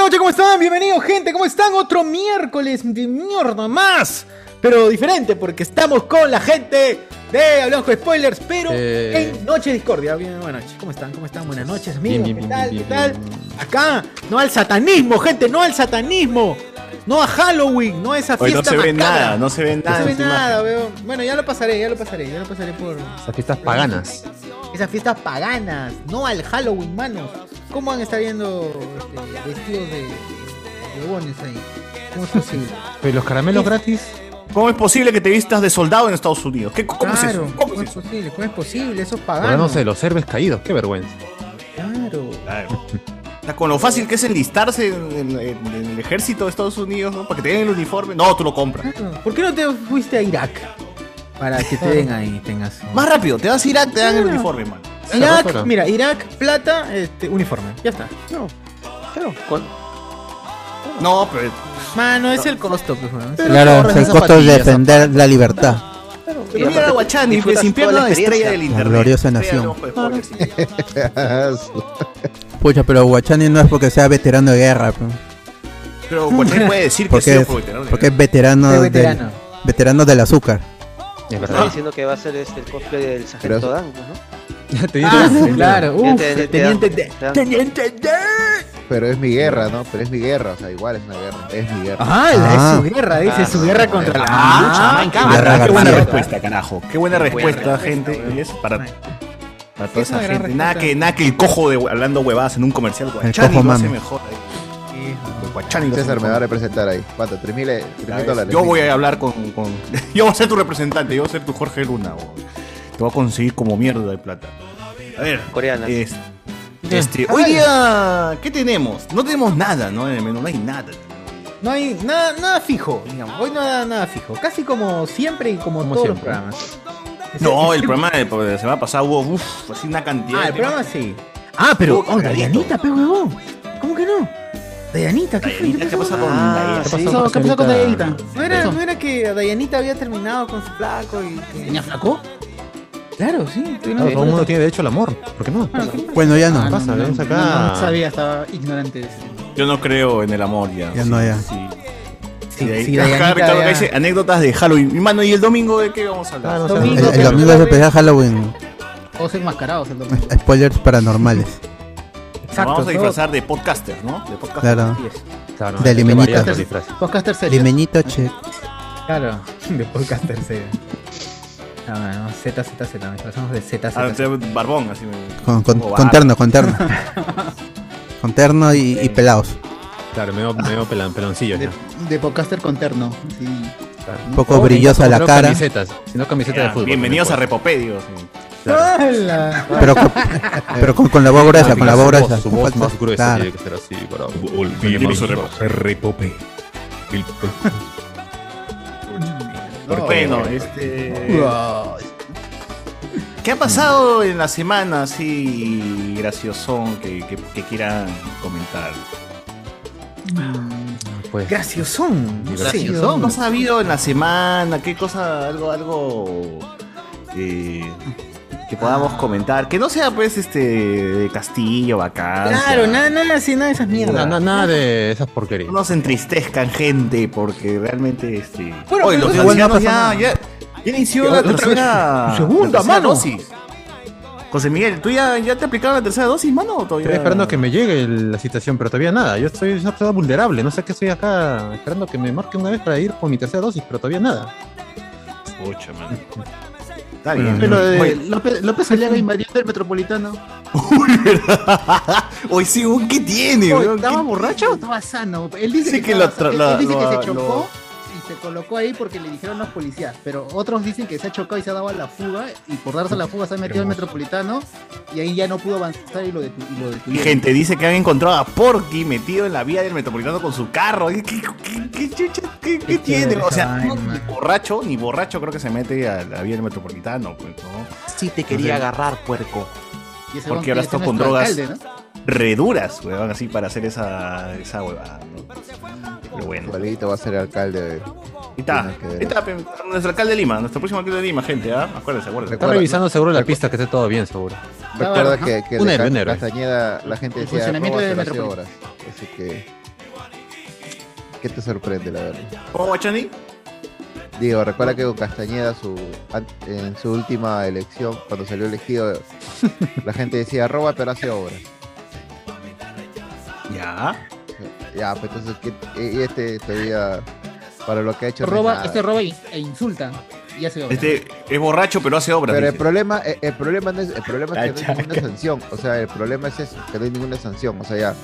buenas noches, ¿cómo están? Bienvenidos, gente, ¿cómo están? Otro miércoles de mierda más. Pero diferente, porque estamos con la gente de Hablamos con Spoilers, pero Eh. en Noche Discordia. Bien, buenas noches, ¿cómo están? ¿Cómo están? Buenas noches, amigos. Bien, ¿Qué bien, tal? ¿Qué tal? Acá, no al satanismo, gente, no al satanismo. No a Halloween, no a esa Hoy fiesta no se ve macabra. nada, no se ve No nada. se ve nada, weón. Bueno, ya lo pasaré, ya lo pasaré, ya lo pasaré por Esas fiestas paganas. esas fiestas paganas, no al Halloween, manos. ¿Cómo van a estar viendo este, vestidos de, de huevones ahí? ¿Cómo es posible? Pero los caramelos gratis. ¿Cómo es posible que te vistas de soldado en Estados Unidos? ¿Qué, ¿Cómo es claro, eso? ¿Cómo ¿cómo es es eso? posible? ¿Cómo es posible? Eso es pagano. no sé, los herbes caídos. Qué vergüenza. Claro. Claro. Sea, con lo fácil que es enlistarse en, en- en- en el ejército de Estados Unidos, ¿no? Para que te den el uniforme. No, tú lo compras. Claro. ¿Por qué no te fuiste a Irak? Para que te den ahí, tengas. Más rápido, te vas a Irak, te dan el uniforme, man. Irak, mira, Irak, plata, este, uniforme. Ya está. No, pero. Mano, es el costo, pues, weón. Claro, es el costo de defender la libertad. Pero mira a Guachani, pues, sin pierna la estrella del La internet. gloriosa Estrella nación. sí. Pucha, pero Guachani no es porque sea veterano de guerra, pe. Pero Guachani puede decir que porque, es, porque es veterano, De del- veterano. veterano del azúcar. Es Está verdad. diciendo que va a ser este, el cosplay del sargento Dan, pues, ¿no? Te Ah, claro. Uf, Te- te- te teniente Teniente de- Pero es mi guerra, ¿no? Pero es mi guerra, o sea, igual es una guerra, es mi guerra. Ah, la Ah. es su guerra, dice, Ah, su guerra contra la. Ah, chamán, Guerra cámara. Qué buena respuesta, carajo. Qué buena Qué buena respuesta, respuesta, gente. Y es para, para toda Es esa gente. Nada que, nada que el cojo de hablando huevadas en un comercial. Guachani cojo lo hace mejor ahí. Guachani César me va a representar ahí. ¿Cuánto? ¿Tres mil, tres mil ¿Sabes? dólares? Yo voy a hablar con, con- Yo voy a ser tu representante, yo voy a ser tu Jorge Luna. bo. Te voy a conseguir como mierda de plata. A ver. Coreanas. es- este, hoy día, ¿qué tenemos? No tenemos nada, ¿no? En el menú no hay nada. No hay nada, nada fijo, digamos. Hoy no nada, nada fijo. Casi como siempre y como, Como todos siempre. los programas. No, el programa de, la semana pasada hubo, uff, así una cantidad. Ah, el programa sí. Ah, pero. Oh. Dayanita, pe huevón. ¿Cómo que no? Dayanita, ¿qué fue? ¿Qué pasa con Ah, sí. pasó, ¿Qué pasó con? Dayanita? ¿No era, ¿No era que Dayanita había terminado con su flaco y. que- ¿Tenía flaco? Claro, sí. tú no- Claro, todo el mundo tiene derecho al amor. ¿Por qué no? Bueno, ya no. Ah, pasa? no, Ven no, acá. no, no sabía, estaba ignorante. de eso. Yo no creo en el amor ya. Ya no, ya. Sí. Sí, Sí, ahí- sí, acá Dayanita Ricardo ya- que dice anécdotas de Halloween. Mi mano, ¿y el domingo de qué vamos a hablar? Ah, El, el domingo es especial Halloween. Todos enmascarados el domingo. Spoilers paranormales. Nos vamos a todo- disfrazar de podcaster, ¿no? De podcaster. Claro. Es. De limeñito. Podcaster serio. Limeñito, che. Claro, de podcast tercero. Ah, bueno, Z, Z, Z, nos disfrazamos de Z, Ah, Z. Z. te- barbón, así me. Con, con, como con barba. terno, con terno. con terno y, y pelados. Claro, medio, medio pelan, peloncillos De, ya. de podcaster con terno. Sí. Un poco brillosa la No cara. camisetas, sino camisetas de Ya, fútbol. Bienvenidos a también, Repopedio. sí. Claro. ¡Hala! Pero con, pero con, con la voz gruesa, con la voz gruesa. Su voz más gruesa Claro. tiene que ser así. Para... Bienvenidos a Repope. Bueno, este. ¿Qué ha pasado en la semana así graciosón que, que, que quieran comentar? Pues, Graciosón. no sé. Graciosón. ¿Qué ha habido en la semana? ¿Qué cosa, algo, algo eh, que podamos comentar? Que no sea pues este de Castillo, vacancia. Claro, nada, nada así, nada de esas mierdas. na- nada de esas porquerías. No nos entristezcan gente, porque realmente este. Bueno, Oye, los igual no ancianos pasa ya, nada. ya, ya inició la tercera, segunda, la tercera mano. dosis. José Miguel, ¿tú ya, ya te aplicaron la tercera dosis, mano? ¿o todavía? Estoy esperando que me llegue el- la situación, pero todavía nada. Yo estoy una persona vulnerable. No sé qué estoy acá esperando que me marque una vez para ir por mi tercera dosis, pero todavía nada. Pucha, man. Está bien. Pero de Oye, López, López Aliaga invadiendo el metropolitano. Uy, ¿verdad? Oye, sí, weón, ¿qué tiene, Oye, weón? ¿Estaba ¿Qué- borracho o estaba sano? Él dice Sí que, que estaba lo. Él- lo- dice que lo- se chocó lo- se colocó ahí porque le dijeron los policías. Pero otros dicen que se ha chocado y se ha dado a la fuga. Y por darse a la fuga se ha metido al metropolitano. Y ahí ya no pudo avanzar y lo, detu- y lo Y gente dice que han encontrado a Porky metido en la vía del metropolitano con su carro. ¿Qué, qué, qué, qué chucha? ¿Qué- qué Qué tiene? O sea, no, ni borracho, ni borracho creo que se mete a la vía del metropolitano. Pues, ¿no? Sí te quería agarrar, puerco. Y ese porque ahora que está es con drogas. alcalde, ¿no? Reduras, weón, así para hacer esa, esa huevada. ¿no? Pero bueno. Igualito va a ser alcalde de. Ahí está. Está, nuestro alcalde de Lima, nuestro próximo alcalde de Lima, gente, ¿ah? Acuérdense, acuérdense. Está revisando seguro la pista que esté todo bien, seguro. Recuerda que, que Un de héroe, Ca- un héroe. Castañeda la gente decía funcionamiento "Róbase de las Metrópolis". obras. Así que ¿Qué te sorprende, la verdad? ¿Cómo, Guachani? Digo, recuerda que con Castañeda su, en su última elección, cuando salió elegido, la gente decía roba pero hace obras. Ya. Ya, pues entonces, ¿qué- y este todavía, para lo que ha hecho... no es Roba, nada. este roba y- e insulta. Y hace obra. Este es borracho, pero hace obras. Pero el problema, el, el problema no es, el problema es que no hay ninguna sanción. O sea, el problema es eso, que no hay ninguna sanción. O sea, ya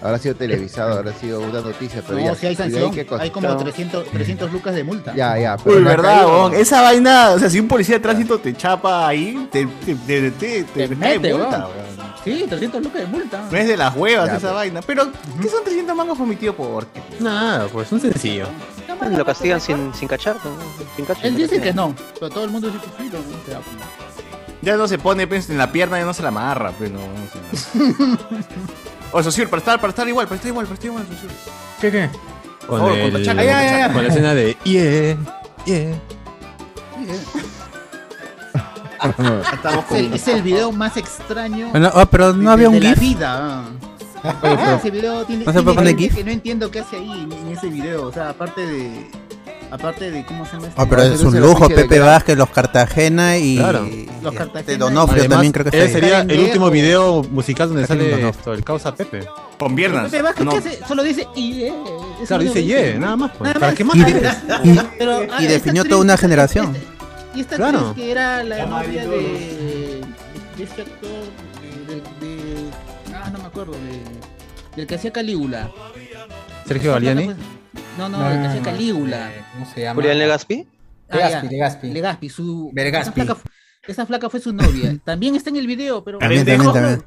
habrá sido televisado, habrá sido una noticia, pero no, ya. si hay ¿y de ahí sanción, qué cosa? hay como No. 300, 300 lucas de multa. Ya, ya. pero Uy, verdad, caído. Esa vaina, o sea, si un policía de tránsito te chapa ahí, te, te, te, te, te, Te cae mete, multa, weón. Sí, 300 lucas de multa. No es de las huevas Ya, esa pues. vaina. Pero, ¿qué son 300 mangos por mi tío? ¿Por qué? Nada, pues un sencillo. Lo castigan sin, sin cachar, ¿no? sin cachar. Él dice que no, pero todo el mundo dice que sí. no se da. Ya no se pone pues, en la pierna, ya no se la amarra, pero no. no sé. O Socio, para estar, para estar igual, para estar igual, para estar igual, Socio. ¿Qué qué? Con, Oh, con el- Tachaca, ya, ya, ya. con la escena de yeah, yeah. Estamos Es el, es el video más extraño Bueno, oh, pero de, no había de un la GIF. vida. ah. Ah, ese video tiene, ¿No se puede tiene poner GIF? que no entiendo qué hace ahí en, en ese video. O sea, aparte de. Aparte de cómo se llama este- Oh, pero es un lujo, de Pepe Vázquez, los Cartagena y, Claro. y Los este Cartagena Donofrio Además, también creo que ese ahí. sería el último video musical donde sale esto, el causa Pepe. Con piernas. Pepe Vázquez, No. ¿qué hace? Solo dice y eh, Claro, dice yeah, nada más. Pues. Nada ¿Para más. qué más Y- y- Pero, y ah, esta definió toda una generación. esta- Y esta Claro. actriz que era la novia de, de este actor de, de- de- ah no me acuerdo de, del que hacía Calígula. Sergio Galiani. No, no, el que hacía Calígula. ¿Cómo se llama? Julián Legaspi. Ah, Legaspi. Legaspi. Legaspi, su Vergaspi. Esa flaca, esa flaca fue su novia. También está en el video, pero También, también, también.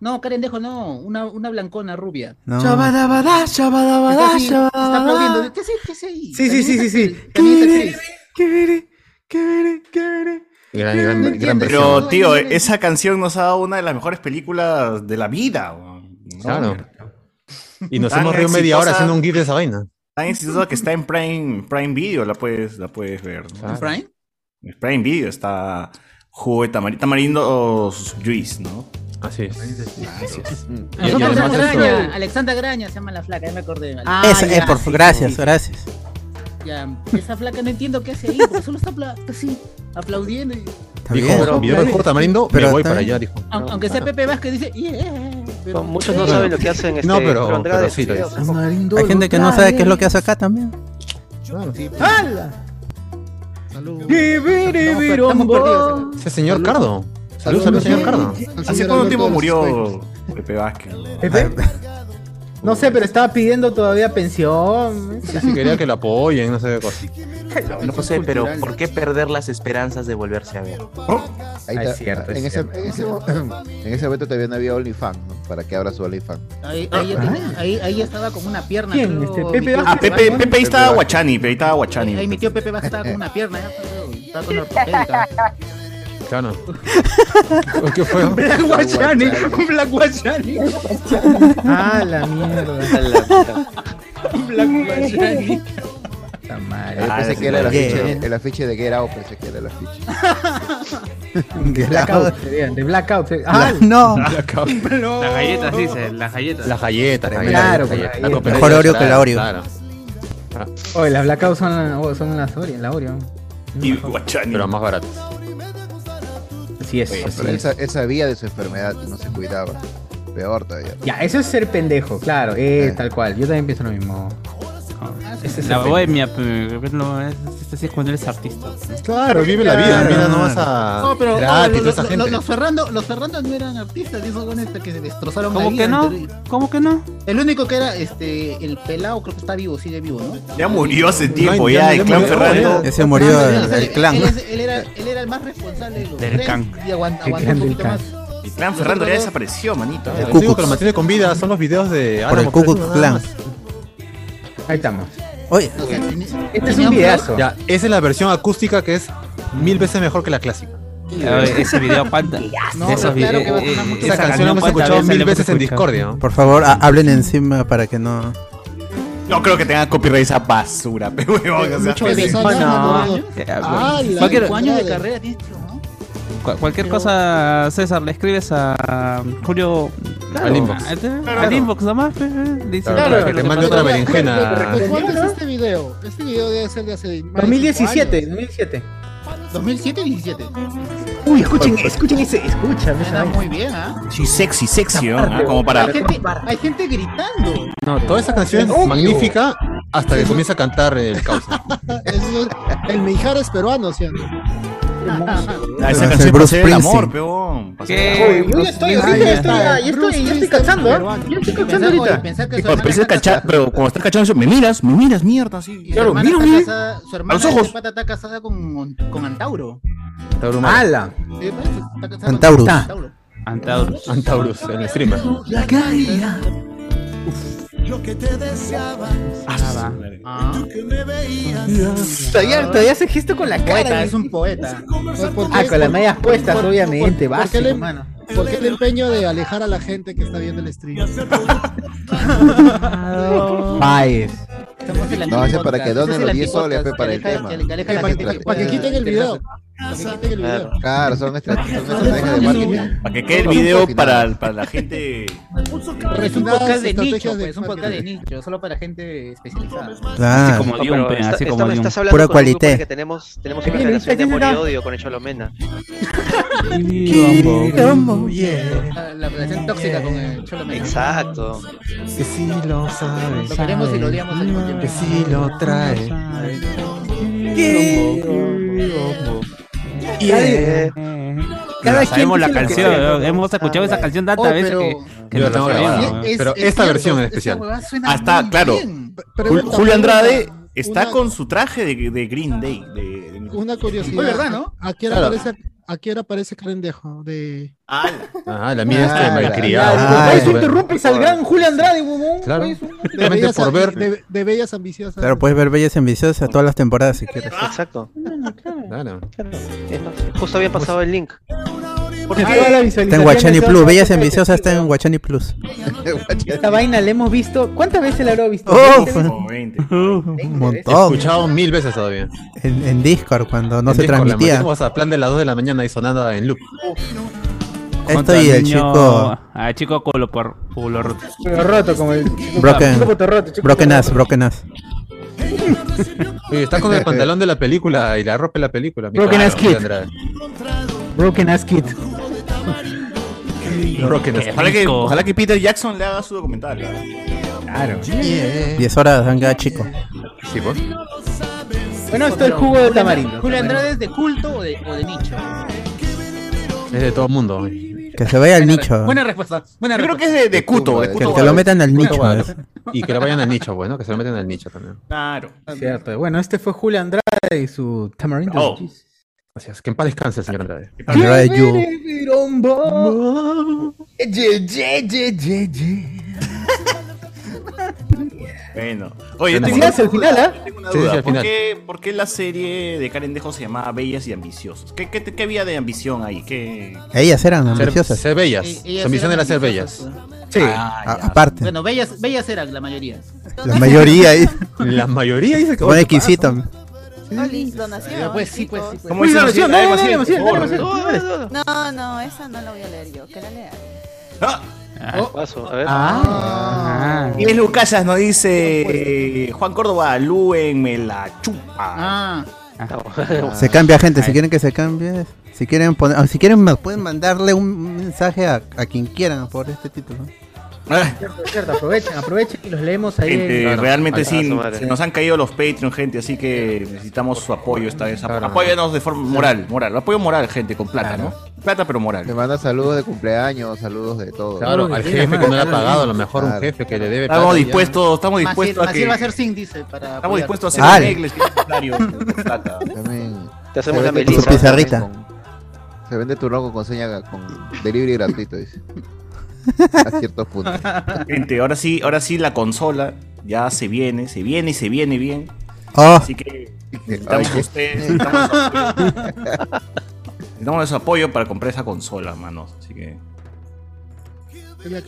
no, Karen Dejo no, una, una blancona rubia. No. Shabadabada, así, está aplaudiendo. ¿Qué hace, qué hace ahí? Sí, sí, sí, sí, sí. ¿Qué ¿Qué veré? ¿Qué veré? Gran, gran, gran. Pero, tío, esa canción nos ha dado una de las mejores películas de la vida. ¿no? Claro. Y nos Tan hemos reído media hora haciendo un gif de esa vaina. Tan exitosa que está en Prime, Prime Video, la puedes, la puedes ver. ¿no? ¿En Prime? En Prime Video está jugo de tamarindo, tamarindo juice, ¿no? Así es. Gracias. Y Alexandra Graña, esto- Alexandra Graña se llama la flaca, ya me acordé. Ah, Esa, eh, por, sí, gracias, sí. gracias. Ya, esa flaca no entiendo qué hace ahí, porque solo está apla- así, aplaudiendo. y- Está Dijo, bien. pero del juego tamarindo, Pero me voy para allá, dijo. Aun- Aunque sea Pepe Vázquez dice, yeah, pero- Muchos no saben lo que hacen este, No, pero- pero sí lo dice. Hay gente que no sabe qué es lo que hace acá también. ¡Hala! Salud. ¡Qué veré, Estamos per- verombo! estamos perdidos. Ese señor Cardo. Salud, Saludos, salud, señor. Cardo. ¿Hace cuánto tiempo murió Pepe Vázquez? ¿Pepe? No sé, pero estaba pidiendo todavía pensión. Sí, sí, quería que lo apoyen, no sé qué cosa. No sé, pero ¿por qué perder las esperanzas de volverse a ver? Ahí Ah, está. es cierto, es en, ese, cierto. en, ese, en ese momento todavía no había OnlyFans, ¿no? Para que abra su OnlyFans. Ahí, ahí, tiene- ahí, ahí estaba con una pierna. ¿Quién? creo, Este, Pepe tío Ah, Pepe, Vázquez. Pepe ahí estaba. Guachani, Pepe ahí estaba Ahí, Guachani. ahí mi tío Pepe Vázquez estaba con una pierna, estaba con ortopédica. Claro. ¿Qué fue? Black Guachani, un Black Guachani. Ah, la mierda. Black Guachani. Puta madre. Yo Ah, pensé que era el afiche, el afiche de Get Out, pensé que era el afiche. Blackout, de Blackout. sería. ¡Ah! No, Las galletas, dice, las galletas. Las galletas, Claro, cooperativa, Mejor Oreo que la Oreo. Claro. Oye, las Blackout son, son las Oreo, la Oreo. Y Guachani. Pero más barato. Así es. Oye, así Pero él, es. sa- él sabía de su enfermedad y no se cuidaba. Peor todavía. Ya, eso es ser pendejo, claro, eh, Eh. tal cual. Yo también pienso lo mismo. Es La bohemia, pero no, es, cuando eres artista. Claro, vive la vida. Claro. Mira, no vas a. No, pero los, gente. los, los Ferrando, los Ferrando no eran artistas, esos buenos que se destrozaron la ¿Cómo vida que no? entre- ¿Cómo que no? El único que era este el pelado creo que está vivo, sigue vivo, ¿no? Ya murió hace tiempo, ya- ya, ya el clan Ferrando. ya. ese murió el, clan. Él, era, él era el más responsable de los Del tres can. y aguantó clan un del poquito can. más. El clan Ferrando ya desapareció, manito. El único que lo mantiene con vida son los videos de Por el Álamo, Ku Ahí estamos. Oye, Este es un videazo. Ya, esa es la versión acústica que es mil veces mejor que la clásica. Ese video, ¿cuánta? No, esos claro que eh. Esa, esa canción la hemos ¿cuántas escuchado mil veces en? Discordia. ¿no? por favor, ha- hablen encima para que no. No creo que tenga copyright esa basura, pero huevón, o sea. Mucho de no. años, de cualquier pero- cosa, César, le escribes a Julio Al inbox. Al inbox nomás. pe, Dice, Claro, que te mande otra ¿De berenjena. cuándo es este video? Este video debe ser de hace. más de 2017, cinco 2017. años. 2007 17. Uy, escuchen, escuchen ese. Está muy bien, ¿ah? Sí, sexy, sexy, ¿no? Ah, Como para. Hay gente, hay gente gritando. No, toda esa canción es magnífica hasta que comienza a cantar el causa. Es- el Mijares peruano, ¿sí? Ah, Es esa el canción para hacer el amor, peón. el. Yo ya estoy, ahorita ya estoy, ya estoy, ya estoy cachando, ¿ah? Ya estoy cachando ahorita. Que su Pero, cuando estás cachando eso, me miras, me miras, mierda, así. Claro, mira, está mira. casada- Su hermana los ojos. pata está casada con, con Antauro. ¡Hala! Sí, pues, está casada con Antaurus. Antauro. Antaurus. Antaurus, el streamer. Ah, Ah. Todavía, todavía hace gesto con la Poeta, cara. es un poeta. ¿Por Ah, con las medias puestas, por- obviamente, por- ¿por qué básico, le-. ¿Por qué el empeño de alejar a la gente que está viendo el stream? La No, ese antipodcast. para que donen es el los 10 soles, para que el tema. que Para que- que que quiten el video. Claro, son estra- son estrategias de marketing. Para que quede el video para, para la gente. Es un podcast de nicho, pues, un podcast de nicho, solo para gente especializada. Claro. como Dion, así como Dion. Pura cualité. que tenemos, tenemos una relación de amor y odio con Cholomena. La, la relación tóxica con el Cholo Mena. Exacto. Que sí lo sabes. Lo queremos y lo odiamos al mismo tiempo. Que sí lo trae. Eh, Cada quien sabemos la canción. ¿no? hemos escuchado esa canción tantas Oh, veces que, que la tengo grabada. ¿no? Es- Pero es esta cierto, versión en especial. muy claro. Jul- Julio Andrade pregunta. está Una- con su traje de, de Green Day. De, de- Una curiosidad. Fue verdad, ¿no? ¿A qué hora Claro. aparece, a qué hora aparece Carendejo? De... Ah, Ah, la mía es que Ah. Ya, Ah, por eso ya. interrumpes al gran Julio Andrade, huevón. Claro. Pues, de bellas, por ver. de, de bellas ambiciosas. Claro, puedes ver Bellas Ambiciosas todas las temporadas si quieres. Exacto. Claro. Es más, justo había pasado el link. Porque toda la Está en Guachani Plus. Bellas y Ambiciosas está en Guachani Plus. Esta vaina la hemos visto. ¿Cuántas veces la habrá visto? Oh, ¿Veinte fue- veces? como 20. Un He montón. escuchado mil veces todavía. En, en Discord cuando no En se Discord, la transmitía. metimos a plan de las 2 de la mañana y sonando en loop. Esto y el chico Ah, chico culo por culo roto. Pero roto como el. Broken- chico roto, chico Broken Ass. Broken Ass. Oye, está con el pantalón de la película y la ropa de la película. Broken claro, Ass Kid. Broken Ass Kid. Broken Ass Ojalá que, Rico. ojalá que Peter Jackson le haga su documental. Claro. 10 horas han quedado chico. Sí, pues. Bueno, esto es jugo de tamarindo. Julio Andrade es de culto o de, o de nicho. Es de todo el mundo. Que se vaya al nicho. Buena respuesta. Buena Yo creo respuesta. que es de, de Cuto. De Que Que, Cuto que lo metan al nicho. Y que lo vayan al nicho, pues, ¿no? Que se lo metan al nicho también. Claro. Cierto. Bueno, este fue Julio Andrade y su tamarindo. Oh. Así es. Que en paz descanse el señor Andrade. Andrade Yu. Ye, ye, ye, ye, ye. Bueno. Oye, yo Así tengo, es, al final, ¿ah? tengo una Sí, duda. sí, al ¿Por, qué, por qué la serie de Karen Dejo se llamaba Bellas y Ambiciosos? ¿Qué, qué, qué había de ambición ahí? ¿Qué... Ellas eran Ser, ambiciosas. ser bellas. Eh, ellas Su eran era ser ambiciosas, bellas. Sí. Ah, aparte, Bueno, bellas, bellas eran la mayoría. la mayoría. La mayoría dice que. Como exquisito. Olis, donación. Pues sí, pues sí. Pues. ¿Cómo Uy, dice donación, dale, Dale, dale, dale. No, no, esa no la voy a leer yo, que la lea. Ah, Oh, Paso, a ver. Ah. Ah. Inés Lucasas nos dice Juan Córdoba, Luen me la chupa. ah, Se cambia gente, si quieren que se cambie. Si quieren poner, ah, si quieren pueden mandarle un mensaje a, a quien quieran por este título. Cierto, cierto, aprovechen, aprovechen y los leemos ahí. Gente, en- realmente Ah, sí, se nos han caído los Patreon, gente, así que necesitamos su apoyo esta vez. Claro. Apóyanos de forma moral, moral. Apoyo moral, gente, con plata, ¿no? Plata pero moral. manda saludos de cumpleaños, saludos de todo. Claro, al jefe que no le ha pagado, a lo mejor un jefe que le debe Estamos plata dispuestos, estamos dispuestos a que... va a ser sin, dice, para Estamos apoyar. dispuestos a hacer con plata. También Te hacemos la pizarrita. se vende tu roco con seña con delivery gratuito, dice. A ciertos puntos. Gente, ahora sí, ahora sí la consola ya se viene, se viene y se viene bien. Oh, Así que necesitamos Ay, ustedes, necesitamos apoyo. Necesitamos su apoyo para comprar esa consola, manos. Así que.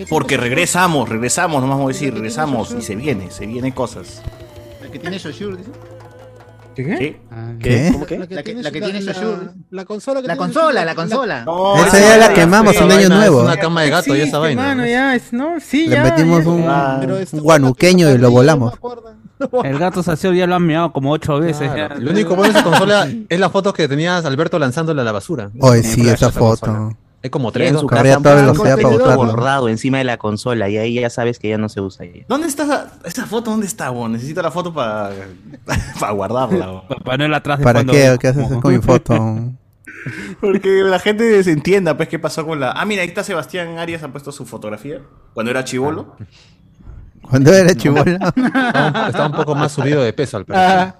Porque regresamos, regresamos, no vamos a decir, regresamos y se viene, se vienen cosas. El que tiene Shoshur, dice. ¿Qué? ¿Qué? ¿Cómo que? La que La que, tiene la que tiene la- Shoshur. La consola La consola, la consola. No, Esa ya la quemamos en año nuevo. Es una cama de gato y esa vaina. mano, ya, es, no, sí, Le ya, metimos ya. un, Ah, guanuqueño y lo volamos. El gato saciado ya lo han meado como ocho veces. Lo único bueno de esa consola es la foto que tenías Alberto lanzándola a la basura. Hoy En sí, esa consola. foto. Hay como tres. en su casa toda velocidad para contenedor botarlo. bordado encima de la consola y ahí ya sabes que ya no se usa. ya. ¿Dónde está esa, esa foto? ¿Dónde está, bo? Necesito la foto para para guardarla. Para ponerla atrás de ¿Para qué? ¿Qué haces con mi foto? Porque la gente se entienda, pues, qué pasó con la... Ah, mira, ahí está Sebastián Arias, ha puesto su fotografía. Cuando era chivolo. Cuando era chibola, Estaba, un- estaba un poco más subido de peso al parecer.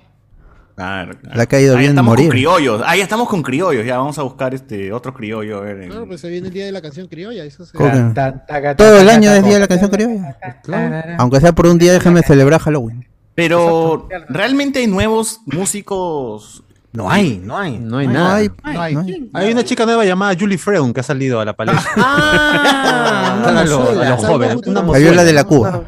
Claro, claro. le ha caído Ahí bien estamos morir. con criollos. Ah, ya estamos con criollos. Ya vamos a buscar este otro criollo. a ver, en- Claro, pues se viene el día de la canción criolla. Eso se... ¿Cómo que? ta- ta- ta- Todo el año es día de la canción criolla. Claro. Aunque sea por un día, déjame celebrar Halloween. Pero, ¿realmente hay nuevos músicos? No hay, no hay. No hay No nada. hay, No hay. no hay. Hay una chica nueva llamada Julie Freun que ha salido a la palestra. Ah, a, los, a mozuela. los jóvenes. Una La de la. Cuba.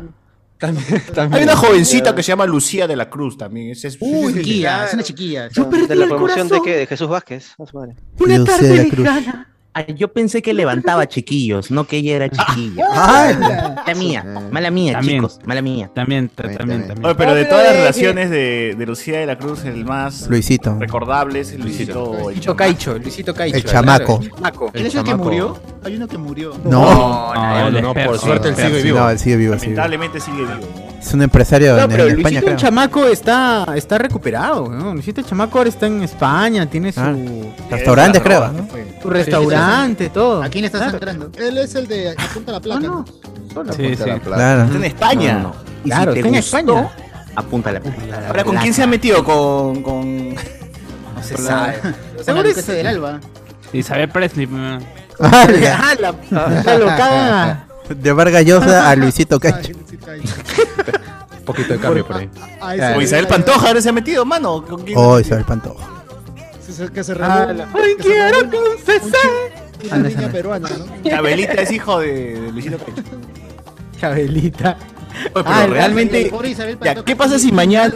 También, también. Hay una jovencita que se llama Lucía de la Cruz también. Es... Uy, chiquilla, es una chiquilla. ¿De la promoción de qué? ¿De Jesús Vázquez? Una Lucía tarde de la Cruz. lejana. Ah, yo pensé que levantaba chiquillos, no que ella era chiquilla. Ah, Mala mía, mala mía, También. chicos, mala mía. También, ta- También, también, también. también. Oye, pero de todas las relaciones de, de Lucía de la Cruz, el más Luisito. recordable es el Luisito. el Luisito Caicho, Luisito Caicho. El chamaco. el chamaco. ¿Él es el que murió? Hay uno que murió. No, No, No, no, no, por suerte él sigue vivo. no, él sigue vivo, sigue vivo. Lamentablemente sigue vivo. Es un empresario No, en, pero en España, Luisito el creo. chamaco está, está recuperado, ¿no? Luisito el chamaco ahora está en España, tiene su, Ah, Restaurantes, creo. Drogas, ¿no? su restaurante, todo. ¿A quién le estás Claro. entrando? Él es el de apunta la placa. ¿no? Sí, sí. Claro. Está en España. No, no, no. Y Claro, si está en gustó, España. apunta la Ahora, ¿con quién se ha metido? Con. con... No se Con la- sabe. Con la Seguro es- del Alba. Isabel Presley. mm. Ah, la, la locada. De Vargas Llosa a Luisito Cacho. Un poquito de cambio por ahí. Ah. Con Isabel Pantoja ahora se ha metido, mano. ¿Con quién? Oh, Isabel Pantoja. Sí, sí, Que se Ah, que se quiero confesar. Una no, niña no. peruana, ¿no? Chabelita es hijo de, de Luisito Caicho. Chabelita. Oye, pero Ah, realmente. Ya. ¿qué pasa si mañana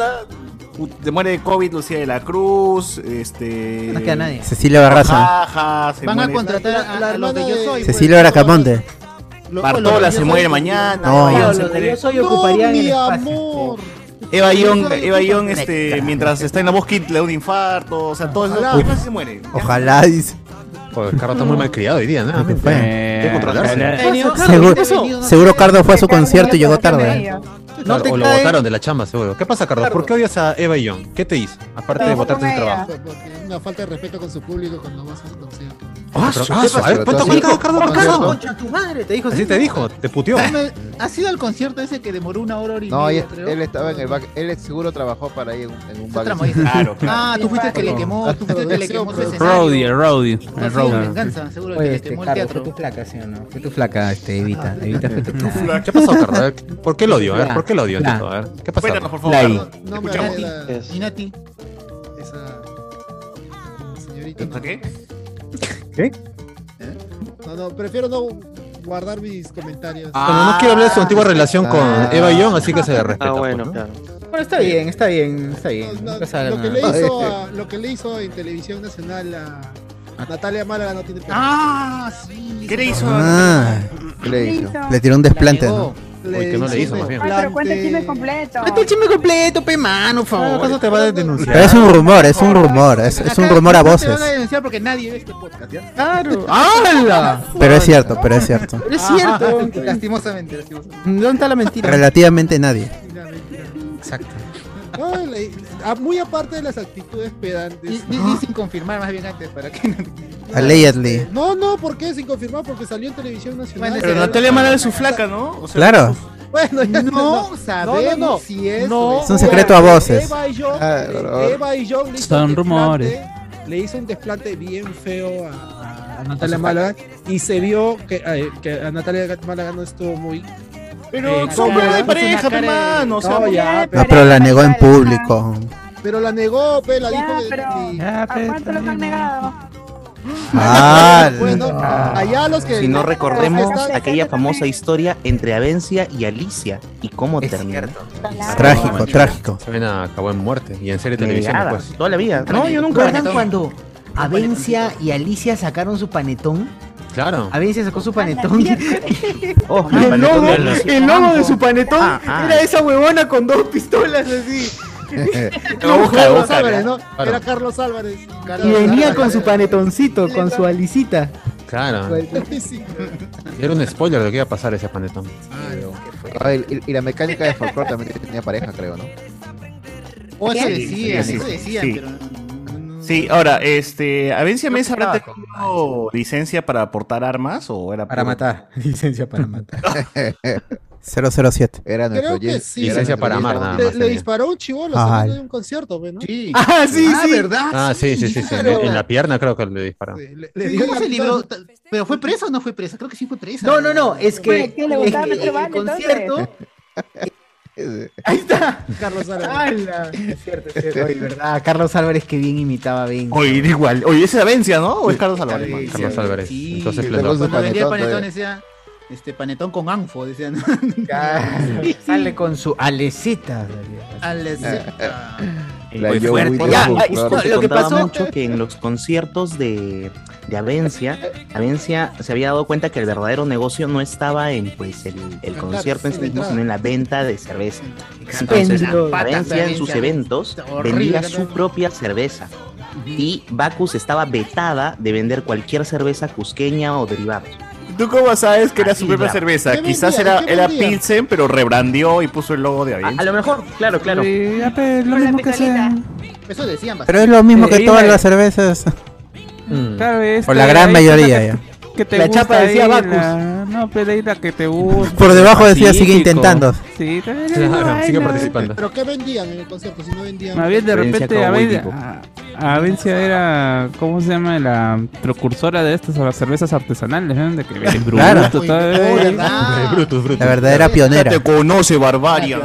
se muere de COVID Lucía de la Cruz? Este. No queda nadie. Cecilia Barraza. Jaja, se Van a contratar a, la a los de Yo Soy. Cecilia Bracamonte. Lo- Bartola se muere mañana. No. Eva Yo, Young se lo de yo soy No, ocuparía en mi el espacio. amor. Eva Young, Eva Young, este, mientras está en la voz Kid le da un infarto, o sea, todo eso. Ojalá. ¿Qué pasa si se muere? Ojalá, dice. Joder, Carlos está muy mal criado hoy día, ¿no? Eh, controlarse. ojalá- Seguro, seguro Cardo fue a su concierto y llegó tarde. No te o lo votaron de la chamba, seguro. ¿Qué pasa, Carlos? ¿Por qué odias a Eva Young? ¿Qué te hizo? Aparte de votarte su trabajo. Una falta de respeto con su público cuando vas a su concierto. Ah, ah, ver, cuenta, cuenta, Carlos, ¿Por qué? Carlos. Concha tu madre, te dijo. Así te dijo, te puteó. ¿Ha sido el concierto ese que demoró una hora, y No, media, él, creo? él estaba en el back. Él seguro trabajó para ahí en, un- en un Fue back. Claro, claro. Ah, tú fuiste el que le quemó, tú fuiste el que le quemó su escenario. Roadie, el Roadie, el venganza, seguro el que le este, quemó el Carlos, fue teatro. tu flaca, ¿sí o no? Fue tu flaca, este, Evita. Evita fue tu flaca. ¿Qué pasó, ver, ¿Por qué lo odio? A ver, ¿por qué lo odio? A ver, ¿qué pasó? Cuéntanos, por favor. No me Escuchamos. agrada Es- Y Nati. esa señorita. ¿Esto no. qué? No, no, prefiero no guardar mis comentarios. Bueno, no quiero hablar de su antigua relación con Ah. Eva Young, así que se le respeta. Ah, pues, bueno, ¿no? claro. Bueno, está bien, está bien, está bien. no, lo, que le hizo a- lo que le hizo en televisión nacional a Natalia Málaga no tiene. Ah, sí. ¿Qué le hizo? Ah, ¿Qué le hizo? le tiró un desplante, ¿no? Uy, que no le hizo, más bien. Ay, pero cuenta el chisme completo. Vete el chisme completo, pe mano, por favor. ¿Acaso te va a denunciar? Pero es un rumor, es un rumor, es, es un rumor a no Te voces. van a denunciar porque nadie ve este podcast, ¿ya? Claro. ¡Hala! Pero es cierto, pero es cierto. Es cierto. Lastimosamente, lastimosamente. ¿Dónde está la mentira? Relativamente nadie. Exacto. No, le- a- muy aparte de las actitudes pedantes. Di sin confirmar más bien antes para que no. Allegedly. No, no, ¿por qué? Sin confirmar, porque salió en televisión nacional. Bueno, Pero Natalia Málaga es su flaca, ¿no? O sea, Claro. Bueno, ya No no, sabemos no, no. si es. No, Es un secreto a voces. Eva y John, Eva y John Son un rumores. desplante- Le hizo un desplante bien feo a, a Natalia Málaga y se vio que, eh, que a Natalia Málaga no estuvo muy. Pero son ¿cómo? de Es pareja, hermano. O sea, No, ya, No, pero la negó en público. Pero la negó, pe, la Ya, dijo que- ¿A cuánto los han negado? Ah, Bueno, allá los que Si no recordemos están- aquella famosa historia entre Avencia y Alicia y cómo terminó. Trágico, trágico. Se ven acabó en muerte y en serie de televisión después. toda la vida. No, yo nunca. ¿Recuerdan cuando Avencia y Alicia sacaron su panetón? Claro. Avencia sacó su panetón. Oh, el logo, el logo de su panetón Ah, ah. era esa huevona con dos pistolas así. Carlos busca, Álvarez, ¿no? Claro. Era Carlos Álvarez. Y venía con su panetoncito, con su alicita. Claro. Era un spoiler de lo que iba a pasar ese panetón. Ah, y, y- y la mecánica de folclore también tenía pareja, creo, ¿no? O eso Sí, decían, sí, sí, eso decían, sí. pero. Sí, ahora, este, ¿Avencia Mesa habrá tenido licencia para portar armas o era Para matar. Licencia para matar. 007. Era nuestro Creo que sí. Licencia para amar, nada Le, más le tenía. disparó un chivolo Ah, saliendo el- de un concierto, pues, ¿no? Sí. Ah, sí, Ah, sí. ¿verdad? Ah, sí, sí, sí, sí. claro. En la pierna creo que le disparó. Sí, le- dio ¿Cómo la- se libró? ¿Pero fue presa o no fue presa? Creo que sí fue presa. No, no, no, es que, ¿qué le es gustaba que meter en el bala, entonces? concierto. Ahí está. Carlos Álvarez. ¡Hala! Es cierto, es cierto. Oye, ¿verdad? Carlos Álvarez que bien imitaba a Ben. Oye, da igual. Oye, ¿ese es Avencia, no? ¿O es Carlos Álvarez? Sí, Carlos Álvarez. Sí. Entonces, Cuando vendía el panetón decía, este, panetón con anfo, decían. Sale con su alecita. La Fue Joe fuerte. Ya, ah, Lo que pasó- mucho que en los conciertos de, de Avencia, Avencia se había dado cuenta que el verdadero negocio no estaba en pues el, el concierto en sí mismo, sino en la venta de cerveza. Entonces. Avencia en sus eventos vendía su propia cerveza. Y Bacus estaba vetada de vender cualquier cerveza cusqueña o derivados. ¿Tú cómo sabes que era su Así, propia bravo. cerveza? ¿Qué Quizás vendía? era, ¿Qué era? Pilsen, pero rebrandió y puso el logo de Avencia. a lo mejor, claro, claro. Ya, pues, lo mismo que sea. Eso decían Pero bastante. es lo mismo que Eh, todas iba- las cervezas. Mm. Claro, Por la gran mayoría, que- ya. Que te La gusta chapa decía ahí, Bacus. la- No, pero ahí la que te gusta. Por debajo decía, sigue intentando. Sí, también Claro, sigue participando. ¿Pero qué vendían en el concierto? Si no vendían. Más bien de repente Avencia, Avencia era, ¿cómo se llama? La precursora de estas las cervezas artesanales, ¿no? De que vienen Claro. bruto, todo Oh, ahí. ¿verdad? Brutus, Brutus. La verdadera pionera. Te conoce, Barbaria.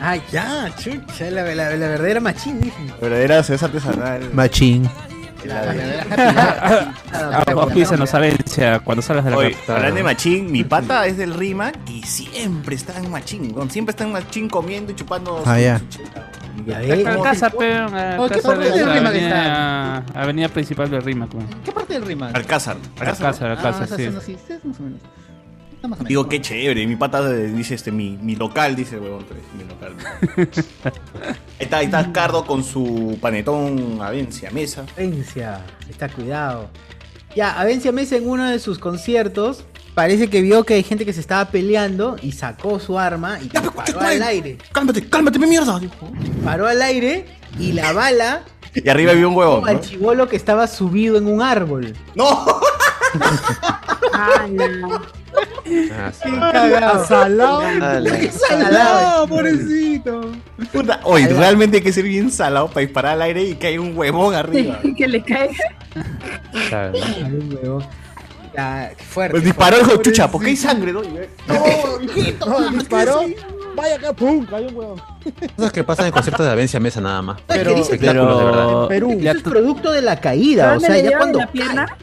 Ah, ya, chucha, la, la, la verdadera machín, dicen. Verdadera cerveza artesanal. Machín. Auspícianos Avencia cuando salgas de la Oye, capital. hablando de Machín, mi pata es del Rima y siempre está en Machín. ¿no? Siempre está en Machín comiendo y chupando. Ah, su- ya. su Acá en casa, pe, a Oh, ¿qué parte de del Rima que avenida, avenida principal de Rima. ¿Qué parte del rima? Alcázar. A la casa, a la casa, Ah, esa sí. más o menos. Está más o menos. Digo, qué chévere. Mi pata dice, este, mi, mi local, dice el huevón. pues, Mi local. ahí, está, ahí está Cardo con su panetón Avencia, mesa. Avencia, está cuidado. Ya, Avencia Mesa en uno de sus conciertos parece que vio que hay gente que se estaba peleando y sacó su arma y paró al aire. Cálmate, cálmate, mi mierda. Paró al aire y la bala Y arriba había un huevón. al ¿no? chivolo que estaba subido en un árbol. ¡No! Ah, no. Ah, sí. Cagado. Salado. Salado. pobrecito. Puta, Oye, realmente hay que ser bien salado para disparar al aire y que hay un huevón arriba. que le caiga. Claro. Ay, un huevón. Ya, qué fuerte. Pues disparó el hijo chucha, porque hay sangre, ¿no? No, disparó. Vaya acá, pum, cayó un huevón. Cosas que pasan en conciertos de Avencia Mesa nada más. Pero- Espectáculos, de verdad. Pero, Perú. Eso es producto de la caída, o ¿Dónde sea, ya cuando en la pierna?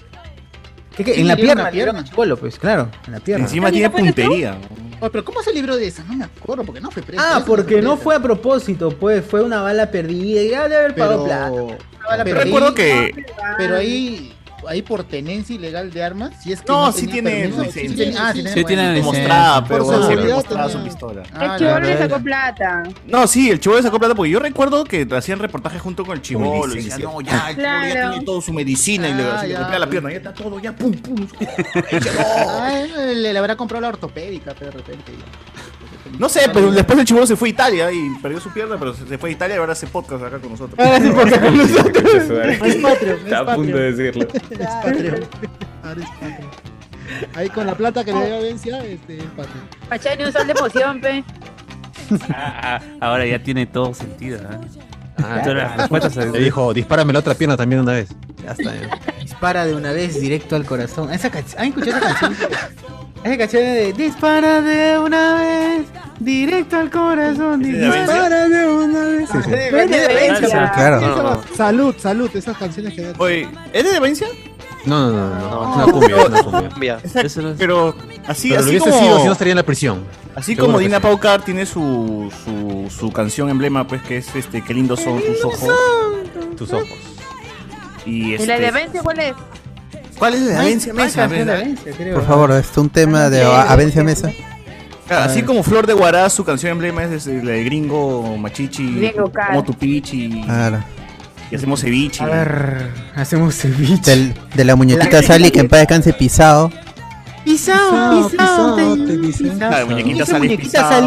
¿Qué, qué? Sí, En la pierna, en la le dieron pierna. chivolo, pues, claro, en la pierna. Encima ¿Ah, tiene puntería. Oye, pero ¿cómo se libró de esa? No me acuerdo, porque no fue preso. Ah, porque no fue a propósito, pues, fue una bala perdida y ya debe haber pagado plata. Pero, Una bala pero Yo recuerdo ahí- que Pero ahí, ahí por tenencia ilegal de armas, si es que No, no, sí tenía tiene permiso, licencia. sí tiene- ah, sí, Sí tiene tiene bueno. licencia. mostraba, pero Por seguridad mostraba su tenía- pistola. Ah, El chivo la le sacó plata. No, sí, el chivolo sacó plata porque yo recuerdo que hacían reportajes junto con el chivolo. Y decían, no, ya, el chivolo ya Claro. tiene toda su medicina y le, Ah, le ya. golpea la pierna, ya está todo, ya, pum, pum. Ah, él le, le habrá comprado la ortopédica, pero de repente. No sé, pero después el chivolo se fue a Italia y perdió su pierna, pero se fue a Italia y ahora hace podcast acá con nosotros. Ahora sí, porque con nosotros. Es patrio, es Está a punto de decirlo. Es patrio. Ahora es patrio. Ahí con la plata que le dio a Vencia, este, es patrio. Pachani un sol de emoción, pe. Ah, ah, ahora ya tiene todo sentido. ¿eh? Ah, Le dijo, dispárame la otra pierna también una vez. Ya está. ya. Dispara de una vez directo al corazón. Esa canción, ¿han escuchado esa canción? Esa canción de Dispara de una vez directo al corazón. ¿Es? Dispara de una vez. Sí, sí. De- de- Claro. Salud, salud, esas canciones que Oye, ¿eres de Valencia? No, no, no, no, es una cumbia, es una cumbia. Exacto, Pero así, Pero lo así hubiese como, sido si no estaría en la prisión. Así Seguro como Dina. Paucar tiene su, su, su canción emblema, pues que es este, qué lindos son tus ojos. Tus ojos. Y ¿Y este, la de Vence cuál es? ¿Cuál es la Avencia Mesa? Por favor, es un tema de Ah, Avencia Mesa. Claro, así como Flor de Guaraz, su canción emblema es la de Gringo, Machichi, Gringo como tu pichi, Claro. y hacemos ceviche. A ver, hacemos ceviche. Del- de la muñequita Sally que en paz descanse pisado. Pisao, pisao, te dice. Claro, muñequita ¿Esa Sally muñequita. ¿Esa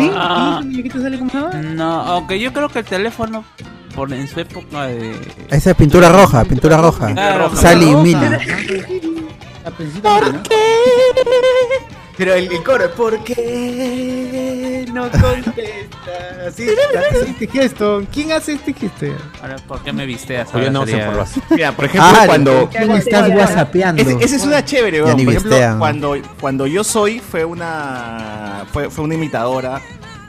muñequita se llama? No, aunque yo creo que el teléfono, por en su época de. Esa es pintura roja, pintura roja. Sally y roja. Milly. Pero el, el coro, ¿por qué no contesta? Así, este gesto. ¿Quién hace este gesto? Ahora, ¿por qué me visteas? Oye, Ahora no, sería- se informaste. Mira, por ejemplo, Ah, cuando... ¿Quién estás whatsappeando? Esa es una chévere, weón. Por ejemplo, cuando, cuando yo soy fue una fue, fue una imitadora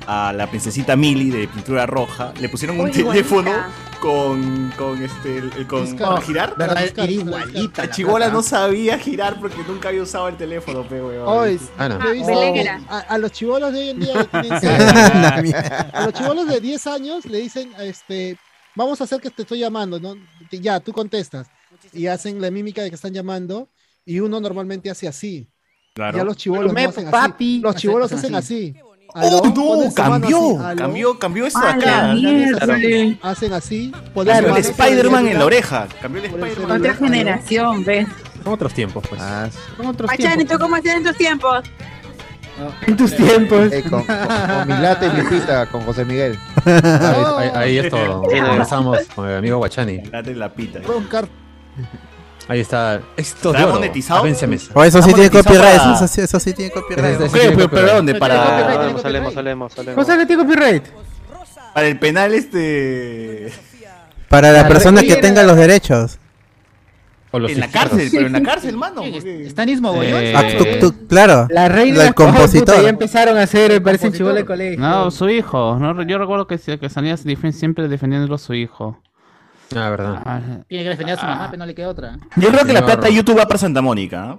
a la princesita Millie de pintura roja. Le pusieron un Uy, teléfono con con este el- con girar. ¿Verdad? Era igualita. La la chibola no sabía girar porque nunca había usado el teléfono, pe. Hoy, Ah, no. era. a, a los chivolos de hoy en día a los chivolos de 10 años le dicen, este, vamos a hacer que te estoy llamando, ¿no? Ya, tú contestas. Y hacen la mímica de que están llamando y uno normalmente hace así. Claro. Ya los no hacen papi. así. Los chivolos Hacen hacen así. así. Oh, Aló, ponen no, cambió, así, cambió, cambió esto ¡A acá. la! Hacen así. su el Spider-Man en la oreja. Cambió el Spider-Man. Otra generación, ¿ves? Son otros tiempos, pues. Ah, Son otros Machani, ¿tú tiempos. cómo hacías en tus tiempos? En tus tiempos. eh, con, con, con mi lata y Lupita, con José Miguel. Ahí, ahí- ahí es todo. Conversamos con el amigo Guachani. Date la pita. Roncar. Ahí está. Esto ¿Está de oro. monetizado? Avencia Mesa. O eso sí tiene copyright, eso, sí- eso sí tiene copyright. Pero. ¿dónde? Para, Salemos, salemos, salemos, salemos. Cosa que tiene copyright. para el penal este Para la La persona que tenga los derechos. O los en la cárcel, pero en la cárcel, mano. ¿Quién porque- es? ¿Stanis Mogollón? Eh, Ah, tú- tú- claro. La reina La de las pajas, compositora. puta, Ya empezaron a hacer, compositor. chivola de colegio. No, su hijo. No, yo recuerdo que, que salía siempre defendiendo a su hijo. Ah, verdad. Ah, Tiene que defender a su mamá, pero no le queda otra. Yo creo que la plata de YouTube va para Santa Mónica. ¿ah?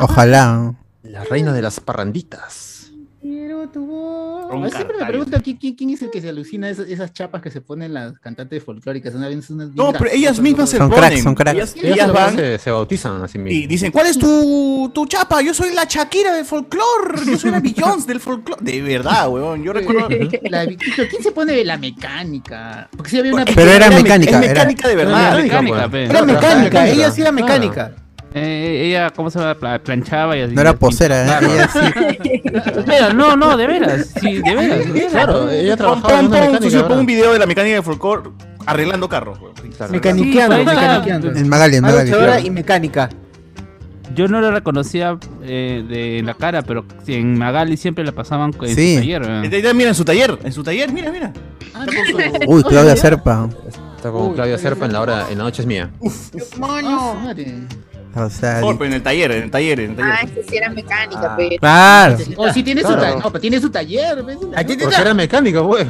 Ojalá. La reina de las parranditas. Quiero tu voz. Siempre me preguntan ¿quién, es el que se alucina esas, esas chapas que se ponen las cantantes folclóricas. Una vez unas No, bien pero ellas mismas se. Son ponen. cracks, son cracks. Ellas, Ellas ellas se van Se, se bautizan a sí y dicen, ¿cuál es tu, tu chapa? Yo soy la Shakira del folclore. Yo soy la Beyoncé del folclore. De verdad, weón. Yo recuerdo... La, ¿Quién se pone la mecánica? Porque sí había una Pero era me- mecánica, Es era- mecánica de verdad. Era mecánica, pues. Era mecánica, ella sí era mecánica. Eh, ella, ¿cómo se llama? Pla- Planchaba y así. No era posera, ¿eh? Claro. Ella sí. Pero no, no, de veras. Sí, de veras. de. Claro, ella trabajaba en una mecánica. pon un video de la mecánica del folclore arreglando carros. Claro. Mecaniqueando, Sí, mecaniqueando. En Magali, en Magali. luchadora y mecánica. Yo no la reconocía eh, de la cara, pero en Magali siempre la pasaban en Sí. su taller. Mira, en su taller, en su taller, mira, mira. Ah, Uy, Claudia Serpa. Está con Claudia Serpa en la hora, en la noche es mía. ¡Mono! madre. O sea, Oh, pero en el taller, en el taller, en el taller. Ah, esa sí era mecánica, pe. claro. Oh, sí tiene su Claro. taller. No, pero tiene su taller. ¿ves? Aquí te- Porque era mecánico, güey.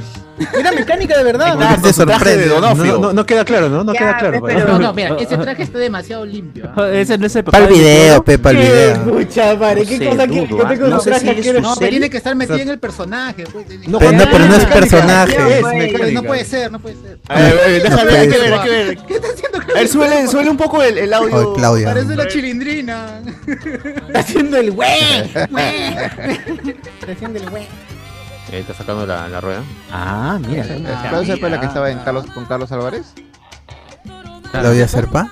Era mecánica de verdad. Ah, te sorprende. de No, Donofrio. no, no queda claro, ¿no? No Ya, queda claro. pero- No, no, mira, ese traje está demasiado limpio. ¿ah? Ese no es el papá Para el de video, Toro. pe, para el Qué video. pucha madre, qué cosa que, ah. tengo No traje si que No, pero tiene que estar metido en el personaje. Pues. No, Pero no, pero no es Ah, personaje. pues, Es pues, mecánica. No puede ser, no puede ser. A ver, a ver, déjame ver, hay que ver, hay que ver. ¿Qué está haciendo A ver, suele, suele un poco el, el audio. Claudia. Parece la chilindrina. Está haciendo el güey. Está haciendo el güey. Ahí está sacando la, la rueda. Ah, mira. Claudia Serpa, la que estaba en Carlos, con Carlos Álvarez. Claudia Serpa.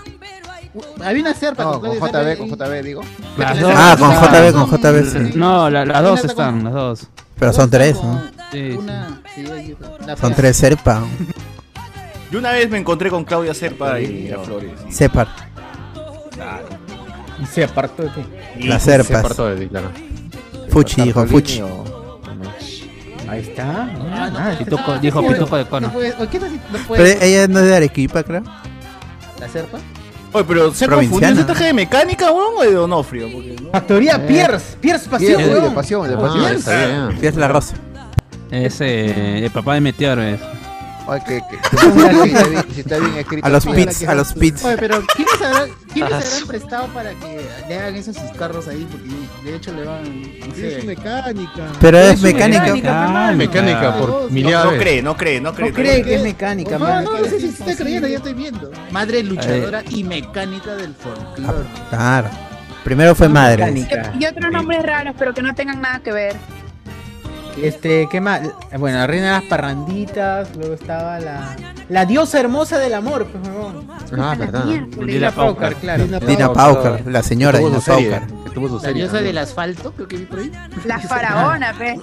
Había una serpa No, con JB, con JB, digo. Las dos. Ah, con. JB, con JB, sí. No, la- las dos están, con- las dos. Pero son tres, ¿no? Sí, sí. Una, Son tres Serpa. Yo una vez me encontré con Claudia Serpa y a Flores. Separ. Claro. Y se apartó de ti. Las Se Serpas. apartó de ti, claro. Fuchi, hijo, Bartolini Fuchi. o- Ahí está. Ah, no, Ah, Pituco, ah, dijo no Pituco de cono. No puede, ¿o ¿Qué tal si no Pero ella no es de Arequipa, creo. ¿La serpa? Oye, pero ¿se confundió ese traje de mecánica, weón, o de Donofrio? Porque, ¿no? Factoría Pierce. Pierce Pasión, Bien, de pasión, de pasión. es la rosa. Es eh, el papá de Meteor. Es. Oye, que, que- si está bien- si está bien escrito. A los pits, a los pits. Oye, pero ¿quiénes habrán, ¿quiénes Ah, habrán prestado para que le hagan esos sus carros ahí? Porque de hecho le van. No sé. Es mecánica. Pero es mecánica. Ah, mecánica por No, millar no vez. cree, no cree, no cree. No cree que es mecánica, No, man. no, no sé si estoy creyendo, ya estoy viendo. Madre luchadora y mecánica del folclore. Claro. Primero fue madre. Y otros nombres raros, pero que no tengan nada que ver. Este, ¿qué más? Bueno, la reina de las parranditas, luego estaba la, la diosa hermosa del amor, pues, huevón. Ah, verdad. Dina Paucar, claro. Dina Paucar, la señora Dina Paucar. que tuvo su La diosa del asfalto, creo que vi por ahí. La faraona, pe.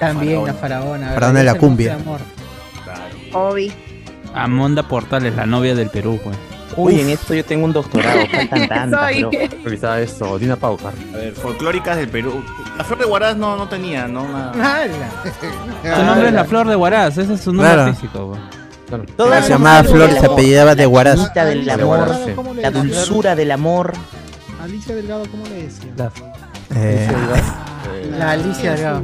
También la faraona. Faraona de la cumbia. Obi. Amonda Portales, la novia del Perú, pues. Uy, en esto yo tengo un doctorado, faltan tantas, Soy. bro. Revisaba esto, Dina Paucar. A ver, folclóricas del Perú. La flor de Huaraz no, no tenía, ¿no? Una... Su nombre es la Flor de Huaraz, ese es su nombre Claro. artístico, Se llamaba Flor se apellidaba de La Huaraz. bonita del amor, ¿cómo le la dulzura del amor. Alicia Delgado, ¿cómo le decía? Eh, La Alicia Delgado.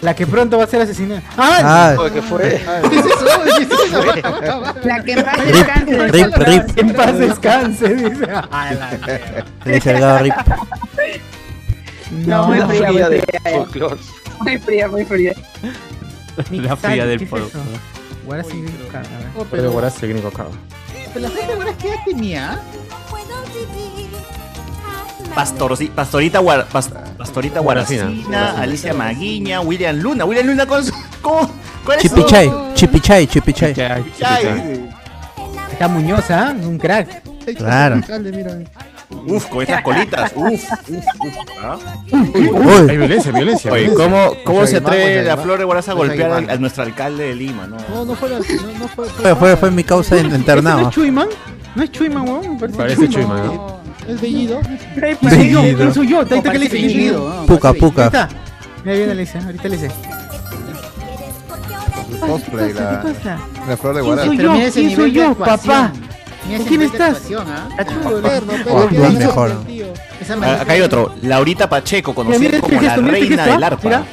La que pronto va a ser asesinada. ¡Ah! Ah. Oye, ¿qué fue? ¿Qué es eso? ¿Qué es eso? La que en paz Rip, descanse. rip, rip. En paz descanse, dice. Alicia Delgado Rip. No, muy La fría, muy fría de fría. folclore. Muy fría, muy fría. La fría del ¿Qué es pueblo. eso? Huaraz y Gringo, a ver. Oh, Pero el gringo cabo. pero la gente qué edad tenía? Pastorci- Pastorita, Guar- Pas- Pastorita Guaracina. Guaracina, Alicia Maguiña, William Luna. William Luna con su. ¿Cómo? ¿Cuál es su- Chipichay, Chipichay, Chipichay. Está Muñoz, ¿ah? Un crack. Claro. Uf, con estas colitas. Uf, uf, uf. ¿ah? Hay violencia, violencia. Oye. ¿cómo, cómo Pues se atreve la flor de Guaraza a Pues golpear al- a nuestro alcalde de Lima? No, No, no fue la. No, no fue, Fue, fue, fue mi causa en ¿Ese no internado. es Chuyman? ¿No es Chuyman, weón? Me Parece Chuyman, ¿no? Es Bellido. Soy yo, ¿quién soy yo? Que le hice. Bellido, ¿no? Puca, Ahí puca. está. Mira, viene le ahorita le. Cosplay, ¿Qué la, pasa? la flor de ¿Quién Guaraz. soy Pero yo? mira ese ¿Quién soy de yo, actuación. papá? ¿Con quién estás? ¿ah? Perno, pero Oh, ¿qué no, hizo mejor. Ah, Acá hay otro, Laurita Pacheco, conocida mira como este la reina del arpa. Mira.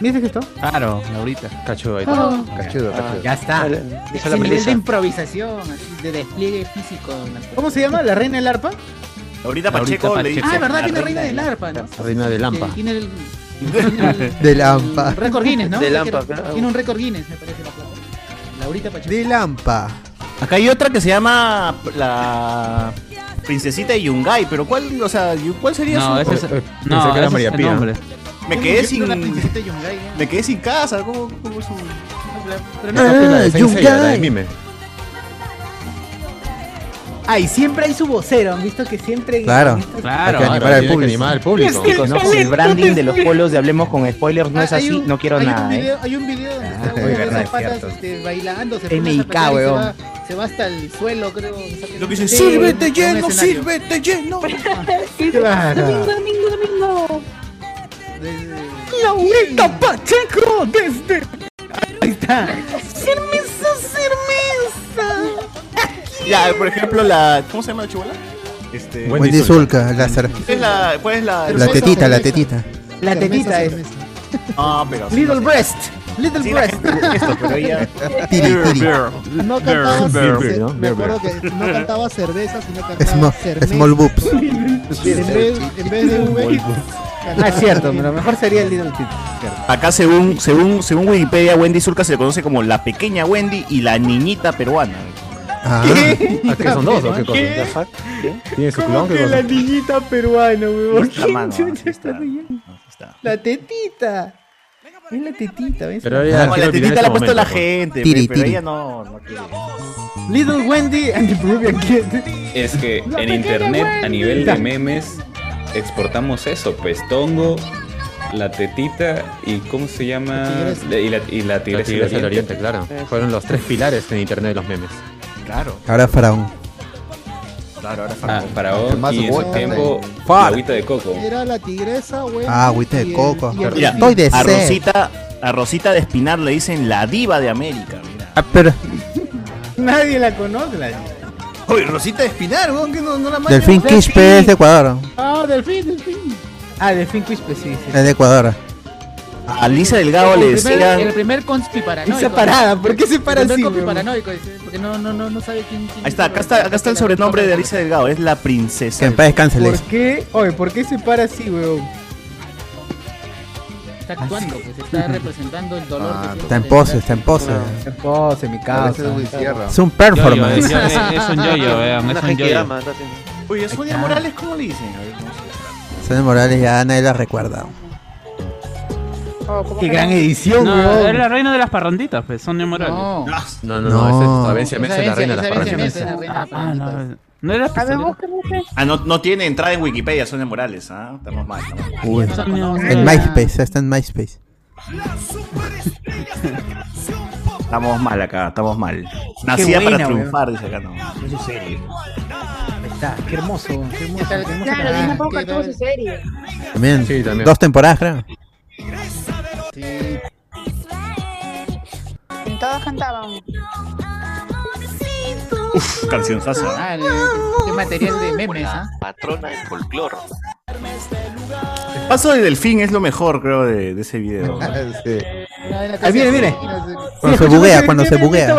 Mira gesto. Claro, Laurita. Cachudo ahí está. Ah, Cachudo, cachudo. Ya está. Ese la nivel de improvisación, así, de despliegue físico. ¿Cómo se llama? ¿La reina del arpa? Laurita Laurita Pacheco le Pacheco. dice. Ah, verdad, la tiene reina del del arpa, ¿no? La reina de Lampa. Que Tiene el, De Lampa. récord Guinness, ¿no? De Lampa. Tiene un récord Guinness, me parece la plata. Laurita Pacheco. De Lampa. Acá hay otra que se llama la princesita de Yungay, pero ¿cuál, o sea, cuál sería No, su ese es, Eh, no, pensé que era ese María Pía. nombre. Me quedé sin la princesita Yungay, ¿eh? me quedé sin casa, ¿cómo, cómo es su Pero No, no, la de Saint Seiya, la de Yungay. Mime. Ah, y siempre hay su vocero. ¿Han visto que siempre. Claro. Claro. Hay que animar al público. animar al público. El branding de los polos de Hablemos con Spoilers no es Ah, así, un- no quiero hay nada, Un ¿eh? video, hay un video donde está patas cierto. este, bailando, se Se va, hasta el suelo, creo. Lo que dice, Sí, sírvete lleno, escenario. sírvete lleno. Claro. Domingo, domingo, domingo. Laurita Pacheco desde. Ahí está. Cermesa, cermesa. Ya, por ejemplo, la ¿cómo se llama la chibola? Este Wendy Wendy Zulka, la, ¿cuál es la cuál es la la tetita, la tetita. La tetita es. Ah, pero Little breast. Little Sí, breast. esto, pero ella Tiri, tiri. No cantaba, Beer, que no cantaba cerveza, sino cantaba Small, cerveza. small boobs. En vez, en vez de V. Ah, es cierto, pero mejor sería el Little Tit. Acá según según según Wikipedia Wendy Zulka se le conoce como la pequeña Wendy y la niñita peruana. Ah, ¿Ah, que son dos o qué cosa? ¿Qué? ¿Tiene su ¿Cómo clon? ¿Qué que la niñita peruana, weón? ¿Quién está. está. La tetita. Es la tetita, ¿ves? Pero ella No, la tetita la ha puesto la momento, gente, Tiri, pero tiri. ella no, no quiere. Little Wendy and the Peruvian Kid. Es que La en internet a nivel de memes exportamos eso, pues Tongo, la tetita y ¿cómo se llama? La- y, la, y la tigresa del Oriente, claro. Fueron los tres pilares en internet de los memes. Claro, ahora Faraón. Claro, ahora Ah, Faraón. El más y en su tiempo la agüita de coco. Era la tigresa, güey. Ah, agüita de coco. Mira, Estoy de a. Rosita, a Rosita de Espinar le dicen la diva de América, mira. Ah, pero Nadie la conoce. La... Oye, Rosita de Espinar, weón, que no, no la Delfín Quispe es de Ecuador. Ah, delfín, delfín. Ah, de Fin Quispe, sí, sí. Es de Ecuador. A Lisa Delgado le el primer, decían. el primer conspi paranoico. Esa parada, ¿por qué se para el primer así, conspi weón? paranoico, porque no, no, no, no sabe quién, quién Ahí está, es acá está, acá está el sobrenombre de Alicia Delgado, es la princesa. Que en paz descanse, le ¿Por qué? Oye, ¿por qué se para así, weón? Está actuando, pues está representando el dolor Ah, que está en pose, está en pose. En pose, mi causa. Es un performance. Es, es un yo-yo, vean, es un yo-yo. Oye, Sonia Morales, ¿cómo le dicen? A ver, ¿cómo se Sonia Morales ya nadie la recuerda. Qué gran edición, No, weón. es la reina de las parranditas, pues, Sonia Morales. No. No, no, no, esa es Avencia Mesa, la reina de las esa parranditas. Ah, no, no era. Ah, no, no tiene entrada en Wikipedia, Sonia Morales, ¿ah? Estamos mal, estamos mal. Uy, en MySpace, está en MySpace. Estamos mal acá, estamos mal. Nacida buena, para triunfar, dice acá, no. Eso es serio. Ahí está, qué hermoso, qué hermoso. qué hermoso Claro. Disney Poca tuvo su serie. También, Sí, también. dos temporadas, creo. Sí. Y todos cantaban. Uf, canción sasa. Ah, qué material de memes, ¿ah? Patrona del folclore. El paso de Delfín es lo mejor, creo, de, de ese video. Sí. Ahí viene, viene. Cuando se buguea, cuando se buguea.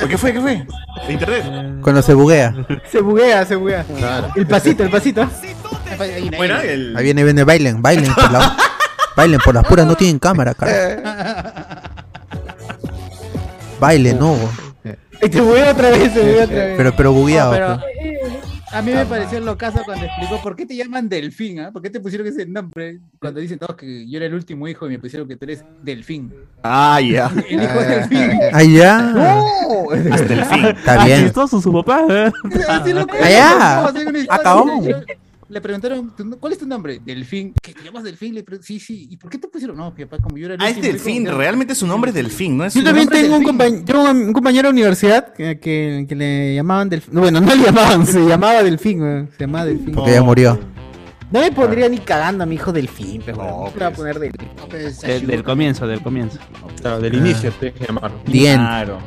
¿Por qué fue? ¿Qué fue? ¿De internet? Cuando se buguea. Se buguea, se buguea. El pasito, el pasito. Bueno, el... Ahí viene, viene, bailen, bailen por la, bailen por las puras, no tienen cámara, cara. Bailen, no. Y te buguea otra vez, se buguea otra vez. Pero, pero bugueado. No, pero- pues. A mí me pareció locazo cuando explicó por qué te llaman Delfín, ¿ah? ¿Por qué te pusieron ese nombre? Cuando dicen todos que yo era el último hijo y me pusieron que tú eres Delfín. Ah, ya. El hijo de Delfín. Ah, ya. Hasta el fin. Está Ah, bien. chistoso su papá. ¿eh? Así lo Ah, ya. contó, Le preguntaron, ¿tú- ¿cuál es tu nombre? Delfín. ¿Qué te llamas Delfín? Le sí, sí. ¿Y por qué te pusieron? No, mi papá, como yo era el Ah, es Delfín, realmente su nombre es Delfín, ¿no? Es Yo también tengo un, compañ- tengo un compañero de universidad que, que, que le llamaban Delfín. Bueno, no le llamaban, se llamaba Delfín. Se llamaba Delfín. Porque ya murió. No me pondría ni cagando a mi hijo Delfín, pero no, pues. voy a poner Delfín. Pues, Del, del comienzo, del comienzo. Claro, del inicio tienes que llamarlo. The end. Claro.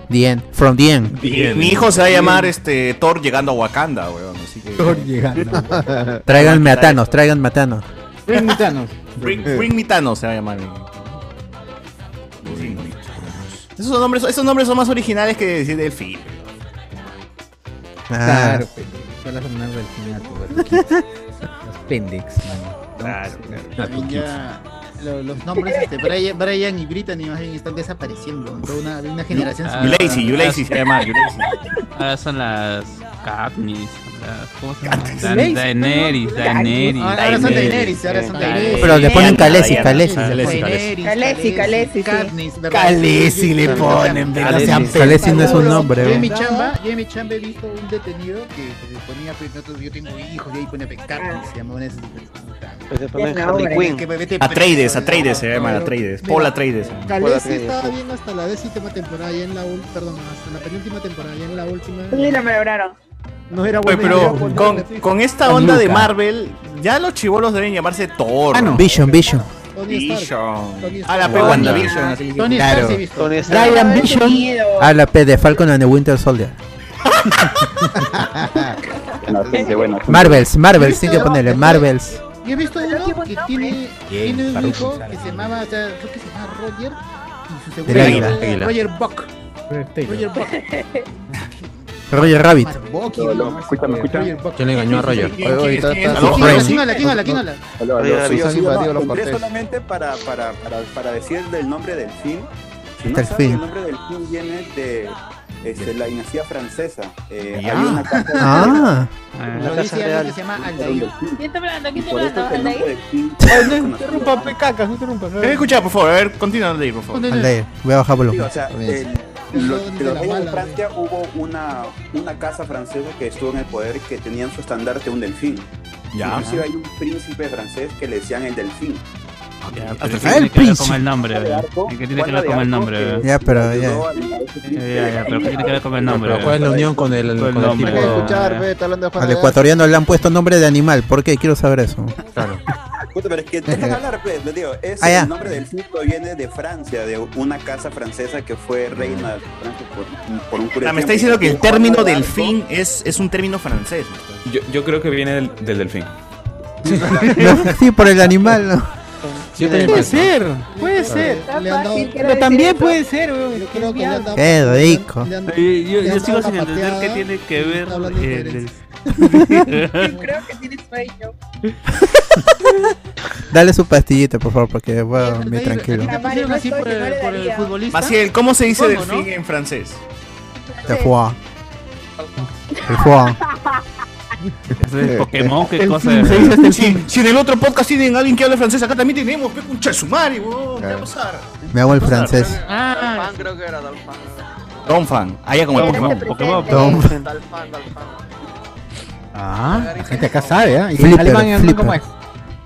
From end. Mi, hijo se va a llamar este Thor llegando a Wakanda, weón. Así que. Thor llegando. Tráiganme a Thanos, tráiganme a Thanos. Bring me Thanos. Bring, Bring me Thanos se va a llamar. Sí. Esos son nombres, esos nombres son más originales que decir Delfín. Ah, Claro, pues. Son las pendex, mano. Claro, ya lo- los nombres, este, Brian, Brian y Brittany más bien están desapareciendo. Toda una, una generación. Ah, You Lazy se llama. Ahora son las Katniss, las, ¿cómo se llama? Daenerys, Daenerys. Ahora, son Daenerys, ahora son Daenerys. Pero le ponen Diana, Calesi, Diana. Calesi. Calesi, Daenerys, Calesi, Calesi, sí. Katniss, le ponen, no sean no es un Yo nombre. en weón. mi chamba, yo en mi chamba he visto un detenido que ponía, pues, yo tengo hijos y ahí pone Katniss, se llamaban esos. Pues se ponen Atreides, Atreides se llama Claro. Atreides. Mira. Paul Atreides. Calesi estaba bien hasta la décima temporada y en la ul- perdón, hasta la penúltima temporada y en la última. Sí, lo lograron. No era bueno. pero con, con esta onda de Marvel, ya los chivolos deben llamarse Thor. Ah, no. Vision, Vision. Tony Stark. Vision. Tony A la WandaVision. Tony Claro. Stark. Tony Stark. Ay, Vision. Ah, la P de Falcon and the Winter Soldier. Marvels, Marvels, tiene que ponerle Marvels. Yo he visto uno que tiene, tiene un hijo que se llamaba, o sea, creo que se llama Roger y su segundo águila. Roger Buck. Roger Buck. Roger Rabbit. ¿Quién le engañó a Roger? ¿Quién- Oye, oye, quién- está- quién está- es? Los ¿Quién Friends. ¿Quién habla? ¿Quién habla? ¿Quién habla? Aló, Oye, aló, sí, sí, han sí, invadido no, los entré cortés. solamente para, para, para, para decir del nombre del film. Si no Del saben, film. el nombre del film viene de este, la dinastía francesa. Eh, Ya. Había una casa Ah, Lo dice alguien que se llama Aldair. ¿Quién está hablando? ¿Quién está por hablando? ¿Aldair? no interrumpa, pe, caca, no interrumpa. Ven, escucha, por favor, a ver, continúa Aldair, por favor. Aldair. Voy a bajar Sí, volumen. o sea, De los reyes de Francia hubo una, una casa francesa que estuvo en el poder que tenían su estandarte un delfín. Ya. Inclusive hay un príncipe francés que le decían el delfín. Ya, Hasta el ¿qué fin. tiene El que con el nombre? ¿Qué tiene que ver con el nombre? Ya, pero ya. Ya, pero ¿qué tiene que ver con el nombre? ¿cuál es la unión con el, nombre. Al ecuatoriano le han puesto nombre de animal. ¿Por qué? Quiero saber eso. Claro. Puta, pero es que dejan hablar, pues, les digo, es Ah, el nombre del film viene de Francia, de una casa francesa que fue reina de Francia por, por un Ah, curioso me está diciendo que el término delfín es, es un término francés. Yo, yo creo que viene del, del delfín. Sí, por el animal. ¿no? Yo Puede ser, puede ser. Pero también puede ser, weón. Yo creo que Qué rico. Yo, yo- yo sigo sin entender qué tiene que ver el- incoherencia. Creo que tiene sueño. Dale su pastillita, por favor, porque puedo dormir tranquilo. Maciel, ¿cómo se dice ¿Cómo, delfín en francés? El foie. El foie. Eso es Pokémon, qué cosa. fin. Si en el otro podcast tienen alguien que hable francés, acá también tenemos, pe, un chasumari, weón. ¿Qué va a pasar? Me hago el francés. Ah, creo que era Dolphin. Don Fan, allá como el Pokémon. Pokémon. Don- Dolphin, Dolphin. Ah, la gente acá sabe, ¿ah? Y flipper. ¿cómo es?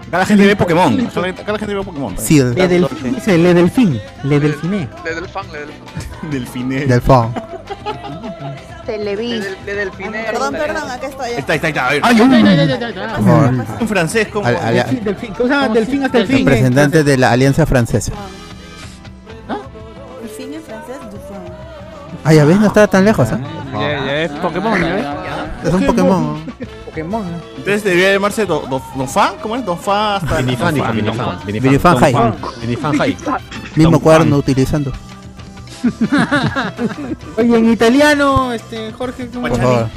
Acá la gente ve Pokémon. Acá la, acá la gente ve Pokémon. Sí, Le delfín, dice, le delfín, le delfiné. Le Delfin, le Delfin. Delfiné. del foie. Televis. Le, del- le Delfiné. Perdón, perdón, acá estoy. Ahí está, ahí está, ahí está. Ay. En francés, ¿cómo? Al- al- Delfín, delfín. ¿Cómo se llama? Delfín hasta el fin. Representante de la Alianza Francesa. Delfín en francés, Dufon. Ah, ya ves, no estaba tan lejos, ¿eh? Ya, ya es Pokémon, ¿ya ves? Es un Pokémon. Pokémon. ¿no? Entonces debería llamarse Do- Do- Don Fan, ¿cómo es? Don Fan hasta. Vinifan, Vinifan. Vinifan High. Mismo cuaderno utilizando. Oye, en italiano, este, Jorge, ¿cómo Por favor.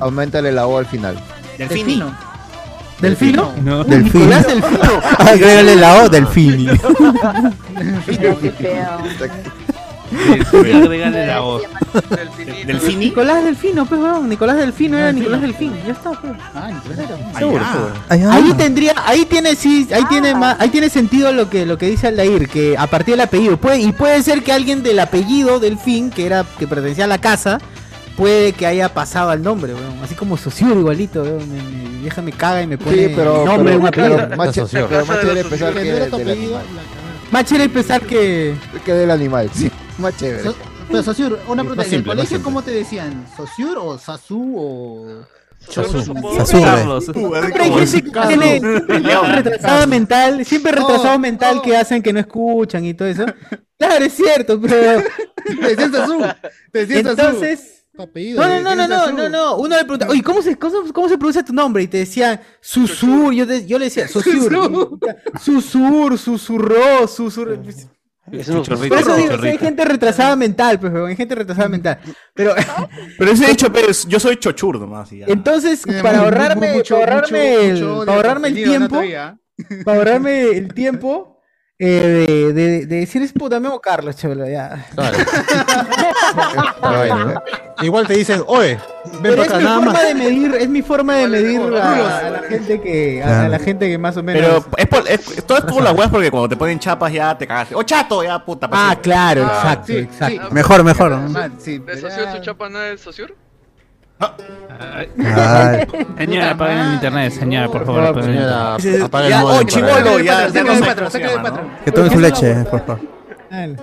Aumentale la O al final. Delfini. ¿Delfino? No. Delfín. Nicolás Delfino. Agrégale la O, Delfín. Qué feo. Sí, agrégale la voz. Delfini. Nicolás Delfino, pues, weón. Nicolás Delfino era Nicolás Delfín. Ya está, pues. Ah. Seguro, seguro. Ay, ah. Ahí tendría, ahí tiene sí, ahí tiene más, ahí tiene sentido lo que lo que dice Aldair, que a partir del apellido puede y puede ser que alguien del apellido del fin, que era que pertenecía a la casa, puede que haya pasado al nombre, weón. Así como Sociur igualito, weón. Mi, mi vieja me caga y me pone Sí, pero. el nombre pero, los pensar Que era del animal. chévere pensar que Que del animal, sí. Más chévere. So- Pero Sosur, una pregunta. ¿En el colegio cómo te decían? ¿Sosur o Sasu o.? Siempre hay gente que tiene retrasada mental, siempre retrasado mental que hacen que no escuchan y todo eso. Claro, es cierto, pero entonces apellido. No, no, no, no, no, no, no. Uno le pregunta, oye, ¿cómo se, cómo, cómo se pronuncia tu nombre? Y te decían Susur. Yo, te- yo le decía Susur. Susur, susurró, susurró. Es un Chichorrito, Por eso digo, hay gente retrasada mental, pues, hay gente retrasada mental. Pero Pero ese hecho, pero es- yo soy chochur nomás. y ya. entonces, Eh, para mu- mu- ahorrarme, mucho- para ahorrarme, mucho- el, mucho para ahorrarme el tiempo, para ahorrarme el tiempo eh, de, de, de decir es puta, me llamo Carlos, chévere, ya. Claro. Bueno, Igual te dicen, oye, ven Pero para es acá mi nada forma más. de medir, es mi forma de medir a, la gente que, a, la gente que más o menos. Pero es por, es- todo es por las weas porque cuando te ponen chapas ya te cagaste. ¡Oh, chato! Ya, puta. pues, Ah, sí. claro, Ah, exacto, sí, exacto. sí. Mejor, mejor. Sí, ¿De Sociur su chapa no es Sociur? Ay, Señora, apaguen el internet, señora, por favor. apaguen Señora, apaga el oh, chivolo, ya, Saca ya de patrón, que tomen su leche, por favor. Dale.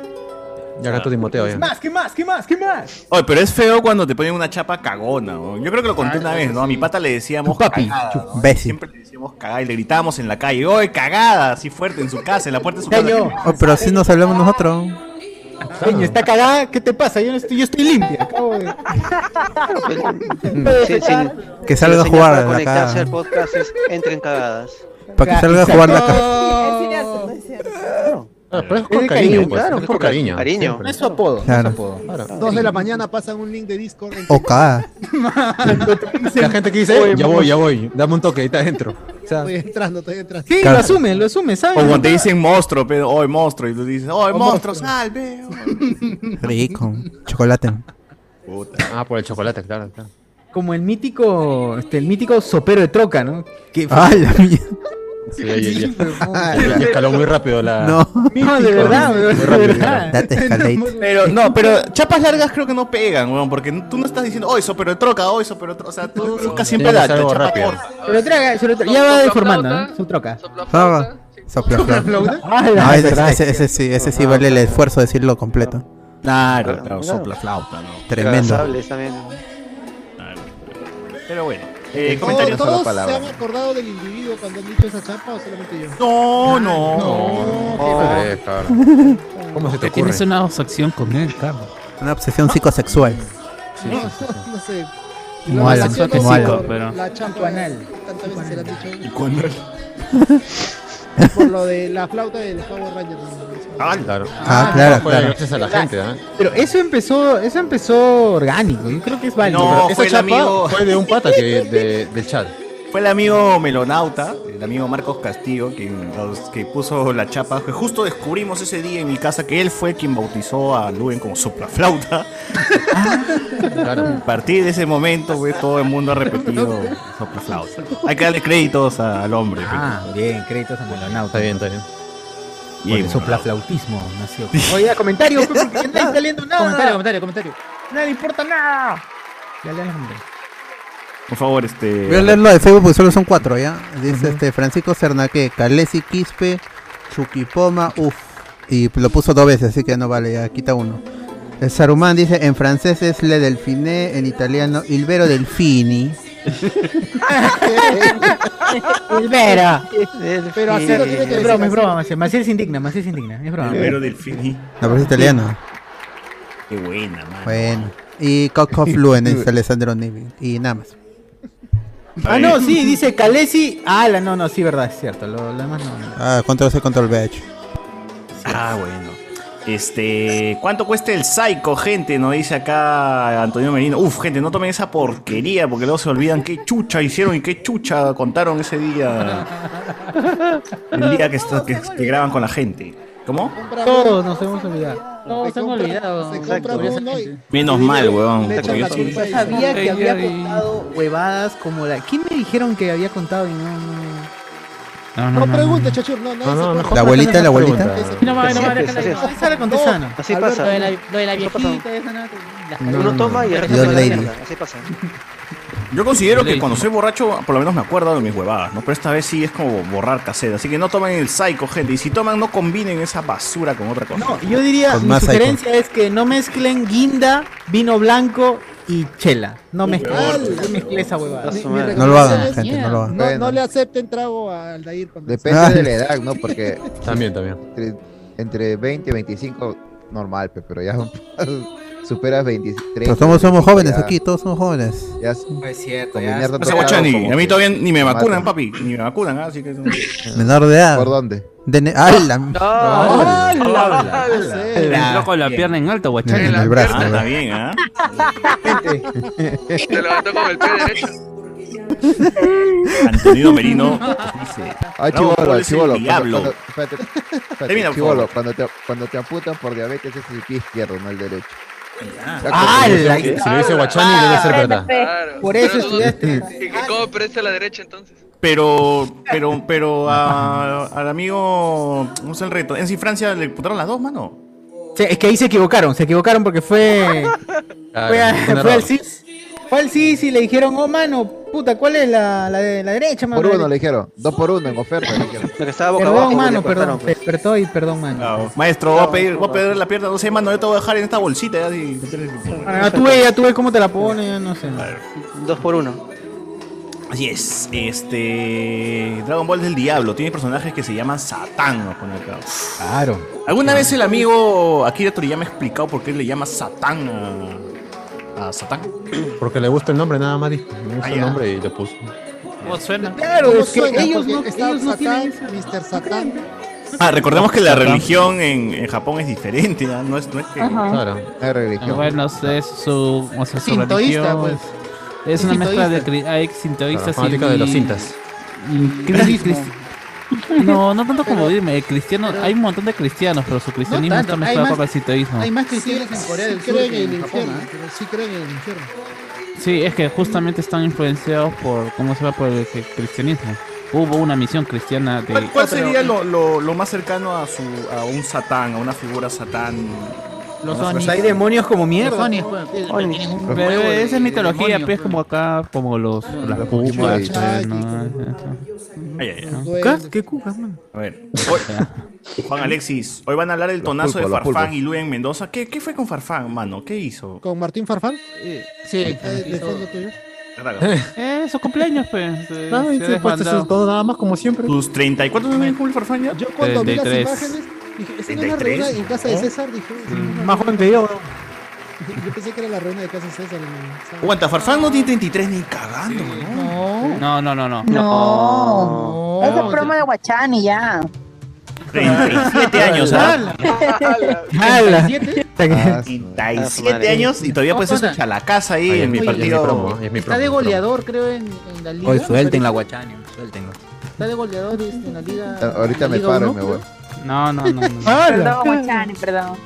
Ya gato Timoteo ¿Qué ya. más? ¿Qué más? ¿Qué más? ¿Qué más? Oye, pero es feo cuando te ponen una chapa cagona. ¿no? Yo creo que lo conté una vez, ¿no? A mi pata le decíamos papi. cagada. ¿no? Siempre le decíamos cagada y le gritábamos en la calle, ¡Oye, cagada! Así fuerte en su casa, en la puerta de su casa. Oh, pero así nos hablamos nosotros. Peño, está cagada, ¿qué te pasa? Yo no estoy, yo estoy limpia. Acabo de... Sí, sí. Que salga a La señal jugar para de conectarse acá. al podcast es entren cagadas. Para que salga a jugar de acá. Es cierto, no es cierto. Ah, pero es con cariño, cariño, pues, claro, es cariño. cariño. es su apodo. es Claro. su apodo. Dos de la mañana pasan un link de Discord. en- O cagada. La gente que dice, ya voy, ya voy, dame un toque, ahí está adentro. O sea, Estoy entrando, estoy entrando. Sí, Claro. lo asume, lo asume, O ¿sabes? cuando te dicen monstruo, pero, ¡Oye, monstruo! Y tú dices, ¡Oye, O monstruo, monstruo. salve! Rico. Chocolate. ah, por el chocolate, claro, claro. Como el mítico, este, el mítico sopero de troca, ¿no? Que Ay, la mía. Sí, ya, ya, ya. Ya escaló muy rápido la. No. No, de verdad, Muy rápido. verdad. Pero, no, pero chapas largas creo que no pegan, weón, porque tú no estás diciendo, ¡Oye, pero de troca! ¡Oye, pero de troca! O sea, tú buscas siempre la, chapa rápido. corta. Se lo traga, se lo traga. Ya va deformando, ¿no? Su troca. Sopla Sopla. flauta. Sopla flauta. Ah, la ese, verdad. ese, ese sí, ese sí vale el esfuerzo de decirlo completo. Claro, claro, sopla flauta, ¿no? Tremendo. Pero bueno, eh, Todos- comentarios. Solo ¿Todos se palabra. han acordado del individuo cuando han dicho esa chapa o solamente yo? No, no. No. ¿Cómo se te ocurre? tienes una obsesión con él, Carlos. Una obsesión psicosexual. no, no sé. Con Alan. pero- La chapa Anal. Tantas veces se la por lo de la flauta de los Power Rangers. Ah, claro. Ah, claro, claro. Gracias a la gente, ¿ah? Pero eso empezó, eso empezó orgánico. Yo creo que es válido. No, esa fue el chapa- amigo- Fue de un pata que, de- del chat. Fue el amigo Melonauta, el amigo Marcos Castillo, quien, los- que puso la chapa. Que justo descubrimos ese día en mi casa que él fue quien bautizó a Luen como soplaflauta. A partir de ese momento, güey, todo el mundo ha repetido soplaflauta. Hay que darle créditos a- al hombre. Ah, bien, créditos a Melonauta. Está bien, está bien. Y el soplaflautismo nació. Oye, comentario, porque ya no está saliendo nada. Comentario, comentario, comentario. No le importa nada. Ya le hombre. Por favor, este. Voy a leerlo de Facebook porque solo son cuatro, ¿ya? Dice este Francisco Cernaque, Calesi Quispe, Chuquipoma, uff. Y lo puso dos veces, así que no vale, ya quita uno. El Saruman dice, en francés es Le Delfine, en italiano Il Vero Delfini. Olvera. Pero así lo tiene que Es broma, es broma. Maciel. Maciel se indigna, Maciel se indigna. Es broma. Pero del Fini. No, pero es italiano. Qué buena, man. Bueno. Y Cock of Luen, dice Alessandro Nivi. Y nada más. Ah, no, sí, dice Calesi. Ah, la, no, no, sí, verdad, es cierto. Lo, lo demás no. no. Ah, control C, control B. hecho. Ah, bueno. Este, ¿cuánto cuesta el Psycho, gente? Nos dice acá Antonio Merino. Uf, gente, no tomen esa porquería porque luego se olvidan qué chucha hicieron y qué chucha contaron ese día. El día que, está- que, que graban con la gente. ¿Cómo? Todos nos hemos olvidado. Todos Se hemos compra- olvidado. se compra Exacto. uno y- Menos mal, weón. Yo sabía que había contado huevadas como la. ¿Quién me dijeron que había contado y no? no... No, No pregunte, Chachur, no, No, no, no, mejor La abuelita, la abuelita. No, no, no, la conté sana. Así pasa. Lo de la, lo de la Eso pasa. viejita, esa nada. las- No, Uno no, toma no. y el resto la. Así pasa. Yo considero que cuando soy borracho, por lo menos me acuerdo de mis huevadas, ¿no? Pero esta vez sí es como borrar cassette. Así que no tomen el Psycho, gente. Y si toman, no combinen esa basura con otra cosa. No, yo diría, Con mi sugerencia es que no mezclen guinda, vino blanco y chela. No mezclen. No mezclen esa huevada. Mi- mi No lo hagan, es gente, no lo hagan. No, Bueno. no le acepten trago a Aldair Depende Ah. de la edad, ¿no? Porque También, también. entre, entre 20 y 25, normal, pe, pero ya superas 23. Pero todos somos jóvenes aquí, todos somos jóvenes. Ya Es cierto, ya. No se como A mí todavía ni me vacunan, papi. Ni me vacunan, así que. Menor de edad. ¿Por dónde? DN ¡Ay, la- la pierna en alto, En guachani. el la brazo. Ah, bien, ¿ah? Se levantó con el pie derecho. Antonio Merino dice. Ah, chivolo, chivolo. Cuando, diablo. cuando, espérate, espérate, Termina, chivolo, cuando te, cuando te amputan por diabetes es el pie izquierdo, no el derecho. Ah, ¡Ah, la- Si lo dice Guachani, debe ser verdad. Por eso estudiaste. ¿Y que cómo presta la derecha entonces? Pero, pero, pero a- al amigo. ¿Cómo es el reto? En sí, Francia le putaron las dos, mano. Sí, es que ahí se equivocaron, se equivocaron porque fue. Claro, fue, a- fue al CIS. Fue al CIS y le dijeron, oh mano, puta, ¿cuál es la, la de la derecha, mano? Por uno le dijeron, dos por uno en oferta. le dijeron. Lo que estaba boca Perdón, abajo. mano, perdón. pues. Despertó y perdón, mano. Claro. Maestro, voy a pedir, voy a pedir la pierna, no sé, mano, yo te voy a dejar en esta bolsita. Ya, así. Ah, Ya tú ves, ya tú ves cómo te la pones, ya no sé. Dos por uno. Así es, este. Dragon Ball del Diablo tiene personajes que se llaman Satán. nos pone acá. Claro. ¿Alguna vez el amigo Akira Toriyama ha explicado por qué le llama Satán a, a Satán? Porque le gusta el nombre, nada más dijo. Me gusta Ah, el ya. nombre y le puso. ¿Cómo suena? Claro, ¿Cómo es que suena? ellos Porque no, está ellos no Satán, Mr. Satán. Ah, recordemos que la religión en, en Japón es diferente, ¿ah? no, es, no es que. Claro. No hay religión. Bueno, es su, o sea, su Sintoísta, religión, pues. Es Es una mezcla de sintoístas La fanática y, de los cintas. No, no tanto como dime, cristiano, hay un montón de cristianos, pero su cristianismo tanto, está mezclado más- con el sintoísmo. Hay más Sí, cristianos en Corea del sí Sur creen que en el en Japón. infierno, ¿ah? pero sí creen en el infierno. Sí, es que justamente están influenciados por, ¿cómo se va? Por el cristianismo. Hubo una misión cristiana de... ¿Cuál, cuál sería lo, lo, lo más cercano a, su, a un Satán, a una figura Satán? Los Onis. figura- Hay demonios como Los mierda. Onis, pues, tienen un Pero de- esa es mitología, pues, pues. como acá, como los... Las los cucas, Fujimori. pues, ¿no? Ay, ay, ay. ¿Cucas? ¿Qué cucas, mano? A ver. Hoy- Juan Alexis, hoy van a hablar del Los tonazo de los Farfán y Luis en Mendoza. ¿Qué, ¿Qué fue con Farfán, mano? ¿Qué hizo? ¿Con Martín Farfán? Sí, Eh, de fondo tuyo. Raro. Eh, su cumpleaños, pues. eh, No, y se sí, pues, todo nada más como siempre. ¿Tus 34 años cumple Farfán ya? Yo cuando vi las 33. imágenes, dije, ¿esa no es la 33? reina en casa de César? Dije, Más joven que yo. yo pensé que era la reina de casa de César. en- Aguanta, Farfán no tiene 33 ni cagando, ¿no? No. No, no, no, no. No. No. Ese promo de Guachani ya. 37 años, ¿ah? ¡Hala! 37 años y todavía puedes escuchar la casa ahí Ay, en mi es mi partido. promo, es mi Está de goleador, creo, en, en la liga. Hoy suelten la guachani, sueltenla. Está de goleador este, en la liga. Ah, Ahorita me paro y me voy. No, no, no. no. Perdón, Guachani, perdón.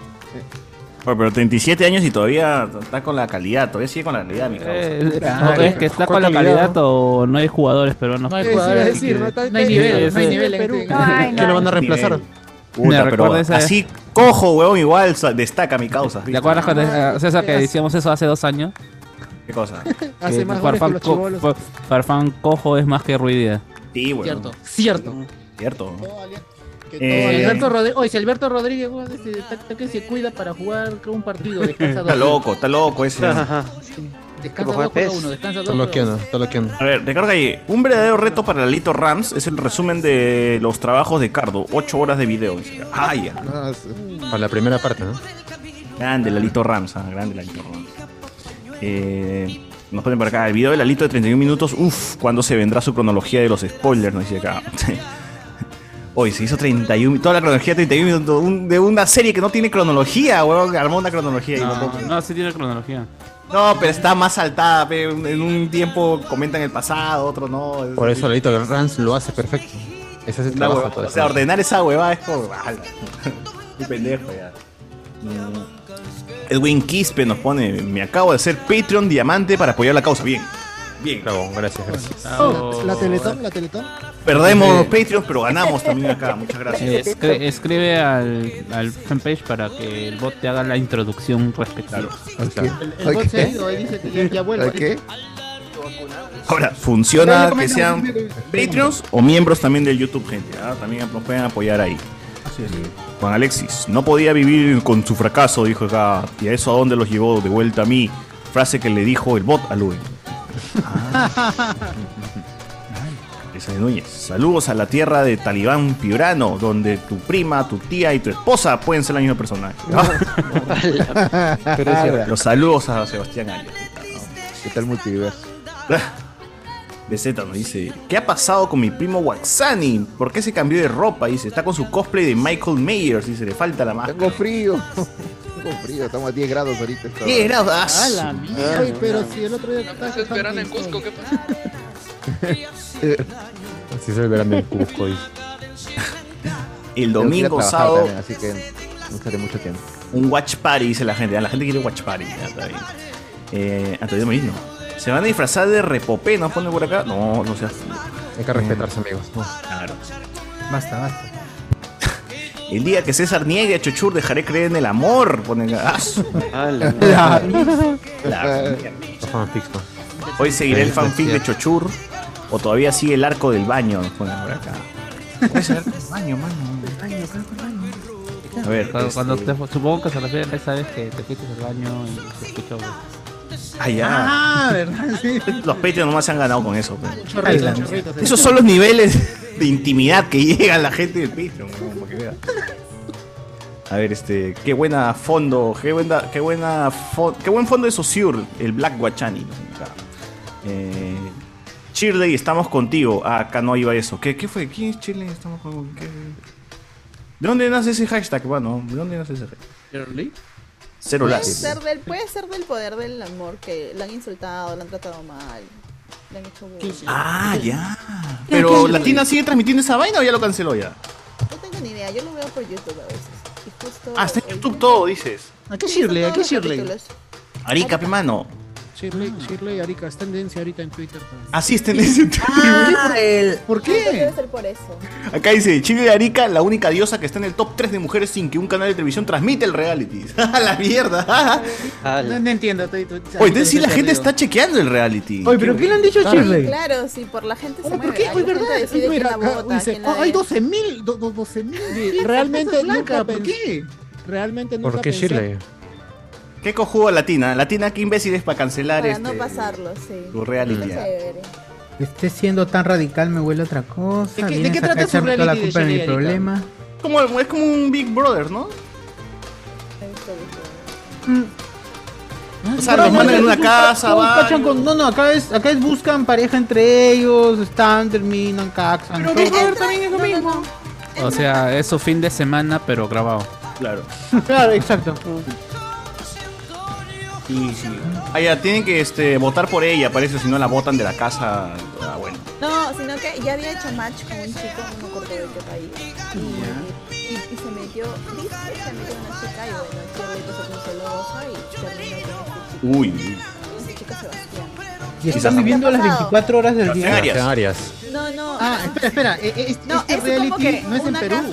Bueno, pero 37 años y todavía está con la calidad, todavía sigue con la calidad, mi causa. Eh, no, es que está con la calidad o no hay jugadores peruanos. No hay jugadores. es decir, no está- no hay está- nivel, sí, no hay sí. nivel en Perú. ¿Qué lo van a reemplazar? Puta, Me pero recuerda esa- así cojo, huevón, igual destaca mi causa. ¿Te acuerdas cuando Ah, eh, César, que decíamos eso hace dos años? ¿Qué cosa? Hace más Farfán, co- Farfán cojo es más que Ruidía. Sí, huevón. Cierto, cierto. Cierto. Que Eh, Alberto Rodríguez, oye, si Alberto Rodríguez este, está- está que se cuida para jugar un partido, descansa Está loco, está loco ese. Descansa dos, uno, descansa dos. Está loqueando, uno. está loqueando. A ver, Ricardo Calle, un verdadero reto para Lalito Rams es el resumen de los trabajos de Cardo. 8 horas de video. Ah, ya. Para la primera parte, ¿no? Grande Lalito Rams, ah, grande Lalito Rams. Eh, nos ponen por acá el video de Lalito de 31 minutos. Uf, ¿cuándo se vendrá su cronología de los spoilers? Nos dice acá. Hoy se hizo 31, toda la cronología de 31 minutos un- de una serie que no tiene cronología, weón. Armó una cronología y no, No, puedo- no, sí tiene cronología. No, pero está más saltada. En un tiempo comentan el pasado, otro no. Es- Por eso Lalito Rans lo hace perfecto. Ese es el trabajo. hueva- todo o eso. sea, ordenar esa huevada es como. Qué pendejo ya. Mm. Edwin Quispe nos pone: Me acabo de hacer Patreon Diamante para apoyar la causa. Bien, bien. Bravo, gracias, gracias. Oh, la Teletón, la Teletón. Perdemos Patreon, pero ganamos también acá. Muchas Eh, gracias. escri- escribe al, al fanpage para que el bot te haga la introducción respectiva. Claro. El, el bot se ha ido, él dice que ya, ya vuelve. ¿A qué? Ahora, funciona que sean Patreons o miembros también del YouTube, gente. ¿ah? También nos pueden apoyar ahí. Juan Alexis, no podía vivir con su fracaso, dijo acá. ¿Y a eso a dónde los llevó de vuelta a mí? Frase que le dijo el bot a Luen. Esa Núñez. Saludos a la tierra de Talibán Piurano, donde tu prima, tu tía y tu esposa pueden ser la misma persona. Los saludos a Sebastián Arias. ¿Qué tal multiverso? BZ nos dice, ¿qué ha pasado con mi primo Waxani? ¿Por qué se cambió de ropa? Dice, está con su cosplay de Michael Myers, dice, le falta la máscara. Tengo frío. Tengo frío. Estamos a 10 grados ahorita. esta 10 hora. grados, ah, A la mierda. Ay, pero si el otro día Estás esperando en Cusco, ¿qué pasa? Así es el verano en Cusco. El domingo, trabajar sábado, también, así que no estaré mucho tiempo. un watch party, dice la gente. Ah, La gente quiere watch party. Ya, está bien. Eh, Antonio Merino. ¿Se van a disfrazar de repopé? ¿Nos pone por acá? No, no seas... Hay que respetarse, amigos. No. Claro. Basta, basta. El día que César niegue a Chochur, dejaré creer en el amor. Ponen. Ah. La. Los fanfics, ¿no? Hoy seguiré el fanfic de Chochur. O todavía sigue el arco del baño. Ponen por acá. ¿Cuál es el arco del baño, mano? A ver, Cuando, cuando este- te- supongo que se refiere a esa vez que te fuiste al baño y se escuchó. Ah, ya. Ah, ¿verdad? Sí. Los Patreon nomás se han ganado con eso. Chorrito, chorrito, sí. Esos son los niveles de intimidad que llega la gente del Patreon. ¿no? Para que vea. A ver, este, qué buena fondo, qué buena, qué buena, fo- qué buen fondo de Sociur, el Black Guachani. Eh, Shirley, estamos contigo. Ah, acá no iba eso. ¿Qué, qué fue? ¿Quién es Shirley? Estamos con, ¿qué? ¿De dónde nace ese hashtag, mano? ¿De dónde nace ese hashtag? Cero Puede ser, del, puede ser del poder del amor que lo han insultado, lo han tratado mal. Le han hecho bullying. Ah, ya. Pero Latina sigue transmitiendo esa vaina o ya lo canceló ya. No tengo ni idea, yo lo veo por YouTube a veces. Y justo Ah, está en YouTube todo, dices. ¿A qué son ¿A qué capítulos. Arica, pe mano. Shirley, Shirley Arica, es tendencia ahorita en Twitter. Así es tendencia. Ah, el... ¿Por Entonces qué? Debe ser por eso. Acá dice, Chile de Arica, la única diosa que está en el top 3 de mujeres sin que un canal de televisión transmite el reality. ¡A la mierda! No, no entiendo. estoy- estoy- Oye, entonces sí la estoy gente está chequeando el reality. Oye, pero ¿qué le han dicho a Shirley? claro, sí, por la gente se. ¿Por qué? Oye, ¿verdad? Mira, vota, dice, oh, hay de- 12 mil, 12 mil. Realmente nunca ¿por qué? Realmente nunca ¿Por qué pensé- Shirley? ¿Qué cojudo Latina? Latina, qué imbécil es para cancelar Para este... no pasarlo, sí. tu reality. Chévere. Esté siendo tan radical me huele otra cosa. ¿De qué- de qué trata su la reality de culpa de mi problema. Como, es como un Big Brother, ¿no? Visto. O sea, los mandan en una casa, van. con- no, no, acá es, acá es buscan pareja entre ellos, están, terminan, caxan. todo. también es lo mismo. O sea, es su fin de semana, pero grabado. Claro. Claro, exacto. Sí, sí. Ah, ya, tienen que este, votar por ella, parece, si no la votan de la casa. Ah, bueno. No, sino que ya había hecho match con un chico, no me acuerdo de qué país. Y, y, y se metió, dice que se metió con una chica y bueno, Shirley pues se puso celosa y terminó con este chico. Uy. Con este chico Sebastián. Y están viviendo las 24 horas del día. Sebastián Arias. No, no. Ah, espera, espera. eh, eh, este No, este es como reality que no es en Perú. casa-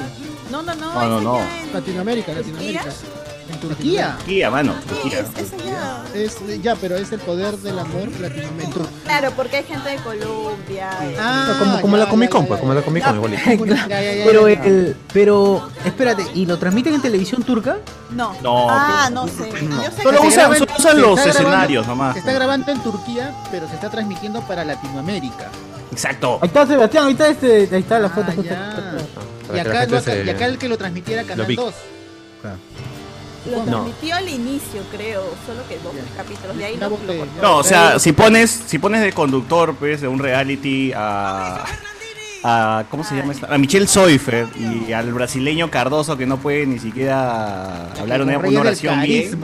No, no, no. No, no, no. en- Latinoamérica, Latinoamérica. En Turquía. Turquía, mano, Turquía. Ese ya. Es, ya, pero es el poder del amor latinoamericano. Claro, porque hay gente de Colombia. y- Ah, como como ya, la Comic Con, ya, pues, como la Comic Con, igualito. Ya, ya, ya, Pero el, pero, espérate, ¿y lo transmiten en televisión turca? No. No, Ah, no sé. Yo sé Solo que usan- los escenarios nomás. Se está grabando en Turquía, pero se está transmitiendo para Latinoamérica. Exacto. Ahí está Sebastián, ahí está este, ahí está la foto. Ah. Para Y acá, gente lo- se- y acá el que lo transmitiera Canal vi. 2. Lo No. transmitió al inicio, creo. Solo que dos capítulos. De ahí Ya lo, cortó. No, o sea, si pones, si pones de conductor, pues, de un reality a. a ¿Cómo se llama esta? A Michelle Soifer y al brasileño Cardoso que no puede ni siquiera hablar una, una oración bien.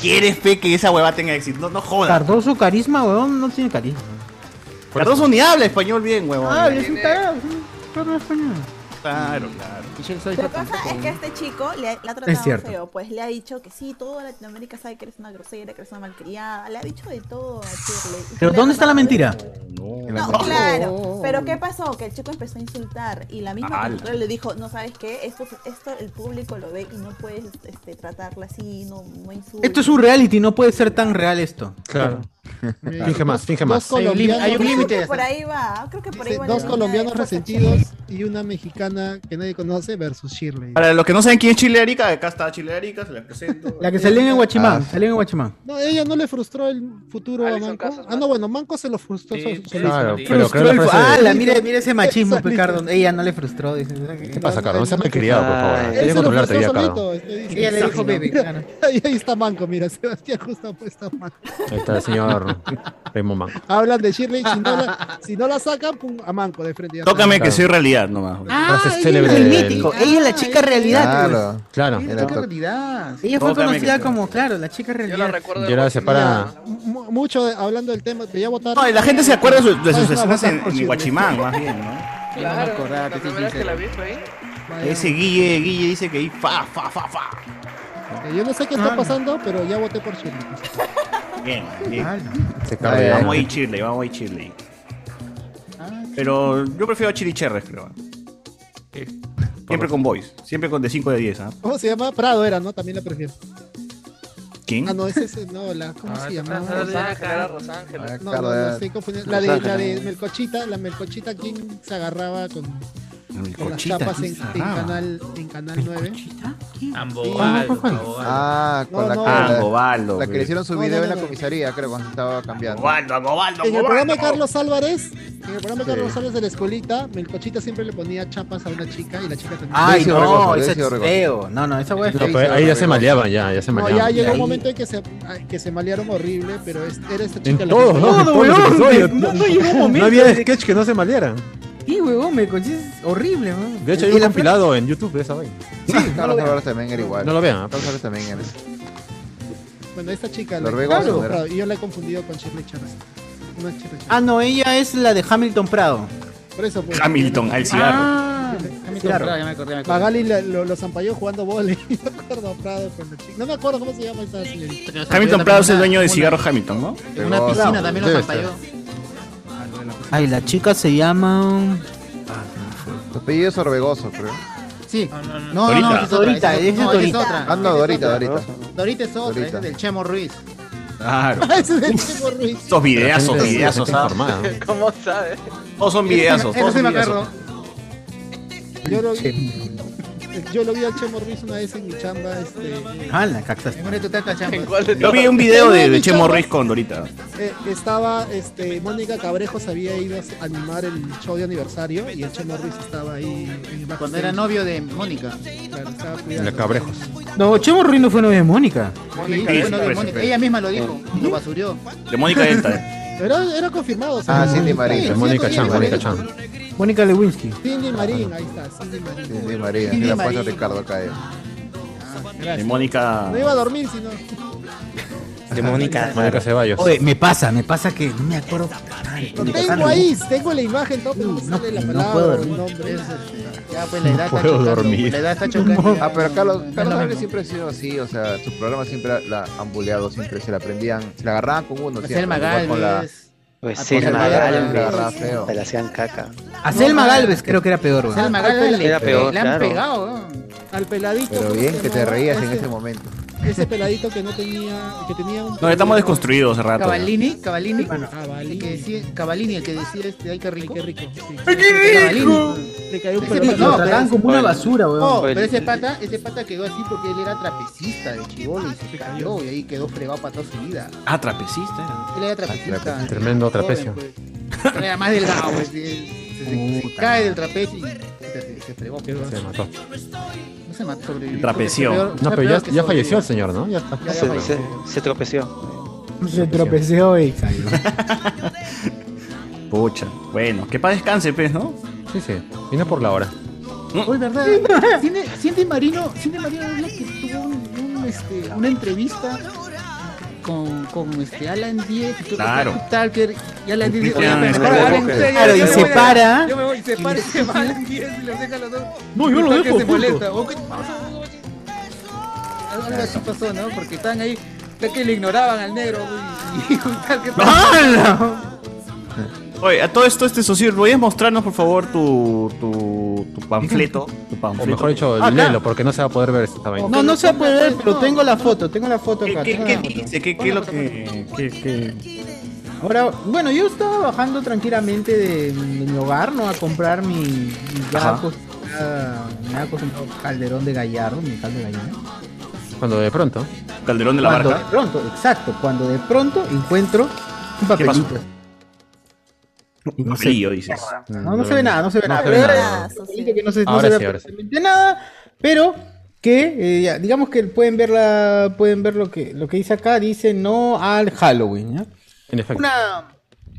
¿Quieres fe que esa hueva tenga éxito? No, no jodas. Cardoso carisma, weón, no tiene carisma. Cardoso ni habla español bien, huevón. Ah, es un tarado, es un español. Claro, claro. Michelle La cosa tampoco. es que este chico le ha, le ha tratado feo, pues le ha dicho que sí, toda Latinoamérica sabe que eres una grosera, que eres una malcriada, le ha dicho de todo a Shirley. Pero ¿dónde está la mentira? No, claro, pero ¿qué pasó? Que el chico empezó a insultar y la misma le dijo, no sabes qué, esto, esto el público lo ve y no puedes este, tratarla así, no, no insultes. Esto es un reality, no puede ser tan real esto. Claro. Finge más, finge más. Hay un límite. por ahí va, creo que por ahí va. dos colombianos resentidos y una mexicana que nadie conoce versus Shirley. Para los que no saben quién es Chile Arica, acá está Chile Arica, se la presento. La que salió en Guachimán, Ah. salió en Guachimán. No, ella no le frustró el futuro a Manco. Casas, Ah, no, bueno, Manco se lo frustró. Sí. Claro, pero Frustró el- Ah, la, mire, mire ese machismo. Ricardo. Ella no le frustró. Dice, ¿Qué pasa, Carlos? No seas malcriado, por favor. Tienes que controlarte ya, dice. Ella le dijo bebé, claro. Ahí, está Manco, mira, Sebastián justo ha puesto a Manco. Ahí está el señor Raymond Manco. Hablan de Shirley, si no la, si no la sacan, pum, a Manco de frente. Tócame que soy realidad nomás. Ah, ella célebre mítico. Ella es la chica realidad. Claro. Claro. Ella la realidad. Ella fue conocida como, claro, la chica Yo la realidad. recuerdo. Y de ahora se para. Mu- Mucho de- hablando del tema, que ya votaron. No, y la gente se acuerda de, su- de sus escenas en. Guachimán, más bien, ¿no? Claro, acordaba, la primera que la vi fue ahí. Ese Guille, Guille dice que ahí fa, fa, fa, fa. Yo no sé qué está pasando, pero ya voté por Shirley. Bien, bien. Se Ay, ya. Vamos a ir Chile, vamos a ir Chile. Pero yo prefiero a Chili Cherres, creo. Siempre con boys, siempre con de 5 de 10, ¿ah? ¿Cómo se llama? Prado era, ¿no? También la prefiero. ¿Quién? Ah, no, ese es. No, la. ¿Cómo se llama? Rosángel, era Rosángel. Ah, No, no, no, ya- estoy confundiendo. La de, la de. Melcochita, la Melcochita, ¿quién se agarraba con, con las Melcochita, chapas ¿quién en, agarraba? canal, en canal 9? Ambobaldo, Ambobaldo. Ah, con No, la, no. que- Ah, la- Gobaldo. la que le hicieron su No, video no, en la no, no. comisaría, creo, cuando estaba cambiando. Gobaldo, En el programa de. Carlos Álvarez, en el programa de Sí. Carlos Álvarez de la escuelita, Melcochita siempre le ponía chapas a una chica y la chica tenía. Ay, Decio no, ese es feo. No, no, esa wea es No, fea. pues ahí ya se maleaban, ya, ya se No, maleaban. ya llegó un momento en que se, que se malearon horrible, pero es- era esta En chica la todos, que- ¿no? No, no llegó un momento No había sketch que no se malearan. Sí, huevón, me es horrible, weón. De hecho, hay Y un la compilado en YouTube de esa vaina. Sí, Carlos Álvarez también era igual. No lo vean, ¿ah? Carlos Álvarez también era. Bueno, esta chica. La- yo la he confundido con Shirley Chávez. No es Shirley Chávez. Ah, no, ella es la de Hamilton Prado. Por eso, pues. Hamilton, al cigarro. Ah, Hamilton claro. Prado, ya me acordé, ya me acordé. Magali la- lo, los ampalló jugando volei. No me acuerdo, Prado con la chica. No me acuerdo cómo se llama esta señorita. Hamilton Prado es el dueño de cigarro Hamilton, ¿no? En una piscina también los Debe ampalló. Ay, la chica se llama. Su apellido es Orbegoso, creo. Sí. No, no, esa es. Dorita, es, no, otra. Ah, no, Dorita, Dorita. Dorita es otra, es del Chemo Ruiz. Claro. Ese es el Chemo Ruiz. Estos videazos, videazos, ¿no? ¿Cómo sabe? Todos son videazos, todos sí son me videazos. acuerdo. Yo lo Yo lo vi al Chemo Ruiz una vez en mi chamba. Este, Ah, la cactas. Yo vi un video de, de Chemo Ruiz con Dorita. Eh, estaba este, Mónica Cabrejos había ido a animar el show de aniversario y el Chemo Ruiz estaba ahí Cuando era novio de Mónica. Claro, La. Cabrejos. No, Chemo Ruiz no fue novia de Mónica. Sí, Sí, fue novio de Mónica. Ella misma lo dijo, lo basurió. De Mónica Delta. eh. Era, era confirmado. o sea, Ah, sí, De Mónica sí, Chan, Mónica. Chan. Mónica Lewinsky. Cindy Marín, ahí está, Cindy Marín. Cindy María, Cindy la Marín. Ricardo acá. eh. De Mónica. No iba a dormir, sino. De Mónica. Mónica Ceballos. Oye, me pasa, me pasa que no me acuerdo. Ay, tengo ahí, tengo la imagen, todo, pero no sale la no palabra puedo o el dormir. nombre. Ya pues la edad está puedo chocando. dormir. La edad está chocando. Ah, pero Carlos, No, no, Carlos no, Álvarez no. siempre ha sido así, o sea, sus programas siempre la han buleado, siempre se la aprendían, se la agarraban con uno. Selma siempre, Pues la Selma Galvez. Se la hacían caca. A Selma Galvez creo que era peor, güey. Selma Galvez le, era peor, le han claro. pegado. ¿no? Al peladito. Pero ¿cómo bien que te reías en ese momento. Ese peladito que no tenía, que tenía un. No, estamos desconstruidos hace rato. Cavallini, Cavallini. Cavallini. El que decía, Cavallini, el que decía este, ay qué rico. Qué rico. sí. ¡Ay, qué rico! Le cayó un pa- no, pero- como una basura, weón. No, pero ese pata, ese pata quedó así porque él era trapecista de chivolo y se cayó y ahí quedó fregado para toda su vida. Ah, trapecista era. Él era trapecista. Tremendo joven, trapecio. pues. Él era más delgado, pues, y se, se- cae del trapecio y se, se fregó. Se mató. No se mató, sobrevivió. Trapeció. Peor- No, pero ya, ya falleció el señor, ¿no? Ya está. Ya, ya Se, falleció. se, se tropeció. Se tropezó y cayó. Pucha. Bueno, que para descanse, pues, ¿no? Sí, sí. Y no por la hora. Uy, ¿verdad? Cindy Marino, Cindy Marino es la que tuvo un, un, este, una entrevista con, con este Alan Diez Claro. Talker y Alan Diez dice, hablen ustedes, Claro, y se para. Yo me voy, se para y se va Alan Diez y los deja a los dos. No, yo lo dejo se molesta. "Oh, ¿qué pasa? Algo así pasó, ¿no? Porque estaban ahí, que le ignoraban al negro y, Talker ¡Hala! Oye, a todo esto, este socio, ¿podrías mostrarnos, por favor, tu, tu, tu panfleto? Tu O mejor dicho, Acá. léelo, porque no se va a poder ver esta vaina. No, no se va a poder ver, pero tengo la foto, tengo la foto ¿Qué, acá. qué, dice? ¿Qué, qué es lo que...? qué- qué- Ahora, bueno, yo estaba bajando tranquilamente de, de mi hogar, ¿no? A comprar mi, mi ya me ha acostumbrado calderón de gallardo, mi caldo de gallina. Cuando de pronto. Calderón de la Cuando de barca. pronto, exacto, cuando de pronto encuentro un papelito. Dices. No, no se ve nada, no se ve No nada. se ve Pero nada. era papelito que no se, no Ahora se ve sí. nada, pero que eh, ya, digamos que pueden ver la, pueden ver lo que lo que dice acá, dice no al Halloween, ¿ya? En efecto. Una,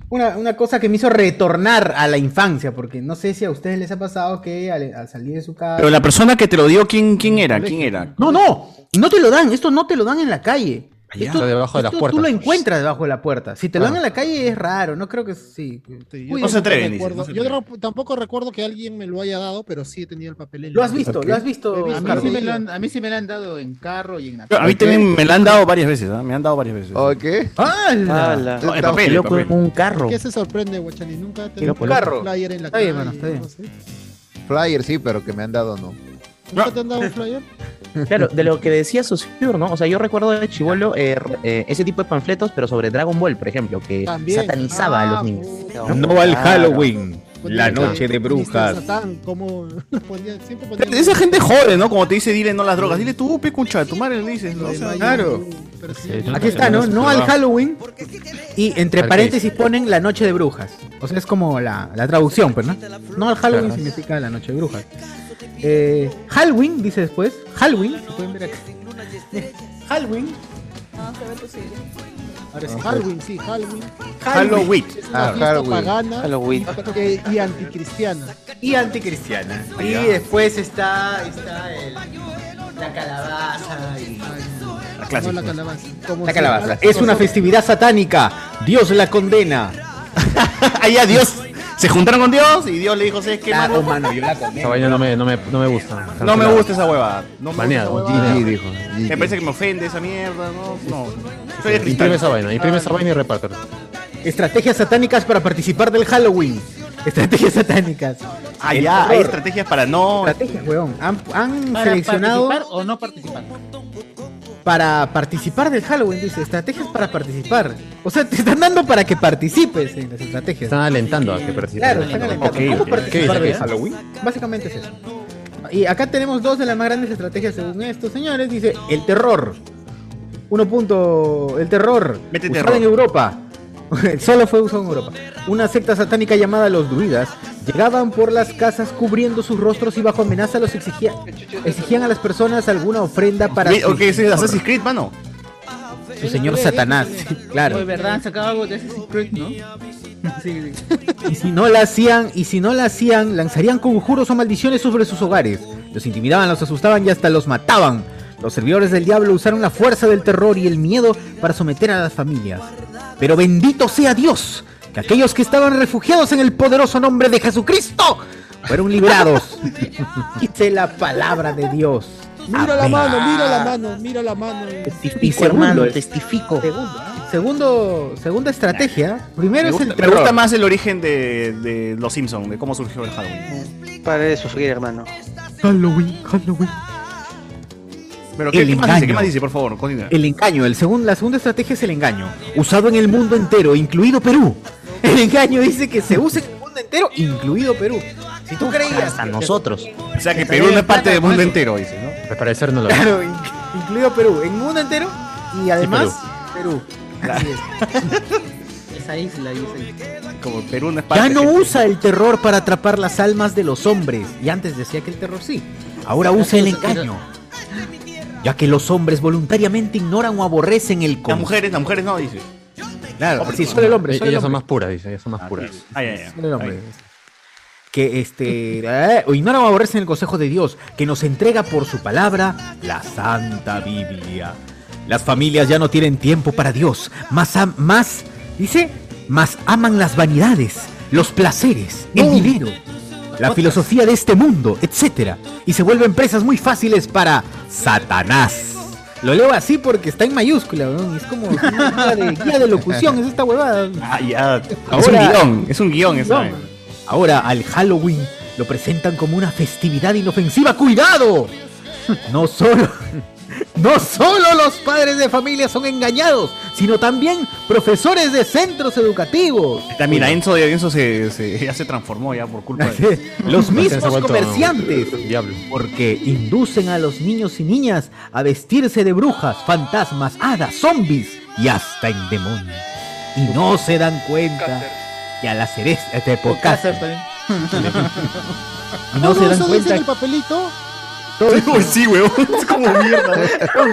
una, una cosa que me hizo retornar a la infancia, porque no sé si a ustedes les ha pasado que al, al salir de su casa. Pero la persona que te lo dio, ¿quién, quién era? ¿Quién era? No, no, no te lo dan, esto no te lo dan en la calle. Esto, Está debajo de las esto puertas. Tú lo encuentras debajo de la puerta. Si te lo Ah. dan en la calle es raro, no creo que sí. Sí, Uy, no se atreven, dice, recuerdo- no se yo atreven. tampoco recuerdo que alguien me lo haya dado, pero sí he tenido el papel en Lo has visto, lo has visto. A mí, sí me lo han, a mí sí me lo han dado en carro y en la A mí también me la han dado varias veces, ¿ah? Me han dado varias veces. ¿O qué? ¡Hala! Ala. No, el papel, el Loco, papel. un carro. ¿Qué se sorprende, Guachani? Nunca tenido un carro. un flyer en la Está calle. bien, mano, está bien. no sé. Flyer sí, pero que me han dado no. ¿Nunca te han dado un flyer? Claro, de lo que decía Saussure, ¿no? O sea, yo recuerdo de Chivolo eh, eh, ese tipo de panfletos, pero sobre Dragon Ball, por ejemplo, que También. satanizaba a Ah, los niños. puta. No al Claro. Halloween, la noche de brujas. Satán, como ponía, siempre ponía Esa gente jode, ¿no? Como te dice, dile no las drogas. Dile tú, pe, concha, de tu madre le dices. ¿no? O sea, Claro. Pero Aquí está, ¿no? No al Halloween. Y entre paréntesis ponen la noche de brujas. O sea, es como la, la traducción, pues, ¿no? No al Halloween significa la noche de brujas. Eh, Halloween, dice después. Halloween, si pueden ver acá. Halloween. No, se posible. Ahora sí. Halloween, sí, Halloween. Halloween. Ah, Halloween. pagana Halloween. y, y anticristiana. Y anticristiana. Y después está, está el, la calabaza y... La No clásica. la calabaza. Como La calabaza. Es una festividad satánica. Dios la condena. Allá Dios. Se juntaron con Dios y Dios le dijo, ¿sabes qué, Claro, mano? mano, yo la Esa condeno. vaina no me, no me, no me gusta. No me gusta esa hueva. No me Baneado. gusta esa huevada. GG dijo. Me GG. parece que me ofende esa mierda, ¿no? No. Soy de Imprime cristal. esa vaina, imprime esa vaina y repártela. Estrategias satánicas para participar del Halloween. Estrategias satánicas. Ah, ya, hay estrategias para no. Estrategias, weón. Han, han ¿Para seleccionado participar o no participar? Para participar del Halloween, dice. Estrategias para participar. O sea, te están dando para que participes en las estrategias. Están alentando a que participes. Claro, están alentando. Ok, ¿Cómo ok. participar ¿Qué dice? del ¿Qué? Halloween? Básicamente es eso. Y acá tenemos dos de las más grandes estrategias según estos señores. Dice, el terror. Uno punto, el terror. Mete usado terror. en Europa. Solo fue usado en Europa. Una secta satánica llamada los druidas llegaban por las casas cubriendo sus rostros y bajo amenaza los exigía, exigían a las personas alguna ofrenda para ¿Qué- o su qué es señor, Assassin's Creed, mano? su señor Satanás. Claro. De verdad, sacaba algo de Assassin's Creed, ¿no? Sí, sí. Y si no la hacían, y si no la hacían, lanzarían conjuros o maldiciones sobre sus hogares. Los intimidaban, los asustaban y hasta los mataban. Los servidores del diablo usaron la fuerza del terror y el miedo para someter a las familias. Pero bendito sea Dios, que aquellos que estaban refugiados en el poderoso nombre de Jesucristo fueron librados. Dice la palabra de Dios. Mira la mano, mira la mano, mira la mano. Y segundo, es- testifico. Segundo, segunda estrategia. Primero Me es gusta, el me terror. gusta más el origen de, de los Simpsons, de cómo surgió el Halloween. Para de sufrir, hermano. Halloween, Halloween. Pero ¿qué, El qué más dice? ¿Qué engaño. más dice? Por favor, continúa. El engaño, el segun- la segunda estrategia es el engaño, usado en el mundo entero, incluido Perú. El engaño dice que se usa en el mundo entero, incluido Perú. Si tú creías Hasta que- nosotros. O sea que que Perú no es parte del mundo entero, dice, ¿no? Al parecer no lo Claro, in- incluido Perú, en el mundo entero y además Perú. Así es. Esa isla y esa isla. Como Perú no es parte Ya no usa el terror para atrapar las almas de los hombres. Y antes decía que el terror sí. Ahora usa el engaño. Ya que los hombres voluntariamente ignoran o aborrecen el Las mujeres, las mujeres no, dice. Claro, sí, solo el hombre. Solo el Ellas son más puras, dice, ellas son más puras. Solo el hombre. Que este. eh, o ignoran o aborrecen el consejo de Dios, que nos entrega por su palabra la Santa Biblia. Las familias ya no tienen tiempo para Dios. Más, am- más, dice, más aman las vanidades, los placeres, el dinero, la filosofía de este mundo, etc. Y se vuelven presas muy fáciles para Satanás. Lo leo así porque está en mayúscula, y es como una guía de, guía de locución, es esta huevada. Ah, ya. es un guion, es un guion esa. No. Ahora al Halloween lo presentan como una festividad inofensiva. ¡Cuidado! No solo, no solo los padres de familia son engañados, sino también profesores de centros educativos. También a Enzo, Enzo se, se- ya se transformó ya por culpa de Los mismos comerciantes. Diablo. Porque inducen a los niños y niñas a vestirse de brujas, fantasmas, hadas, zombies y hasta en demonios. Y no se dan cuenta que al hacer esto, este podcast, y no se dan eso dice en cuenta el papelito? Todo Uy, sí, weón. Es como mierda.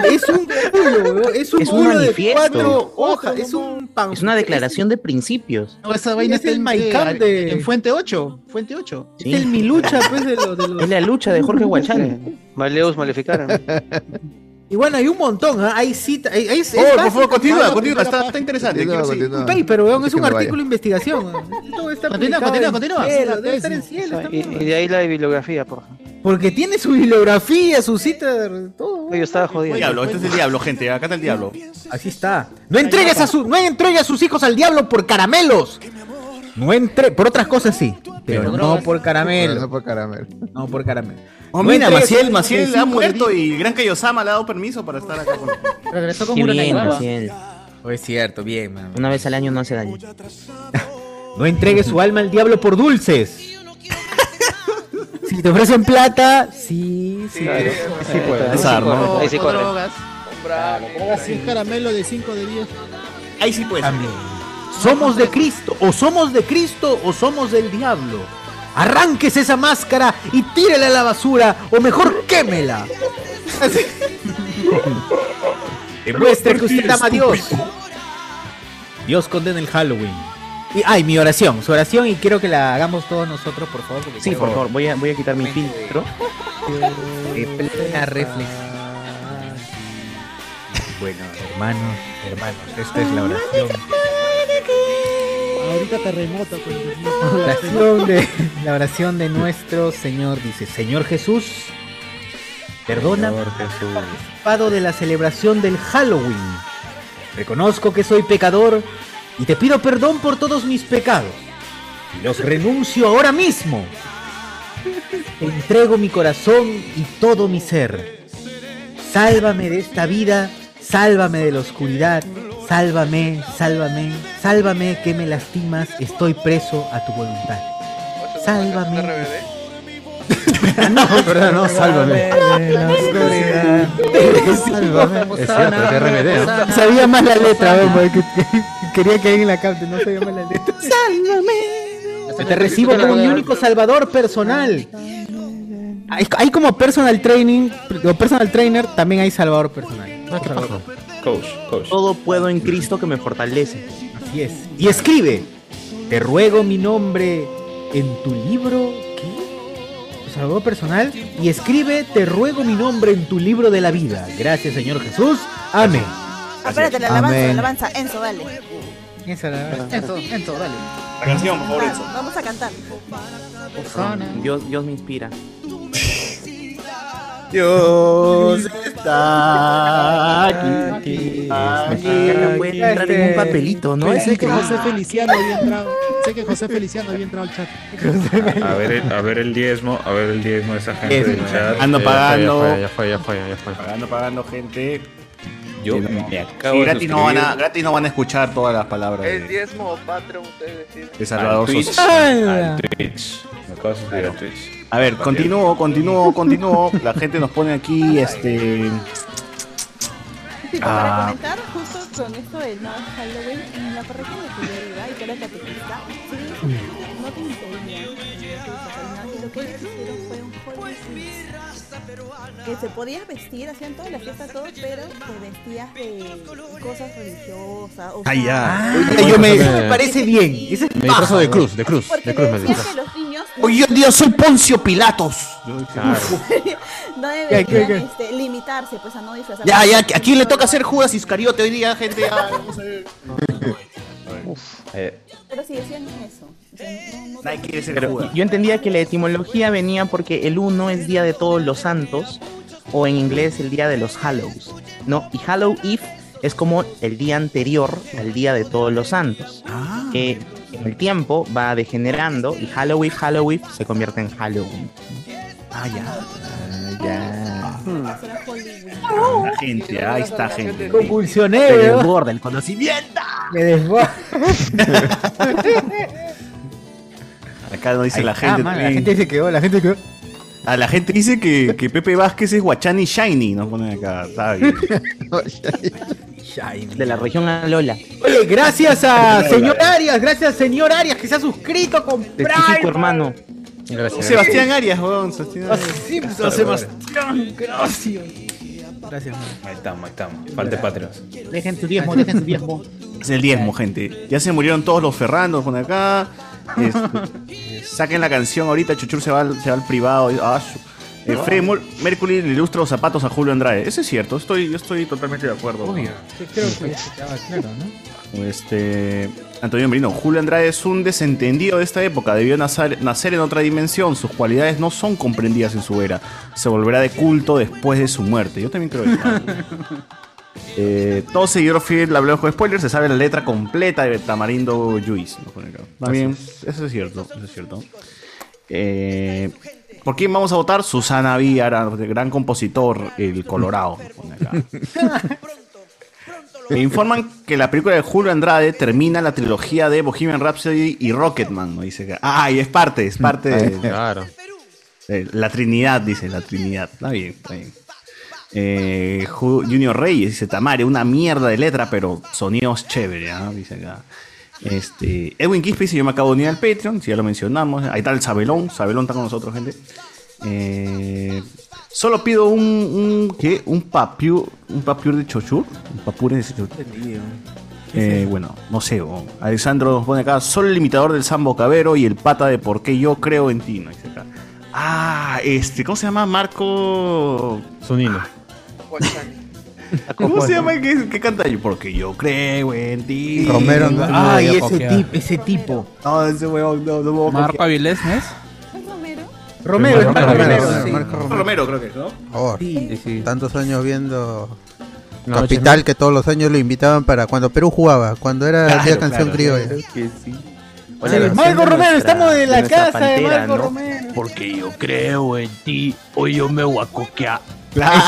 es un culo, weón, es un Es un culo de manifiesto. cuatro hojas, es un pan- Es una declaración de principios. No, esa vaina Es está el en, eh, de- en Fuente 8. Fuente 8. es el mi lucha, pues, de los, de los- Es la lucha de Jorge Guachani. Maleus maleficaron. Y bueno, hay un montón, ¿ah? hay cita, hay, hay- es Oh, por favor, continúa, continúa. Está, está interesante. Continúa, continúa. Un paper, weón, es que un artículo de investigación. Todo está Continúa, continúa, continúa. cielo, debe estar en cielo, Y, y de ahí la bibliografía, por Porque tiene su bibliografía, su cita, todo. Yo estaba jodido. Diablo, este es el diablo, gente. Acá está el diablo. Así está. No entregues a su, no entregues a sus hijos al diablo por caramelos. No entre, por otras cosas sí, pero no por Pero caramelos. no por caramelo. No por caramelos. Oh, No mira, entregues Maciel, Maciel de ha muerto y el gran Kaiosama le ha dado permiso para estar acá con. Regresó con. Maciel. Oh, es cierto, bien, man. Una vez al año no hace daño. No entregues su alma al diablo por dulces. Si te ofrecen plata, sí, sí. Sí, puede. Arma. corre, Ahí sí corre. drogas. Un caramelo de 5 de 10. Ahí sí puede. También. Somos de Cristo, o somos de Cristo o somos del diablo. Arránquese esa máscara y tírela a la basura, o mejor quémela. Así. Demuestre que usted ama a Dios. Dios condena el Halloween. Y, ay, mi oración, su oración, y quiero que la hagamos todos nosotros, por favor. Sí, por favor, voy a, voy a quitar mi filtro. de plena reflexión. Bueno, hermanos, hermanos, esta es la oración. Ahorita terremoto. pues, mío. La oración de, la oración de nuestro Señor dice, Señor Jesús, perdona Señor Jesús. participado de la celebración del Halloween. Reconozco que soy pecador y te pido perdón por todos mis pecados. Y los renuncio ahora mismo. Te entrego mi corazón y todo mi ser. Sálvame de esta vida, sálvame de la oscuridad, sálvame, sálvame, sálvame que me lastimas, estoy preso a tu voluntad. Sálvame. no, verdad, no, sálvame. Sálvame. Es cierto, es RBD. ¿no? Sabía más la letra, quería que alguien la cante, no sabía más la letra. ¡Sálvame! Te recibo como mi único salvador personal. Hay, hay como personal training, o personal trainer, también hay salvador personal. Coach, coach. Todo puedo en Cristo que me fortalece. Así es. Y escribe, te ruego mi nombre en tu libro, ¿qué? Tu salvador personal. Y escribe, te ruego mi nombre en tu libro de la vida. Gracias, Señor Jesús. Amén. Espérate, la alabanza, Amén. la alabanza. Enzo, dale. La- Enzo, Enzo, dale. La canción, por favor, Enzo. Vamos a cantar. Dios, Dios me inspira. Dios está aquí. Puede entrar en un papelito, ¿no? Ese que José Feliciano había entrado. Sé que José Feliciano había entrado al chat. A ver, el, a ver el diezmo, a ver el diezmo de esa gente del chat. Ando Ya fue, pagando. Ya fue, ya fue, ya fue. Pagando, pagando, gente. Yo Sí, me acabo Sí, de gratis no, van a, gratis no van a escuchar todas las palabras ¿Es de, diezmo o Patreon? Ustedes deciden. de Salvador Al Twitch, al Twitch. Me acabo de suscribir al Twitch. A ver, continúo, continúo, continúo. La gente nos pone aquí, este... Sí, para Ah. comentar justo con esto no Halloween, en la parroquia en la que yo iba y que era catequista, no te impedía lo que ellos hicieron fue un que se podías vestir, hacían toda la fiesta, todo, pero te vestías de cosas religiosas. o ya. Oye, yo me, eso me parece bien. Ese es Me disfrazo de cruz, de cruz, Porque de cruz me que los niños Oye, yo soy Poncio Pilatos. Claro. no ¿Qué, deberían qué, qué? este, limitarse pues a no disfrazarse. Ya, ya, ¿a quién le toca hacer Judas Iscariote hoy día, gente? Ya, vamos a ver. Eh, Pero sí decían eso. Nadie quiere ser Pero Judas. yo entendía que la etimología venía porque el 1 es Día de Todos los Santos, o en inglés el Día de los Hallows, ¿no? Y Hallow Eve es como el día anterior al Día de Todos los Santos. Que en el tiempo va degenerando y Hallow Eve, Hallow Eve se convierte en Halloween. Ah, ya. ya. Será Hollywood. La gente, ahí está, gente. Convulsioné, Me desborda el conocimiento. Me desborda. Acá no dice la gente. man, la también. gente se quedó, la gente quedó. Ah, la gente dice que, que Pepe Vázquez es Guachani Shiny, nos ponen acá, ¿sabes? De la región Alola. Oye, gracias a señor Arias, gracias señor Arias que se ha suscrito con Prime. Típico hermano. Gracias. Sebastián Arias, weón. Sebastián Arias. Sí, Sebastián, gracias. Gracias, man. ahí estamos, ahí estamos. Falta Patreons. Dejen su diezmo, dejen su diezmo. Es el diezmo, gente. Ya se murieron todos los Ferrandos por acá. Este, saquen la canción ahorita, Chuchur se va al, se va al privado. Ah, su- eh, Freddy Mur- Mercury le ilustra los zapatos a Julio Andrade. Eso es cierto, estoy, yo estoy totalmente de acuerdo. Obvio. Sí, creo que ya quedaba claro, ¿no? Este, Antonio Merino, Julio Andrade es un desentendido de esta época, debió nacer, nacer en otra dimensión, sus cualidades no son comprendidas en su era, se volverá de culto después de su muerte. Yo también creo eso. Eh, todo seguidor fiel de Hablemos con Spoilers se sabe la letra completa de Tamarindo pone acá. También, eso es cierto, eso es cierto. Eh, ¿Por quién vamos a votar? Susana Villara, gran compositor, el Colorado. nos pone acá. Me informan que la película de Julio Andrade termina la trilogía de Bohemian Rhapsody y Rocketman, ¿no? Dice que, ah, y es parte, es parte de, Claro. la Trinidad, dice, la Trinidad. Está bien, está bien. Eh, Ju- Junior Reyes dice, Tamare, una mierda de letra, pero sonidos chévere, ¿ah? Dice acá. Este, Edwin Quispe dice, yo me acabo de unir al Patreon, si ya lo mencionamos. Ahí está el Sabelón, Sabelón está con nosotros, gente. Eh, solo pido un, un ¿qué? Un papiur, un papiur de chochur, un papur de chochur. Eh, bueno, no sé. o- Alexandro nos pone acá, solo el imitador del Sambo Cabero y el pata de por qué yo creo en ti, ¿no? Dice acá. Ah, este, ¿cómo se llama? Marco. Zunino. ¿Cómo se llama el que, que canta yo? Porque yo creo en ti. Romero no- no Ay, voy a ese, copiar. tip, ese tipo. No, ese weón, no, no me voy a Marco copiar. Avilés, ¿no es? Romero, es Marco Romero, Romero, sí. Marco Romero. Romero, creo que es, ¿no? Oh, Sí, sí. Tantos años viendo No, Capital que todos los años lo invitaban para cuando Perú jugaba, cuando era Claro, día canción claro, criolla. Que sí. Sí, Marco Romero, estamos en la casa de Marco ¿no? Romero. Porque yo creo en ti, hoy yo me voy a coquear. Claro.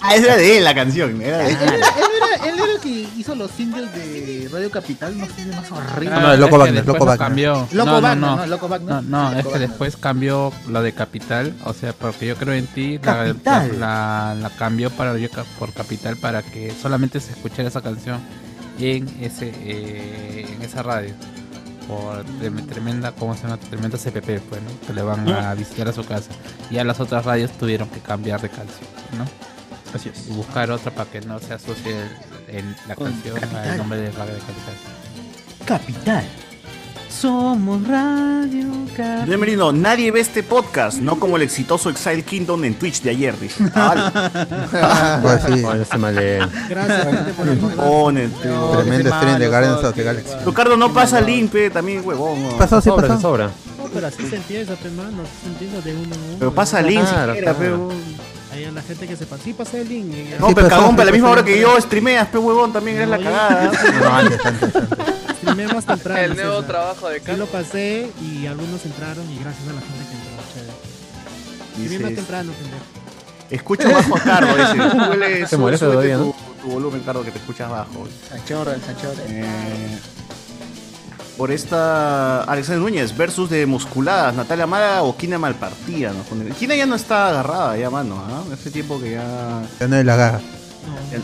ah, esa era de él la canción. Era de él. Él era, él era el que hizo los singles de Radio Capital? No sé, más horrible. Ah, No, el Loco es que Wagner, Loco Wagner. cambió. Loco no, Wagner, no, no, Loco Wagner. No, no, Loco es que después cambió lo de Capital, o sea, porque yo creo en ti, la, Capital. la, la cambió para por Capital para que solamente se escuchara esa canción en ese eh, en esa radio. Por trem- tremenda, ¿cómo se llama? Tremenda CPP, pues, ¿no? Que le van a visitar a su casa. Y a las otras radios tuvieron que cambiar de canción, ¿no? Así es. Y buscar otra para que no se asocie el- el- la Con canción Capital. al nombre de Radio de Capital. Capital. Somos Radio. Andrés Merino, nadie ve este podcast, no como el exitoso Exile Kingdom en Twitch de ayer, dice. ¡Hala! Pues sí. Bueno, se male. Gracias, gente, por el Pone, Tremendo stream de Guardians of the Galaxy. Ricardo no pasa limpio, también huevón. ¿no? Pasó, sí Sobra, pasó. sobra. No, pero así se empieza, pe, mano, así se empieza de uno en uno. Pero pasa link Claro, siquiera, claro. pe, Ahí a la gente que sepa. Sí, pasa el link. eh, No, Sí, pero cagón, pero a la sí, misma hora que yo streameas, pe huevón, también eres la cagada. No, antes, antes, antes. Streamé más temprano. El nuevo César. trabajo de Sí Carlos. lo pasé y algunos entraron y gracias a la gente que entró. chévere. Streamé más temprano, pendejo. Escucha bajo a Cardo, dice. Se sube- molesta todavía, tu, ¿no? tu volumen, Cardo, que te escuchas bajo. Sachorra, sachorra. Eh, por esta Alexander Núñez versus de musculadas, Natalia Mara o Kina Malpartida. ¿no? Pone- Kina ya no está agarrada, ya, mano. ¿ah? Hace tiempo que ya. Ya no es la gaga.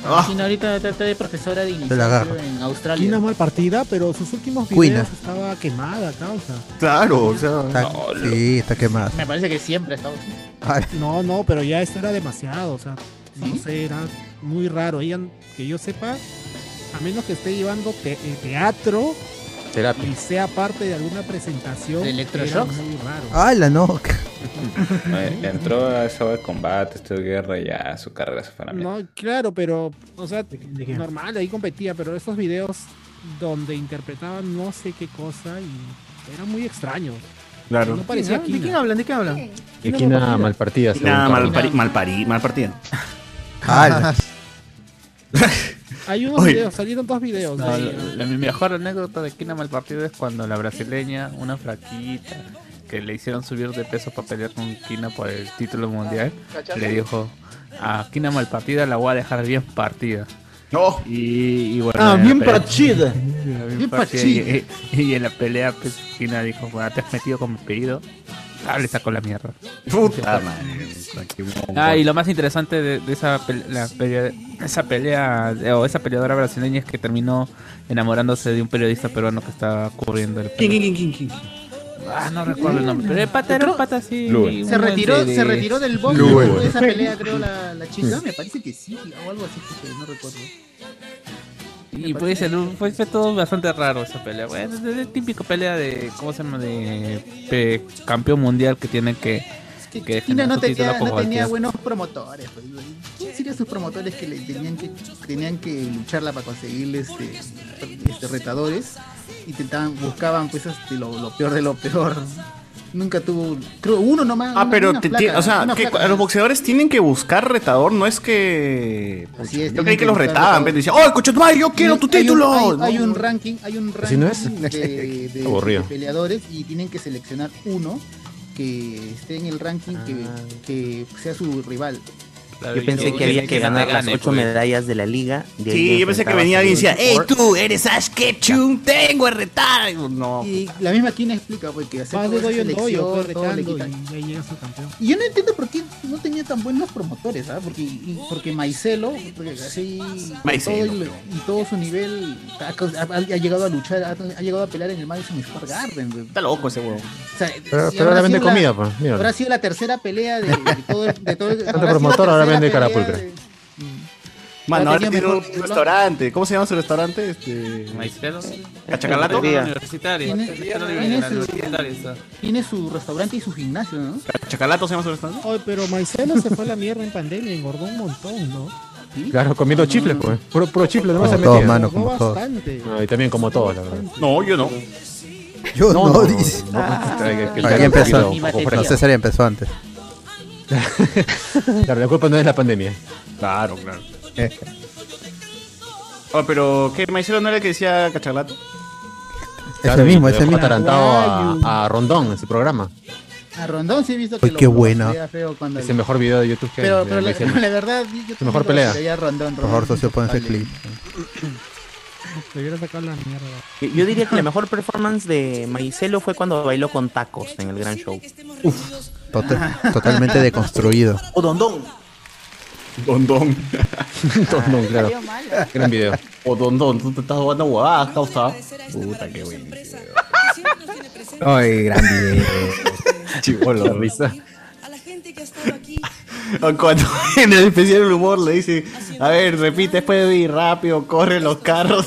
Ah, China ahorita está está de profesora de la agarro. en Australia. Quina mal partida, pero sus últimos Cuina. videos estaba quemada, causa. claro, o sea. Está- sí, está quemada. Me parece que siempre. Ay, No, no, pero ya esto era demasiado, o sea, no sé, era muy raro. Ella, que yo sepa, a menos que esté llevando te- eh, teatro Terapia. y sea parte de alguna presentación, ¿De muy raro. ¡Hala, no! Entró a esa de combate, esto de guerra, ya su carrera se fue a la mierda. No, claro, pero, o sea, normal, ahí competía, pero estos videos donde interpretaban no sé qué cosa y eran muy extraños. Claro. No parecía ¿De quién Kina. hablan? ¿De qué hablan? Y esquina mal partida. según Kina Carlos. malpari- malpari- malpartida. Hay unos Oye. videos, salieron dos videos. No, la, la- mi mejor anécdota de Kina Malpartido es cuando la brasileña, una flaquita, que le hicieron subir de peso para pelear con Kina por el título mundial, ¿Cachaste? le dijo, a Kina Malpartida la voy a dejar bien partida. No. Y, y bueno, Ah, bien partida. bien Bien partida, partida. Y, y en la pelea, pues, Kina dijo, bueno, te has metido con mi pedido. Ah, le sacó la mierda. Puta madre. qué Ah, y lo más interesante de, de esa, la pelea, esa pelea, o esa peleadora brasileña es que terminó enamorándose de un periodista peruano que estaba cubriendo el ¿Quién, quién, quién, quién? Ah, no recuerdo el nombre, pero el pata era un pata así. Se retiró, de- se retiró del box de esa pelea, creo, la, la chica. Me parece que sí, o algo así, que no recuerdo. Y pues el- fue, fue todo bastante raro esa pelea. Bueno, es el típico pelea de, ¿cómo se llama? De pe- campeón mundial que tiene que... que Kina defender no tenía, no tenía buenos promotores. Pues. ¿Quién serían sus promotores que le tenían que tenían que lucharla para conseguirle este, este, retadores? Intentaban, buscaban pues este, lo, lo peor de lo peor. Nunca tuvo, creo uno nomás. Ah, una- pero una te- flaca, o sea, una que flaca. los boxeadores tienen que buscar retador, no es que. Así es, yo creí que que los retaban, pero decían, ¡Oh, yo quiero tu Hay un- título! Hay, un ranking, hay un ranking no es. de, de- Aburrido. de peleadores y tienen que seleccionar uno que esté en el ranking que, que sea su rival. Yo pensé que había que ganar las ocho medallas de la liga. de Sí, yo pensé que venía a alguien y decía, ¡Ey, Four". tú eres Ash Ketchum! ¡Tengo que retar! No. Y la misma quien explica pues que hacer Vas toda de esa selección, retando y llega su campeón. Y yo no entiendo por qué no tenía tan buenos promotores, ¿ah? Porque, y- porque Maicelo, porque así, Maicelo, todo el- y todo su nivel, ha, ha- ha llegado a luchar, ha, ha llegado a pelear en el Madison Square Garden. Está loco ese huevo. O sea, Pero, ahora habrá vende sido la- comida, pues. Mira. Habrá sido la tercera pelea de, de todo el... De todo el promotor, ahora vende carapulcra. Mano, ahora tiene un restaurante. ¿Cómo se llama su restaurante? Este... Maicelo. ¿Cachacalato? La universitaria. Tiene- su- restaurante y su gimnasio, ¿no? ¿Cachacalato se llama su restaurante? Oye, pero Maicelo se fue a la mierda en pandemia, engordó un montón, ¿no? Claro, comiendo chifles, pues. Puro, puro chifle, no se todos, mano, como todos. y también como todos, la verdad. No, yo no. Yo no, no, dice. Ahí que- empezó. No, César empezó antes. Claro, la culpa no es la pandemia. Claro, claro. Oh, pero, ¿qué? ¿Maicelo no era el que decía cachacalato? Ese mismo, ese mismo. atarantado a, a Rondón en su programa. A Rondón sí he visto que Ay, lo- qué lo buena. bastea feo cuando Es el mejor video de YouTube que Pero, hay. pero la, la verdad, yo Su mejor pelea. lo veía Rondón, Por favor, Rondón socio, pon ese clip. Le hubiera sacado la mierda. Yo- Yo diría que la mejor performance de Maicelo fue cuando bailó con tacos en el gran show. Tota- totalmente deconstruido. O Don Don. Don Don. Don Don, claro. Gran video. O Don Don, tú te estás jugando huevadas, causa. Puta, qué buenísimo. Ay, gran video. Chivolo, risa. O Cuando en el especial del humor le dice, a ver, repite después de ir rápido, corre los carros.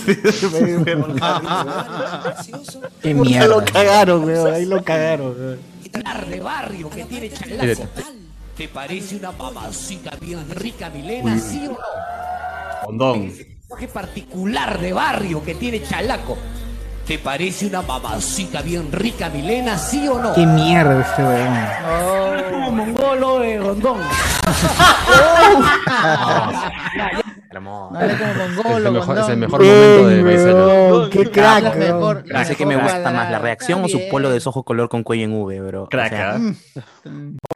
Qué mierda. Lo cagaron, weón, ahí lo cagaron, weón. De barrio que tiene chalaco. ¿Te parece una mamacita bien rica, Milena? Uy. ¿Sí o no? Don. Lenguaje particular de barrio que tiene chalaco. ¿Te parece una mamacita bien rica, Milena? ¿Sí o no? Qué mierda este weón. como mongolo de Como mongolo, Es el mejor, es el Gondón. mejor momento de Maicelo. Qué crack, crack. No sé qué me mejor gusta más, la reacción o su polo de ojo color con cuello en V, bro. Crack, O sea, ¿ah?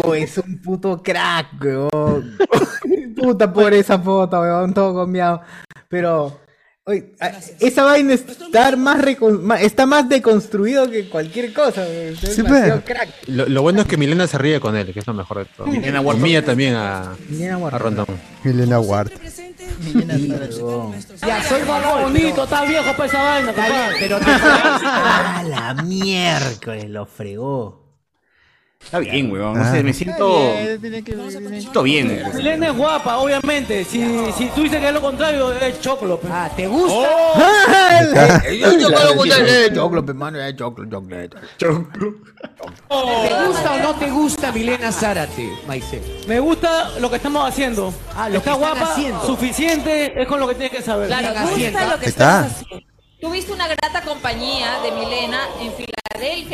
Oh, es un puto crack, weón. Puta por esa foto, weón, todo comiado. Pero, oye, a- esa vaina está más, está más deconstruido que cualquier cosa, Sí, pues. crack. Lo, lo bueno es que Milena se ríe con él, que es lo mejor de todo. Milena Huerta. Mía también a, Milena a Rondón. Milena Ward. Ya, soy más bonito, está viejo para esa vaina, papá. Pero A la miércoles lo fregó. Está bien, weón. No Ah. sé, me siento. Que- me siento bien, weón. Milena es guapa, obviamente. Si, si tú dices que es lo contrario, es choclo. Ah, ¿te gusta? Choclo, pe, mano, eh, choclo, choclo. ¿Te gusta o no te gusta Milena Zárate, Maicel? Me gusta lo que estamos haciendo. Ah, lo Está que están guapa, haciendo. suficiente, es con lo que tienes que saber. Claro, haciendo. gusta lo que Está. estás haciendo. Tuviste una grata compañía de Milena en Filadelfia.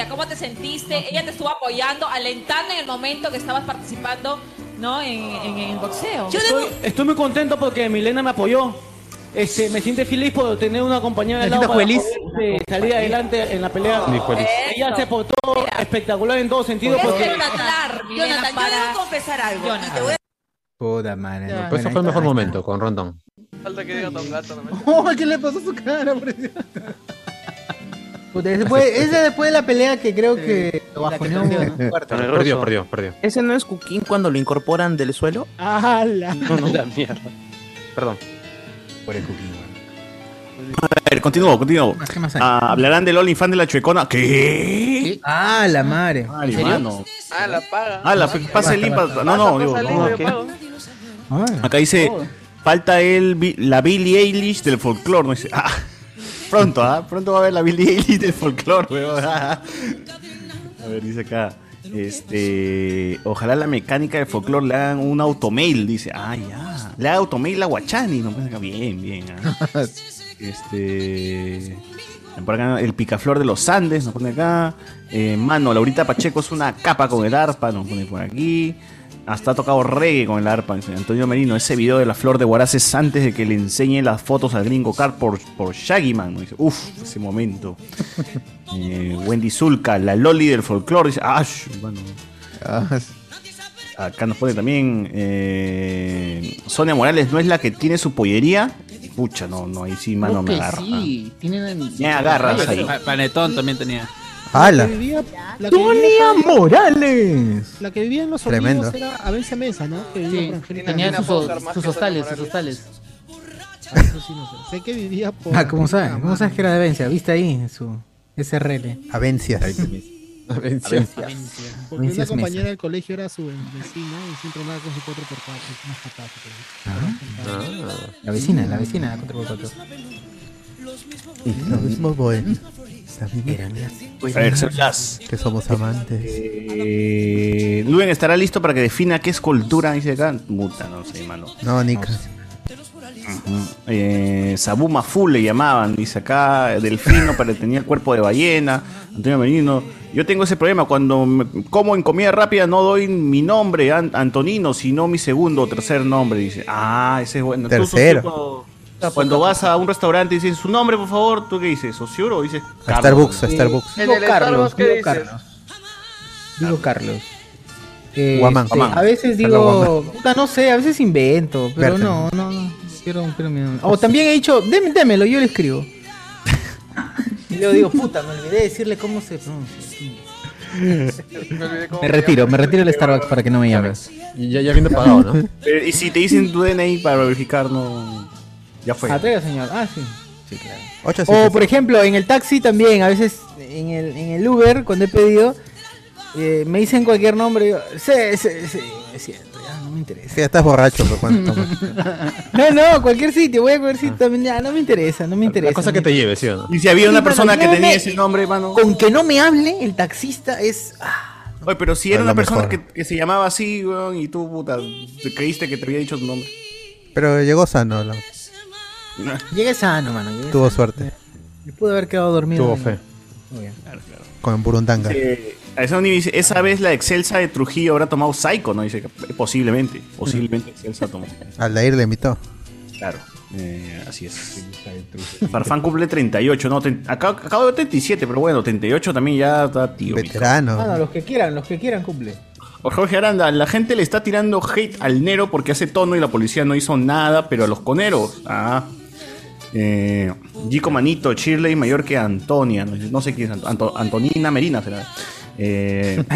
¿Cómo te sentiste? Ella te estuvo apoyando, alentando en el momento que estabas participando, ¿no? En, en el boxeo. Estoy, estoy muy contento porque Milena me apoyó. Este, me siento feliz por tener una compañera ¿Te al lado para feliz? poder, este, salir adelante en la pelea. Feliz. Ella se portó espectacular en todo sentido. Porque espectacular, Milena, Jonathan, yo para... debo confesar algo. Jonathan. Y te voy a- Puta madre. Ya. no, Pues eso bueno, fue el ahí mejor momento con Rondón. Falta que diga Don Gato nomás. Oh, ¿qué le pasó a su cara? por Dios? Después, esa después de la pelea que creo que lo La que bajoneó perdió, ¿no? Perdió, perdió, perdió. ¿Ese no es Cuquín cuando lo incorporan del suelo? ¡Hala! No, no. La mierda. Perdón. Por el cooking, weón. A ver, continúo, continúo. ¿Qué más hay? Ah, hablarán del OnlyFans de la chuecona. ¿Qué? Ah, la madre. Mano. Ah, la paga. Ah, la pasa el link. pa- No, no, digo, no. Acá dice, falta el, Bi- la Billie Eilish del folclore. No dice, ah, pronto, ¿ah? Pronto va a haber la Billie Eilish del folclore, weón. A ver, dice acá. Este, ojalá la mecánica del folclore le hagan un automail, dice. Ah, ya. Le haga automail a Guachani, no pues acá, bien, bien. ah. Este, por acá, el picaflor de los Andes, nos pone acá. Eh, mano, Laurita Pacheco es una capa con el arpa, nos pone por aquí. Hasta ha tocado reggae con el arpa, dice Antonio Merino. Ese video de la flor de Guaraz es antes de que le enseñe las fotos al gringo car por, por Shaggy Man. Dice, Uf, ese momento. Eh, Wendy Zulka, la Loli del folclore. Dice, ah, bueno. Acá nos pone también eh, Sonia Morales, ¿no es la que tiene su pollería? Pucha, no, no, ahí sí, mano, Creo me agarra. sí. Tienen... Me agarras ahí. Pa- Panetón también tenía. ¡Hala! La que vivía, la que ¡Sonia vivía- Morales! la que vivía en los Tremendo. era Avencia Mesa, ¿no? Que vivía Sí, por Angelina. tenían Tiene sus, sus hostales, sus hostales. Ah, eso sí no sé. Sé que vivía por. Ah, ¿cómo sabes? ¿Cómo sabes que era de Vencia? ¿Viste ahí en su SRL? Avencias. Avencia. Porque Avencias una compañera Mesa. del colegio era su vecina y siempre andaba con su 4x4. Una patata. Ah, La vecina, la vecina, 4x4. Lo mismo bueno. Eran Que somos amantes. Eh, Luen estará listo para que defina qué es cultura, dice acá. Puta, no sé, mano. No, Nika. Eh, Sabuma Full le llamaban, dice acá. Delfino, pero tenía cuerpo de ballena. Antonio Merino. Yo tengo ese problema. Cuando me- como en comida rápida no doy mi nombre, An- Antonino, sino mi segundo o tercer nombre. Dice, ah, ese es bueno. Tú, Tercero. Cuando, cuando vas a un restaurante y dices su nombre, por favor, ¿tú qué dices? ¿Sociuro o dices A Starbucks, a Starbucks. Digo Carlos, Starbucks, ¿qué digo? Carlos. Digo Carlos. Eh, Guamán. este, Guamán. A veces digo, puta, no sé, a veces invento, pero Berten. no, no, no. Quiero, quiero mi nombre. O también he dicho, déme, démelo, yo le escribo. y luego digo, puta, me olvidé de decirle cómo se pronuncia. Me retiro, me retiro del Starbucks para que no me llames. Ya, ya viene pagado, ¿no? Y si te dicen tu DNI para verificar, no. Ya fue. Ah, señor. Ah, sí. Sí, claro. Ocho, O por ejemplo, en el taxi también, a veces en el, en el Uber, cuando he pedido, eh, me dicen cualquier nombre, yo, sí, sí, sí, es cierto, ya no me interesa. Sí, ya estás borracho, pues, cuando. No, no, cualquier sitio, voy a cualquier sitio también, ya no me interesa, no me interesa. La cosa que te lleve, ¿sí o no? Y si había una persona mano, que tenía me- ese nombre, mano. Con que no me hable, el taxista es... ah, Oye, pero si era una persona que, que se llamaba así, weón, y tú, puta, te creíste que te había dicho tu nombre. Pero llegó sano, ¿no? Llegué sano, mano. llegué tuvo sano. suerte. Y pude haber quedado dormido. Tuvo fe. Muy bien. Con Burundanga. Eh, a esa, dice, esa vez la Excelsa de Trujillo habrá tomado Psycho, ¿no? Dice que posiblemente. Posiblemente Excelsa tomó. Aldair le invitó. Claro. Eh, así es. Farfán cumple 38, no, acá- acabo de 37, pero bueno, 38 también ya está tío. Veterano. Mano, los que quieran, los que quieran cumple. O Jorge Aranda, la gente le está tirando hate al Nero porque hace tono y la policía no hizo nada, pero a los coneros. Ah. Eh, Gico Manito, Shirley mayor que Antonia. No, no sé quién es Anto- Antonina Merina será. Eh,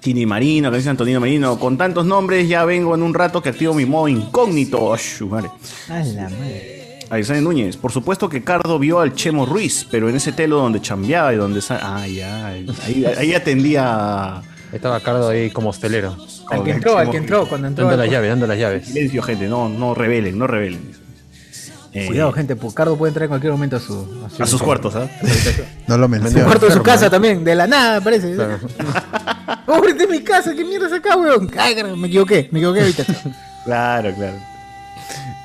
Tini Marino, que dice Antonino Marino. Con tantos nombres ya vengo en un rato que activo mi modo incógnito. Ay, su madre. A la madre. Alexander Núñez, por supuesto que Cardo vio al Chemo Ruiz, pero en ese telo donde chambeaba y donde... Ah, ya, ahí, ahí atendía... Estaba Cardo ahí como hostelero. Al que entró, al que entró, cuando entró. Dando las llaves, dando las llaves. Silencio, gente, no, no revelen, no revelen. Eh, Cuidado, gente, pues Cardo puede entrar en cualquier momento a su... A sus cuartos, ¿ah? No lo Su menciona. cuarto de su casa también, de la nada, parece. ¡Pobre de mi casa! ¿Qué mierda es acá, weón? Ay, me equivoqué, me equivoqué ahorita. Claro, claro.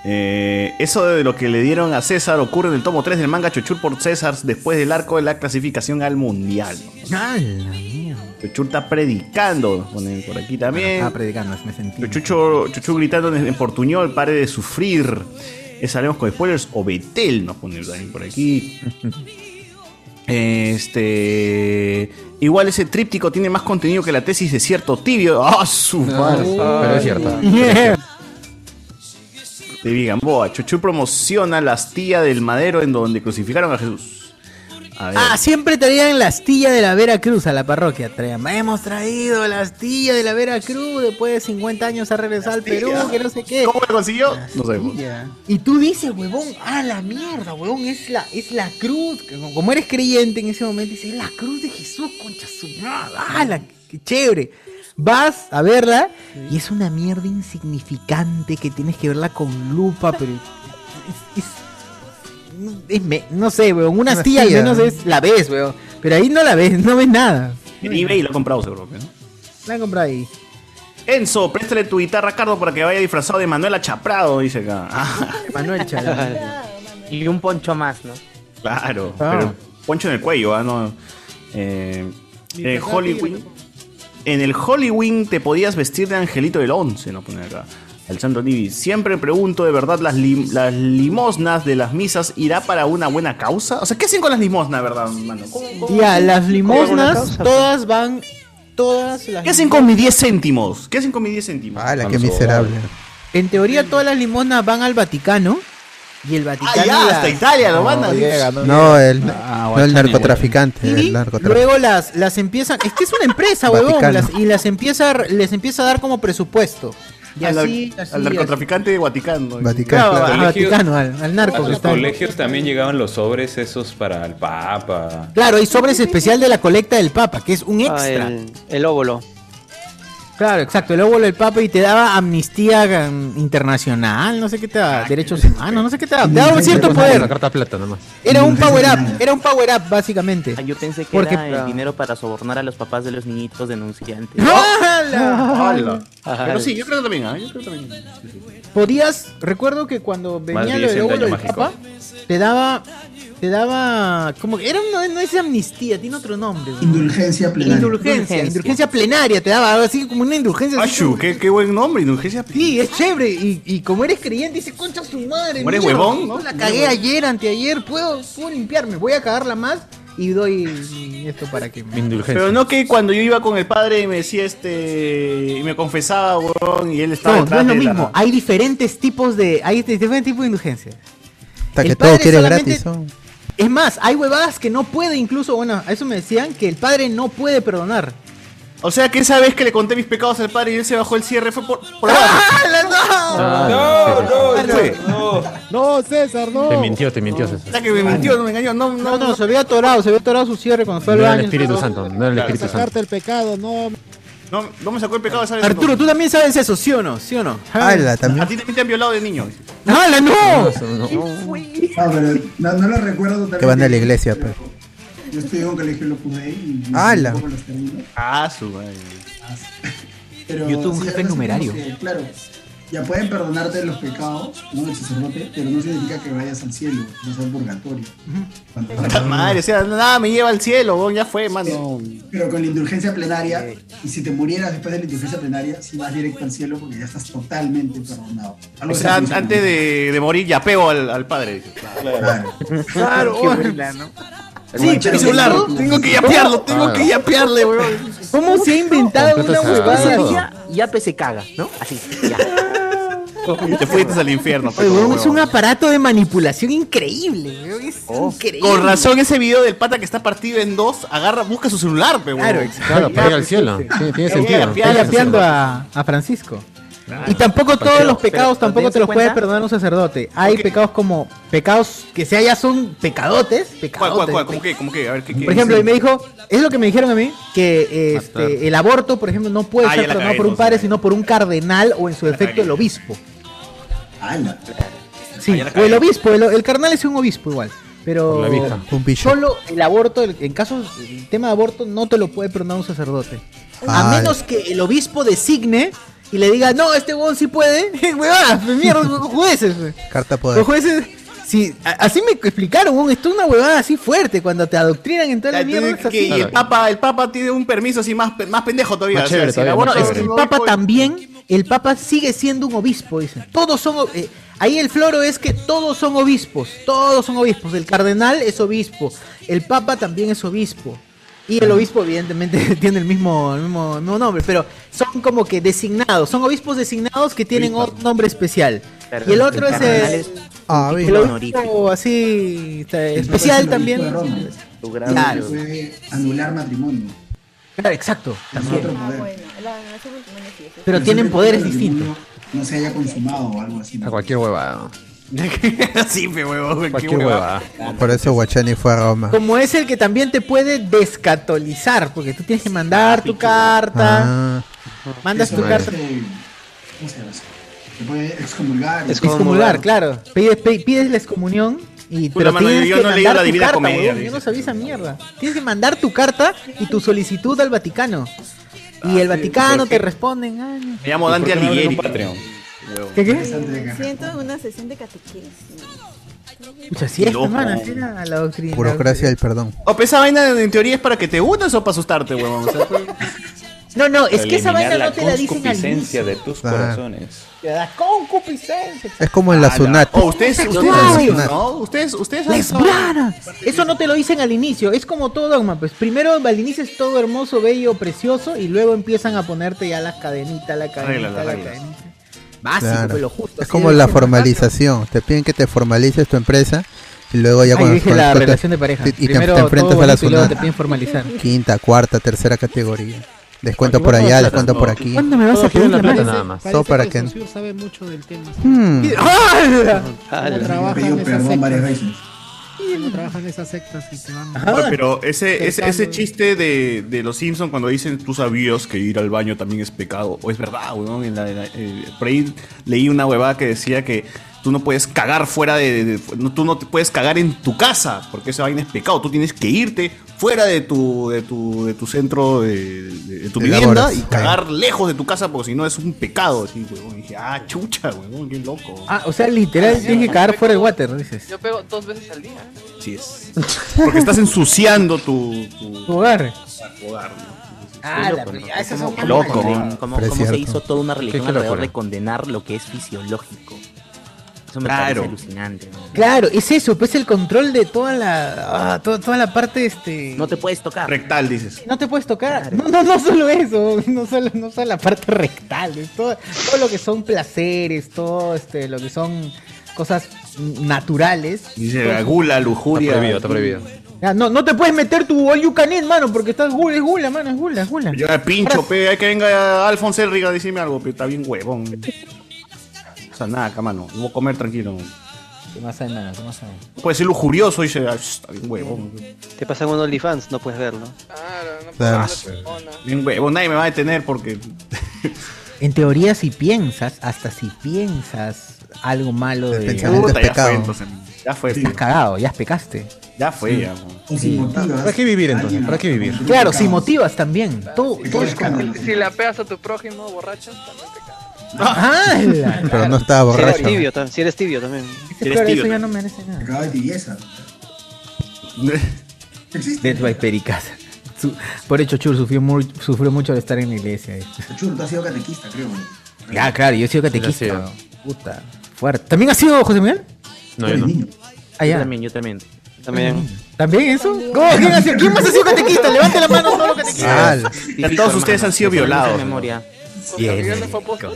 Eh, eso de lo que le dieron a César ocurre en el tomo 3 del manga Chochur por César después del arco de la clasificación al mundial. ¡Ay! Chochur está predicando, nos ponen por aquí también. Estaba predicando, me sentí. Chucho, Chuchu gritando en, en portuñol, pare de sufrir. Es haremos con spoilers o Betel, nos ponen también por aquí. Este. Igual ese tríptico tiene más contenido que la tesis de cierto tibio. ¡Ah, su madre! Pero es cierto. De Vigamboa. Chuchu promociona la astilla del madero en donde crucificaron a Jesús. A ver. Ah, siempre traían la astilla de la Veracruz a la parroquia. Traían, hemos traído la astilla de la Veracruz después de 50 años a regresar al Perú, que no sé qué. ¿Cómo lo consiguió? No sabemos. Y tú dices, huevón, ah, la mierda, huevón, es la, es la cruz. Como eres creyente en ese momento, dices, es la cruz de Jesús, concha su madre. Ah, la, qué chévere. Vas a verla y es una mierda insignificante que tienes que verla con lupa, pero es, es- es me- no sé, weón, una astilla al menos es, la ves, weón. Pero ahí no la ves, no ves nada. En eBay lo ha comprado seguro. ¿no? La han comprado ahí. Enzo, préstale tu guitarra a Cardo para que vaya disfrazado de Manuela Chaprado, dice acá. Ah, Manuel Chalán. Y un poncho más, ¿no? claro, Ah. pero poncho en el cuello, ¿ah? No, eh, en el Hollywood. En el Hollywood te podías vestir de Angelito del Once, no pone acá. Alessandro Nivi, siempre pregunto de verdad, ¿las, lim- las limosnas de las misas irá para una buena causa? O sea, ¿qué hacen con las limosnas, verdad, mano? ¿Cómo- cómo- Ya, las ¿Cómo una limosnas, causa? todas van, todas las ¿Qué hacen con mis 10 céntimos? ¿Qué hacen con mis 10 céntimos? Ah, la que miserable. En teoría todas las limosnas van al Vaticano y el Vaticano Ah, ya, las- hasta Italia lo mandan. No, el, Ah, no el narcotraficante. Y El narcotraficante. luego las, las empiezan, es que es una empresa, huevón, Vaticano. las- y las empieza, a- les empieza a dar como presupuesto. Y al, así, al así, narcotraficante de Vaticano. Vaticano, Claro, al Colegios- Vaticano, al, al narco A los está. colegios también llegaban los sobres esos para el Papa. Claro, hay sobres especial de la colecta del Papa, que es un Ah, extra. el, el óvulo. Claro, exacto, el óvulo del Papa y te daba amnistía mm, internacional, no sé qué te daba, derechos humanos, no sé qué te daba, te daba un cierto La poder. carta plata nomás. Era un power up, era un power up básicamente. Ah, yo pensé que Porque- era el dinero para sobornar a los papás de los niñitos denunciantes. ¡Hala! ¡Hala! Pero sí, yo creo que también, ¿ah? Yo creo que también. Podías, recuerdo que cuando venía lo 10 del óvulo del. Papa, te daba, te daba, como que era no, no es amnistía, tiene otro nombre. güey. Indulgencia plenaria. Indulgencia, indulgencia plenaria, te daba así como una indulgencia. Ashu, como- qué, qué buen nombre, indulgencia. Sí, es chévere. Y, y como eres creyente, dices, concha su madre. Como eres huevón, ¿no? La cagué ayer, anteayer, puedo, puedo limpiarme, voy a cagarla más. y doy esto para que me Pero no que cuando yo iba con el padre y me decía este. y me confesaba, weón, y él estaba No, no es lo de la- mismo. Hay diferentes tipos de. Hay diferentes tipos de indulgencias. Hasta El que todo padre quiere gratis. ¿no? Es más, hay huevadas que no puede, incluso, bueno, a eso me decían que el padre no puede perdonar. O sea que esa vez que le conté mis pecados al padre y él se bajó el cierre fue por. por Ah, no, no, fue. No, César, no. Te mintió, te mintió, César. O sea que me mintió, no me engañó, no, No, no, se había atorado, se había atorado su cierre cuando fue al No era baño. el Espíritu. Santo, no era el Espíritu Santo. Sacarte el pecado, no. No, no me sacó el pecado. Arturo, tú también sabes eso, ¿sí o no? ¿Sí o no? Ala, también. A ti también te han violado de niño. ¡Hala, no! No, No, pero no, no lo recuerdo totalmente. Que van a la iglesia, pues. Yo estudié en un colegio y me ¡Hala! Ah, su madre. Pero Yo tuve un sí, jefe numerario. que, claro, ya pueden perdonarte los pecados, ¿no? El sacerdote, pero no significa que vayas al cielo, vas al purgatorio. Cuando- Puta madre, o sea, nada me lleva al cielo, ya fue, mano. Pero con la indulgencia plenaria, y si te murieras después de la indulgencia plenaria, si vas directo al cielo porque ya estás totalmente perdonado. Algo O sea, antes de, de morir ya pego al, al padre. Claro. Claro, ¿no? Sí, tengo que yapearlo, tengo que yapearle, weón. ¿Cómo se ha inventado una huevada? Ya, ya se caga, ¿no? Así, ya. Te fuiste al infierno. Oye, pero, es un aparato de manipulación increíble, es increíble. Con razón ese video del pata que está partido en dos, agarra, busca su celular, pe, weón. Claro. Claro, para ir al cielo. Sí, tiene sentido. Está a, a Francisco. Y tampoco todos los pecados pero tampoco te los puede cuenta- perdonar un sacerdote. Hay pecados como pecados que sea ya son pecadotes, ¿Cuál, pecadotes. cuál, cuál? ¿Cómo qué? ¿Cómo qué? A ver, ¿qué, qué? Por ejemplo, y me dijo, es lo que me dijeron a mí, que este, el aborto, por ejemplo, no puede Ah, ser perdonado por un padre, sino por un cardenal o en su defecto el obispo. ¡Hala! Sí, Ah, la o el obispo, el, el cardenal es un obispo igual. Pero solo el aborto, el- en casos, el tema de aborto no te lo puede perdonar un sacerdote. A Ay. menos que el obispo designe y le diga, no, este huevón sí puede. Huevada, pues, mierda, jueces. Carta Los poder. jueces, sí, a- así me explicaron, huevón, esto es una huevada así fuerte cuando te adoctrinan en toda la mierda. es así. y el papa, el papa tiene un permiso así más, más pendejo todavía. Más o sea, chévere si el todavía, aborto más Bueno, es que el Papa también, el Papa sigue siendo un obispo, dicen. Todos son, eh, ahí el floro es que todos son obispos, todos son obispos. El cardenal es obispo, el Papa también es obispo. Y el obispo evidentemente tiene el mismo, el mismo, el mismo nombre, pero son como que designados, son obispos designados que tienen otro nombre especial. Perdón, y el otro el es el, es Ah, el obispo así especial también. Claro. puede anular matrimonio. Claro, exacto. También. Ah, bueno, la sí eso. Pero tienen poderes distintos. No se haya consumado o algo así. A cualquier huevada. sí, huevón. qué Cualquier huevada. huevada. Por eso Guachani fue a Roma. Como es el que también te puede descatolizar, porque tú tienes que mandar tu carta, Ah, mandas Eso tu es, carta, eh, ¿Cómo se llama eso? Te puede excomulgar. excomulgar, claro, pides la excomunión y pero mano, tienes yo que no leí mandar la tu Divina carta, Comedia, yo no sabía esa mierda. Tienes que mandar tu carta y tu solicitud al Vaticano. Y el Vaticano te responden, ah, no. Me llamo ¿Y Dante Alighieri. ¿Qué qué? Siento una sesión de catequesis. Pucha, sí es, hermana, era la doctrina. burocracia del perdón. O esa vaina en teoría es para que te unas o para asustarte, huevón. O sea, pues, No, no, es que esa vaina no te la dicen al concupiscencia inicio. de tus Claro. corazones. Concupiscencia. Es como en la Sunat. Oh, ustedes, ustedes, ¿no? Ustedes, ustedes. Eso no te lo dicen al inicio, es como todo dogma, pues primero al inicio es todo hermoso, bello, precioso, y luego empiezan a ponerte ya las cadenitas, la cadenita, la cadenita. Básico, Claro. lo justo. Es así como la formalización. Te piden que te formalices tu empresa y luego ya Ay, cuando dije la te- relación de pareja. y te, Primero te enfrentas a la Sunat. te piden formalizar. Quinta, cuarta, tercera categoría. Descuento por allá, plata. descuento por aquí. ¿Cuándo me vas a pedir la la plata nada más. Todo para que sabe mucho del tema. Hmm. ¡Ah! Perdón varias sectas. veces. Trabajan esas sectas y te van. Oye, pero ese, ese, ese chiste de, de los Simpsons cuando dicen tú sabías que ir al baño también es pecado, o es verdad, weón. En la- en la- eh, por ahí leí una huevada que decía que tú no puedes cagar fuera de, de- no, tú no te puedes cagar en tu casa, porque esa vaina es pecado. Tú tienes que irte fuera de tu, de tu, de tu centro, de, de- de tu De vivienda labores, y cagar lejos de tu casa, porque si no es un pecado. Así, weón. Y dije, ah, chucha, weón, qué loco. Ah, o sea, literal, tienes que cagar fuera del water, dices. Yo pego dos veces al día. Sí es. Porque estás ensuciando tu, tu, Tu hogar. tu hogar, ¿no? Ah, la ya, esas son Como, Loco, como- como- es se hizo toda una religión alrededor de condenar lo que es fisiológico. Eso me Claro. parece alucinante. ¿no? Claro, es eso, pues el control de toda la. ah, to- toda la parte, este. No te puedes tocar. Rectal, dices. No te puedes tocar. No, no, no solo eso, no solo, no solo la parte rectal, es todo, todo lo que son placeres, todo este, lo que son cosas naturales. Dice la gula, lujuria. Está prohibido, está prohibido. Ya, no, no te puedes meter tu all you can eat, mano, porque estás gula, es gula, mano, es gula, es gula. Yo el pincho, pe, hay que venga Alfonso Riga a decirme algo, pe, está bien huevón. O sea, nada, acá, mano. Voy a comer tranquilo. ¿Qué más hay, mano? ¿Qué más hay? Puede ser lujurioso, dice, "Ah, está bien huevón. Te pasan un OnlyFans, no puedes verlo. Claro. Bien huevón, nadie me va a detener porque. En teoría, si piensas, hasta si piensas algo malo de. pensamiento Puta, es ya fue, pecado. entonces. Ya fue. Estás cagado, ya pecaste. Ya fue, ya. Si motivas. ¿Para qué vivir entonces? ¿Para qué vivir? Claro, si motivas también. Todo, todo es como- Si le apegas a tu prójimo borracho, también te cagas. ¡Hala! Pero no estaba Si eres borracho. tibio, tam- si eres tibio también. Ese claro, eso ya no merece nada. Acaba de tibieza. Death by Pericasa. Su- Por hecho, Chur sufrió, muy- sufrió mucho de estar en la iglesia. Chulo, tú has sido catequista, creo. Ya, claro, yo he sido catequista. sí. weón. Puta, fuerte. ¿También has sido José Miguel? No, yo no. Ah, Yo ya. también, yo también. También. ¿También eso? ¿Cómo? ¿Quién, ha sido- ¿Quién más ha sido catequista? Levante la mano todos los catequistas. Ah, Ya todos ustedes han sido violados. memoria. Apóstol.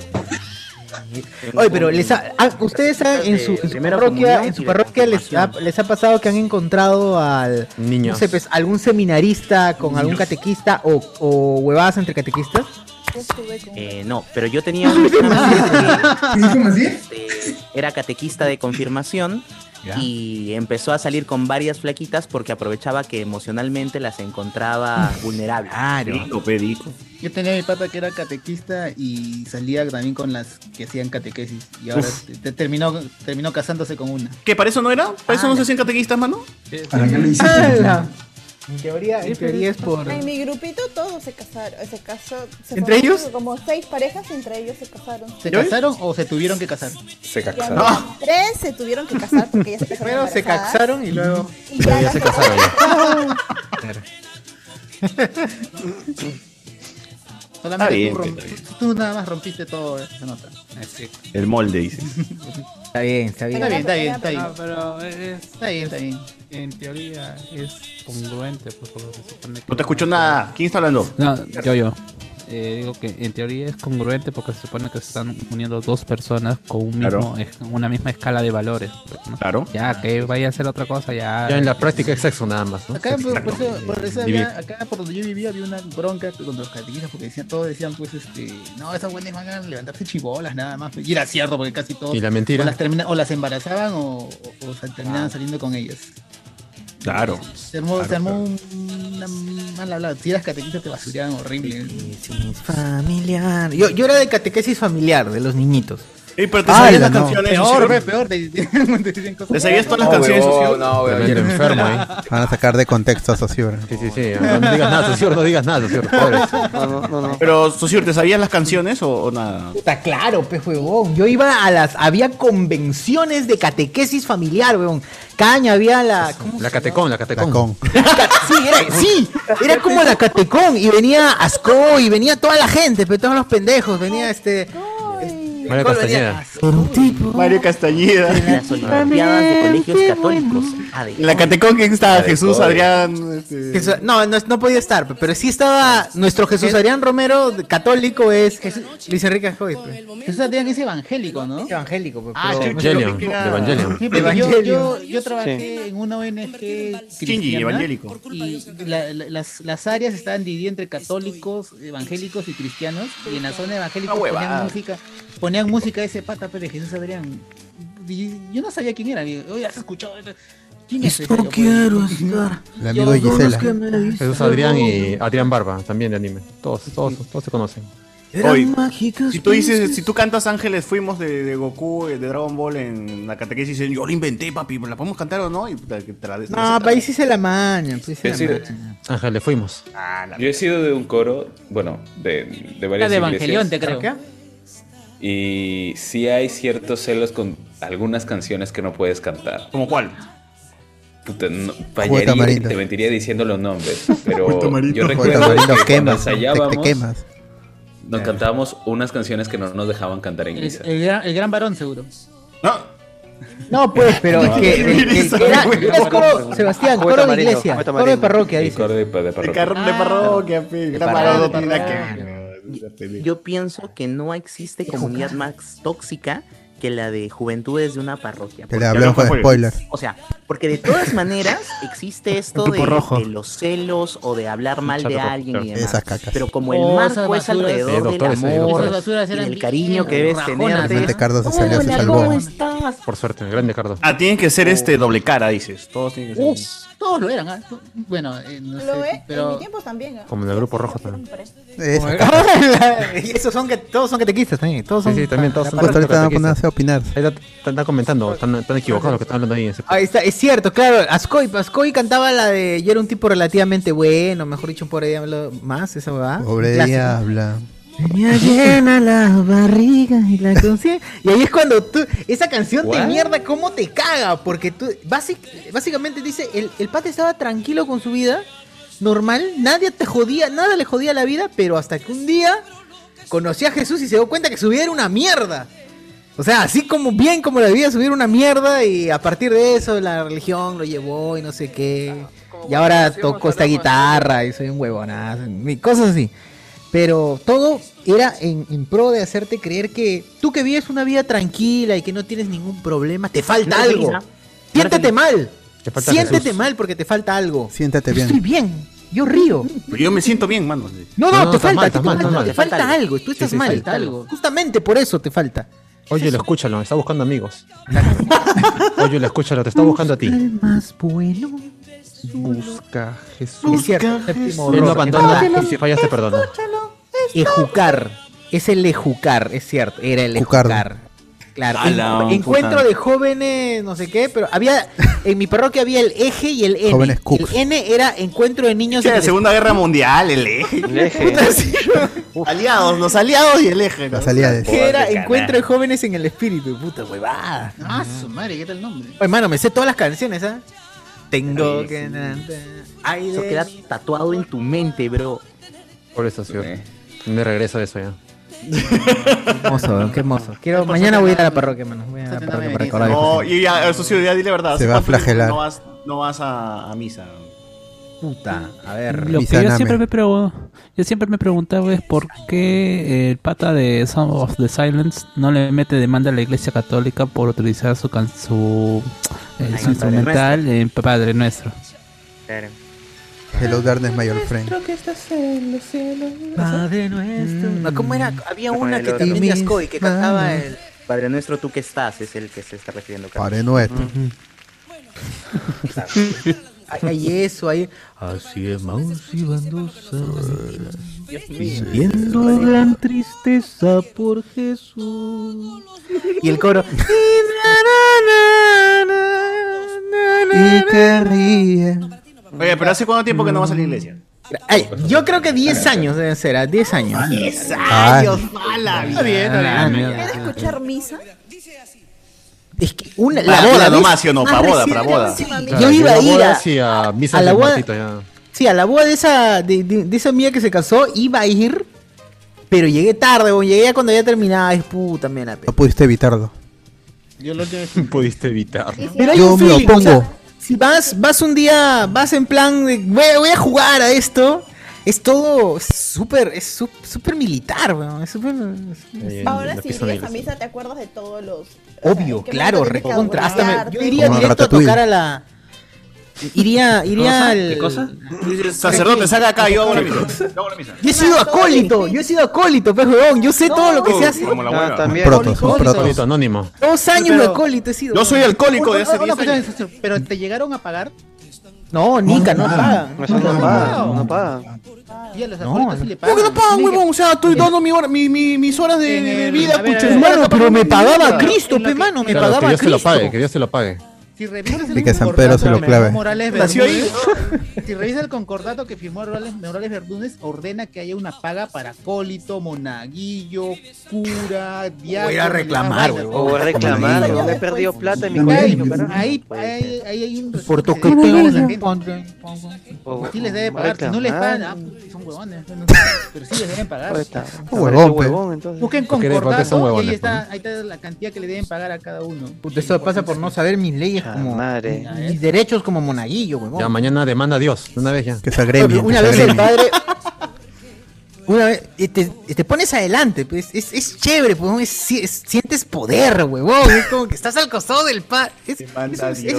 Oye, pero les ha- ustedes saben, en su, en su parroquia, en su parroquia les ha, les ha pasado que han encontrado al Niños. no sé, pues, algún seminarista con algún catequista o, o huevadas entre catequistas. Eh, no, pero yo tenía un que ¿Cómo así? era catequista de confirmación y empezó a salir con varias flaquitas porque aprovechaba que emocionalmente las encontraba vulnerables. Claro. Dico, pe, dico. Yo tenía mi pata que era catequista y salía también con las que hacían catequesis. Y ahora te- te terminó, terminó casándose con una. ¿Qué? ¿Para eso no era? ¿Para eso no se hacían catequistas, mano? ¿Para qué lo hiciste? ¡Hala! En teoría, en teoría es por. En mi grupito todos se casaron, se casó, se ¿Entre ellos? Como seis parejas, entre ellos se casaron. ¿Se casaron o se tuvieron que casar? Se caxaron. mira, Tres se tuvieron que casar porque ya se casaron Primero se casaron y luego. Y ya las- casaron Solamente bien, tú, rom- está bien. tú nada más rompiste todo esa nota. El molde, dices. Está bien, está bien. Está bien, está bien, está bien. Ah, pero es, Está bien, está bien. en teoría es congruente, pues, porque se supone que- No te escucho nada. ¿Quién está hablando? No, yo, yo. Eh, digo que en teoría es congruente porque se supone que se están uniendo dos personas con un mismo, Claro. es- una misma escala de valores. pues, ¿no? Claro. Ya, que vaya a hacer otra cosa, ya. Ya en la práctica es sexo nada más, ¿no? Acá, por, por eso- por eso había- Vivir. acá por donde yo vivía había una bronca con los catequistas porque decían, todos decían pues este, no, esas buenas van a levantarse chibolas nada más. Y era cierto porque casi todos Y la mentira. o las, termina- o las embarazaban o, o- o se terminaban saliendo con ellas. Claro. Se armó, se armó un- una mala hablada. Si eras catequista te basuraban horrible. Catequesis familiar. Yo, yo era de catequesis familiar, de los niñitos. Ey, pero te Ah, sabías la las no. canciones. Peor, ve, peor. Te, te- te dicen cosas. ¿Te sabías todas las No, canciones, socio? no. Tremendo enfermo ahí. Van a sacar de contexto a Sociura. Sí, sí, sí. No, no digas nada, socio, no digas nada, pobre. No, no, no, no. Pero, socio, ¿te sabías las canciones o, o nada? Puta, claro, pues, huevón. Yo iba a las. Había convenciones de catequesis familiar, huevón. Caña, había la. ¿cómo La catecón, la catecón. Sí, era, sí, era como la catecón. Y venía Asco y venía toda la gente, pero todos los pendejos. Venía este. Mario. Castañeda. Mario Castañeda. Las olimpiadas de colegios católicos. En la catecón, ¿quién estaba? Jesús. Adrián. este- Jesús- no, no, no podía estar, pero sí estaba nuestro Jesús Adrián Romero, católico, es Luis Enrique Joy. pues. Jesús Adrián es evangélico, ¿no? Evangélico, pues, Ah, Evangelion, Evangelion. Sí, yo, Evangelion. yo, yo trabajé en una ONG cristiana evangélico. y la- la- las, las áreas estaban divididas entre católicos, evangélicos y cristianos y en la zona evangélica Ah, ponían música, ponían música de ese pata de Jesús Adrián. Y yo no sabía quién era, digo, oye, ¿has escuchado? ¿Quién es? Esto pues, quiero estar. El amigo de Gisela. Jesús Adrián y Adrián Barba, también de anime. Todos, todos, todos se conocen. Mágicas. Si tú dices, si tú cantas Ángeles, fuimos de, de Goku, eh, de Dragon Ball en la catequesis, dicen, yo lo inventé, papi, ¿la podemos cantar o no? Y te la des- No, ahí sí se la maña. Sí Es se la decir, maña. Ángel, le fuimos. Ah, la- Yo he sido de un coro, bueno, de, de varias Era de Evangelión, iglesias, te creo. Y sí hay ciertos celos con algunas canciones que no puedes cantar. ¿Como cuál? Puta, no, fallaría, te mentiría diciendo los nombres, pero yo recuerdo que quemas. Te, te ensayábamos, quemas. nos cantábamos unas canciones que no nos dejaban cantar en El, misa. el gran, el gran varón seguro. No, No, pues, pero es que, era- coro- Sebastián, coro de iglesia, coro de parroquia, dice. coro de, parroquia. car- de parroquia, Yo pienso que no existe comunidad más tóxica que la de juventudes de una parroquia. Que le Porque- hablamos con spoiler. O sea, porque de todas maneras existe esto de, grupo rojo. de los celos o de hablar mal de Chato alguien y claro. demás. Esas cacas. Pero como el Oh, marco esas es alrededor Eh, del eh, amor y bien cariño que debes tener. Realmente Cardo se salió, se salvó. estás? Por suerte, grande Cardo. Ah, tienen que ser este doble cara, dices. Todos tienen que ser. Todos lo eran. ¿ah? Bueno, eh, no Lo sé, es, en pero mi tiempo también. ¿ah? Como en el grupo rojo también. Y esos son que todos son catequistas también, todos Sí, son sí, también todos son Justo ahorita van a ponerse a opinar. Ahí está- están, están comentando, están, están equivocados los que están hablando ahí. en ese- Ahí está, es cierto, claro, Ascoy, Ascoy cantaba la de yo era un tipo relativamente bueno, mejor dicho por diablo más, esa va. Pobre diabla. Tenía llena la barriga y la conciencia. Y ahí es cuando tú, esa canción de What? mierda, ¿cómo te caga? Porque tú, básic- básicamente dice, el, el pata estaba tranquilo con su vida, normal, nadie te jodía, nada le jodía la vida, pero hasta que un día conoció a Jesús y se dio cuenta que su vida era una mierda. O sea, así como bien como la vida, subir una mierda y a partir de eso la religión lo llevó y no sé qué. Y ahora toco esta guitarra y soy un huevonazo, y cosas así. Pero todo era en, en pro de hacerte creer que tú que vives una vida tranquila y que no tienes ningún problema, te falta No algo. feliz, Siéntete mal. Te falta Siéntete Jesús. mal porque te falta algo. Siéntate Yo estoy bien. bien. Yo río. Pero yo me siento bien, mano. No, no, No, no, te falta, mal, te, falta, estás mal. te falta algo. Tú estás sí, mal. falta algo. Justamente por eso te falta. Oye, lo escúchalo, está buscando amigos. Oye, lo escúchalo, te está buscando a ti. El más bueno. Busca Jesús. Es cierto. séptimo Él no abandona y si fallas te perdona. Ejucar. Es el ejucar, es cierto. Era el Jucardo. ejucar. Claro. Ala, encuentro de jóvenes, no sé qué, pero había. En mi parroquia había el eje y el N. Jóvenes el. N era encuentro de niños. Sí, en la el Segunda Guerra Mundial, el eje. El eje. Puta, sí. aliados, los aliados y el eje. ¿no? Las aliadas. Era encuentro de jóvenes en el espíritu. Puta huevada. Ah, su madre, ¿qué tal el nombre? Oye, Hermano, me sé todas las canciones, ¿ah? Tengo que. Ay, Eso queda tatuado en tu mente, bro. Por eso, sí. Me regreso de eso ya. Qué hermoso, qué hermoso. Quiero, mañana voy a ir a la parroquia, mano. Voy a la parroquia para. No, y ya, eso sí, ya dile verdad. Se ¿hace va a flagelar. No vas, no vas a, a misa. Puta, a ver. Lo que yo siempre, me yo siempre me preguntaba es por qué el pata de Sound of the Silence no le mete demanda a la iglesia católica por utilizar su, can- su, eh, su instrumental en Padre Nuestro. Claro. Hello Darkness, my old friend. Padre nuestro. No, ¿Cómo era? Había una que también de Ascoy que cantaba el. Padre nuestro, tú que estás, es el que se está refiriendo. Carlos. Padre nuestro. hay eso, hay. Así es, Maus y Bandosa. Sintiendo gran tristeza por Jesús. Y el coro. Y te ríe. Oye, pero ¿hace cuánto tiempo que no vas a la iglesia? Ay, yo creo que 10 años deben ser, ¿ah? 10 años. 10 Ay. años, mala vida. Está bien, está bien. Ah, ¿Quieres escuchar misa? Es que una, Para la boda nomás, ¿sí o no? Para boda, para boda. Yo iba a ir a, Sí, a misa a la boda- Martito ya. sí, a la boda de esa, de, de- de esa amiga que se casó, iba a ir, pero llegué tarde, bo, llegué ya cuando ya terminaba, es puta, me la. No pudiste evitarlo. Yo lo que Pudiste evitar. Pero hay Yo un me lo feeling, o sea, pongo. si vas, vas un día, vas en plan de, voy, voy a jugar a esto, es todo súper, es sú- súper militar, weón, es súper... Ahora la si irías a misa te acuerdas de todos los... o sea, Obvio, claro, recontra. Hasta me- yo iría directo a tocar a la... Iría, iría ¿Cosa? al... ¿Qué cosa? Sacerdote, salga acá, yo hago la misa. Yo hago la misa. Yo he sido acólito, yo he sido acólito, pues, weón, yo sé todo lo que se hace. Como la Ah, también. Solito, anónimo. Dos años de acólito he sido. Yo soy alcohólico de hace Una 10 cosa, años. eso, Pero te llegaron a pagar No, Nica, no pagan. No paga, no paga. y a los No, alcohólicos sí le ¿Cómo pagan. que no pagan, huevón? O sea, estoy dando mi hora- mi- mi- mis horas de, de vida, pucha. hermano, Mano, pero me pagaba. Cristo, pe mano, me Claro, que pagaba Dios se lo Cristo. pague, que Dios se lo pague. Si revisas Y que San Pedro se lo clave. Morales si revisas el concordato que firmó Morales, Morales Verdúnez, ordena que haya una paga para acólito, monaguillo, cura, diácono. Voy a reclamar, vainas. Voy a reclamar, huevón, ya he perdido plata en mi colegio, pero- Ahí, ahí, ahí hay un Por la tengo, gente. Sí les debe pagar, si no les pagan, ah, pues, son huevones, pero sí les deben pagar. Pues. Huevón, pues. Busquen concordato son y huevones, ahí está, ahí está la cantidad que le deben pagar a cada uno. Eso pasa por no saber mis leyes como. Mis derechos como monaguillo, huevón. Ya, mañana demanda a Dios, una vez ya. Que se agremien. Una que vez el padre. Una vez. y te, y te pones adelante, pues. Es, es chévere, huevón. es- es- sientes poder, huevón. Es como que estás al costado del padre. Es,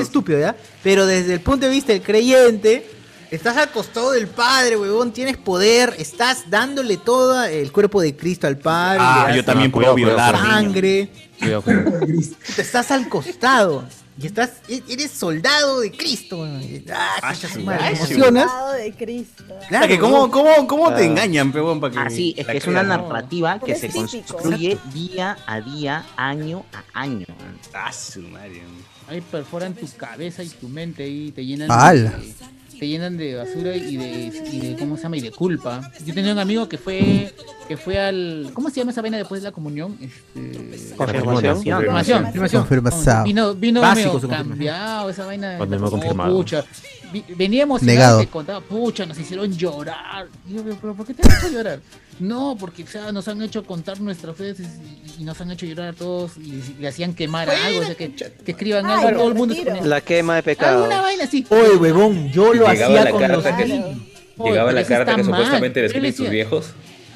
estúpido, ¿ya? Pero desde el punto de vista del creyente. Estás al costado del Padre, huevón, tienes poder, estás dándole todo el cuerpo de Cristo al Padre. Ah, yo también puedo violar. sangre. Cuidado, cuidado. Puta, estás al costado. Y estás, eres soldado de Cristo, weón. Ah, te emocionas. Soldado de Cristo. Claro, que cómo, cómo, cómo te Ah. engañan, peón, para que. Ah, sí, es que es una narrativa que se típico. construye día a día, año a año. Ah, su madre. Ahí perforan tu cabeza y tu mente y te llenan de, te llenan de basura y de, y de cómo se llama y de culpa. Yo tenía un amigo que fue que fue al ¿cómo se llama esa vaina después de la comunión? Este Confirmación. Confirmación, confirmación. Confirmación. Vino vino Básico medio cambiado esa vaina. Oh, pucha. Vi- Venía Negado. emocionado que contaba, pucha, nos hicieron llorar. Y yo, pero ¿por qué te han hecho llorar? No, porque o sea, nos han hecho contar nuestras fe y, y nos han hecho llorar a todos y le hacían quemar algo, o sea, que, que escriban Ay, algo, todo el mundo se La quema de pecado. Alguna vaina así. Oye, huevón, yo lo Llegaba hacía la con los carta que-. Oye, Llegaba la carta que mal. supuestamente le sus decía- viejos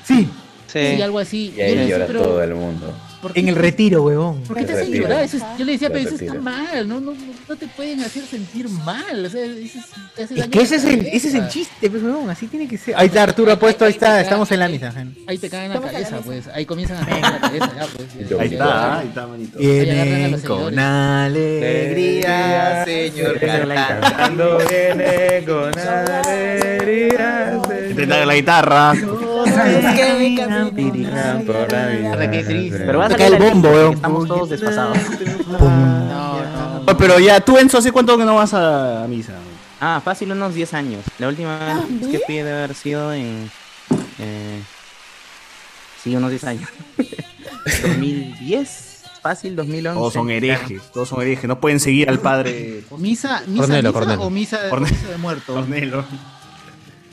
Sí, Sí. Sí, algo así. y ahí llora pero, todo el mundo. ¿Por qué en el retiro, huevón. ¿Por qué te hacen llorar? Es- yo le decía, pero eso está mal, no, no, no, te pueden hacer sentir mal. O sea, eso es, te hace Es daño que ese es el, ese es el chiste, pues, huevón, así tiene que ser. Ahí está Arturo puesto, ahí está, estamos en la misa. Ahí te caen en la cabeza, pues. Ahí comienzan a caer en la cabeza, ya, pues. ya, Ahí ya, está, ahí está, manito. Vienen con alegría, señor Cantando viene con alegría. Intentar la guitarra. Pero va el bombo, weón. Estamos todos desfasados. Oye, Pero ya, tú, Enzo, ¿hace cuánto que no vas a misa? Ah, fácil unos 10 años. La última vez que fui debe haber sido en... Eh, sí, unos 10 años. 2010, fácil 2011. Todos son herejes, todos son herejes. No pueden seguir al padre ¿Misa, misa, Cornelo, misa Cornelo. o misa, Cornelo. misa de muerto? Cornelo.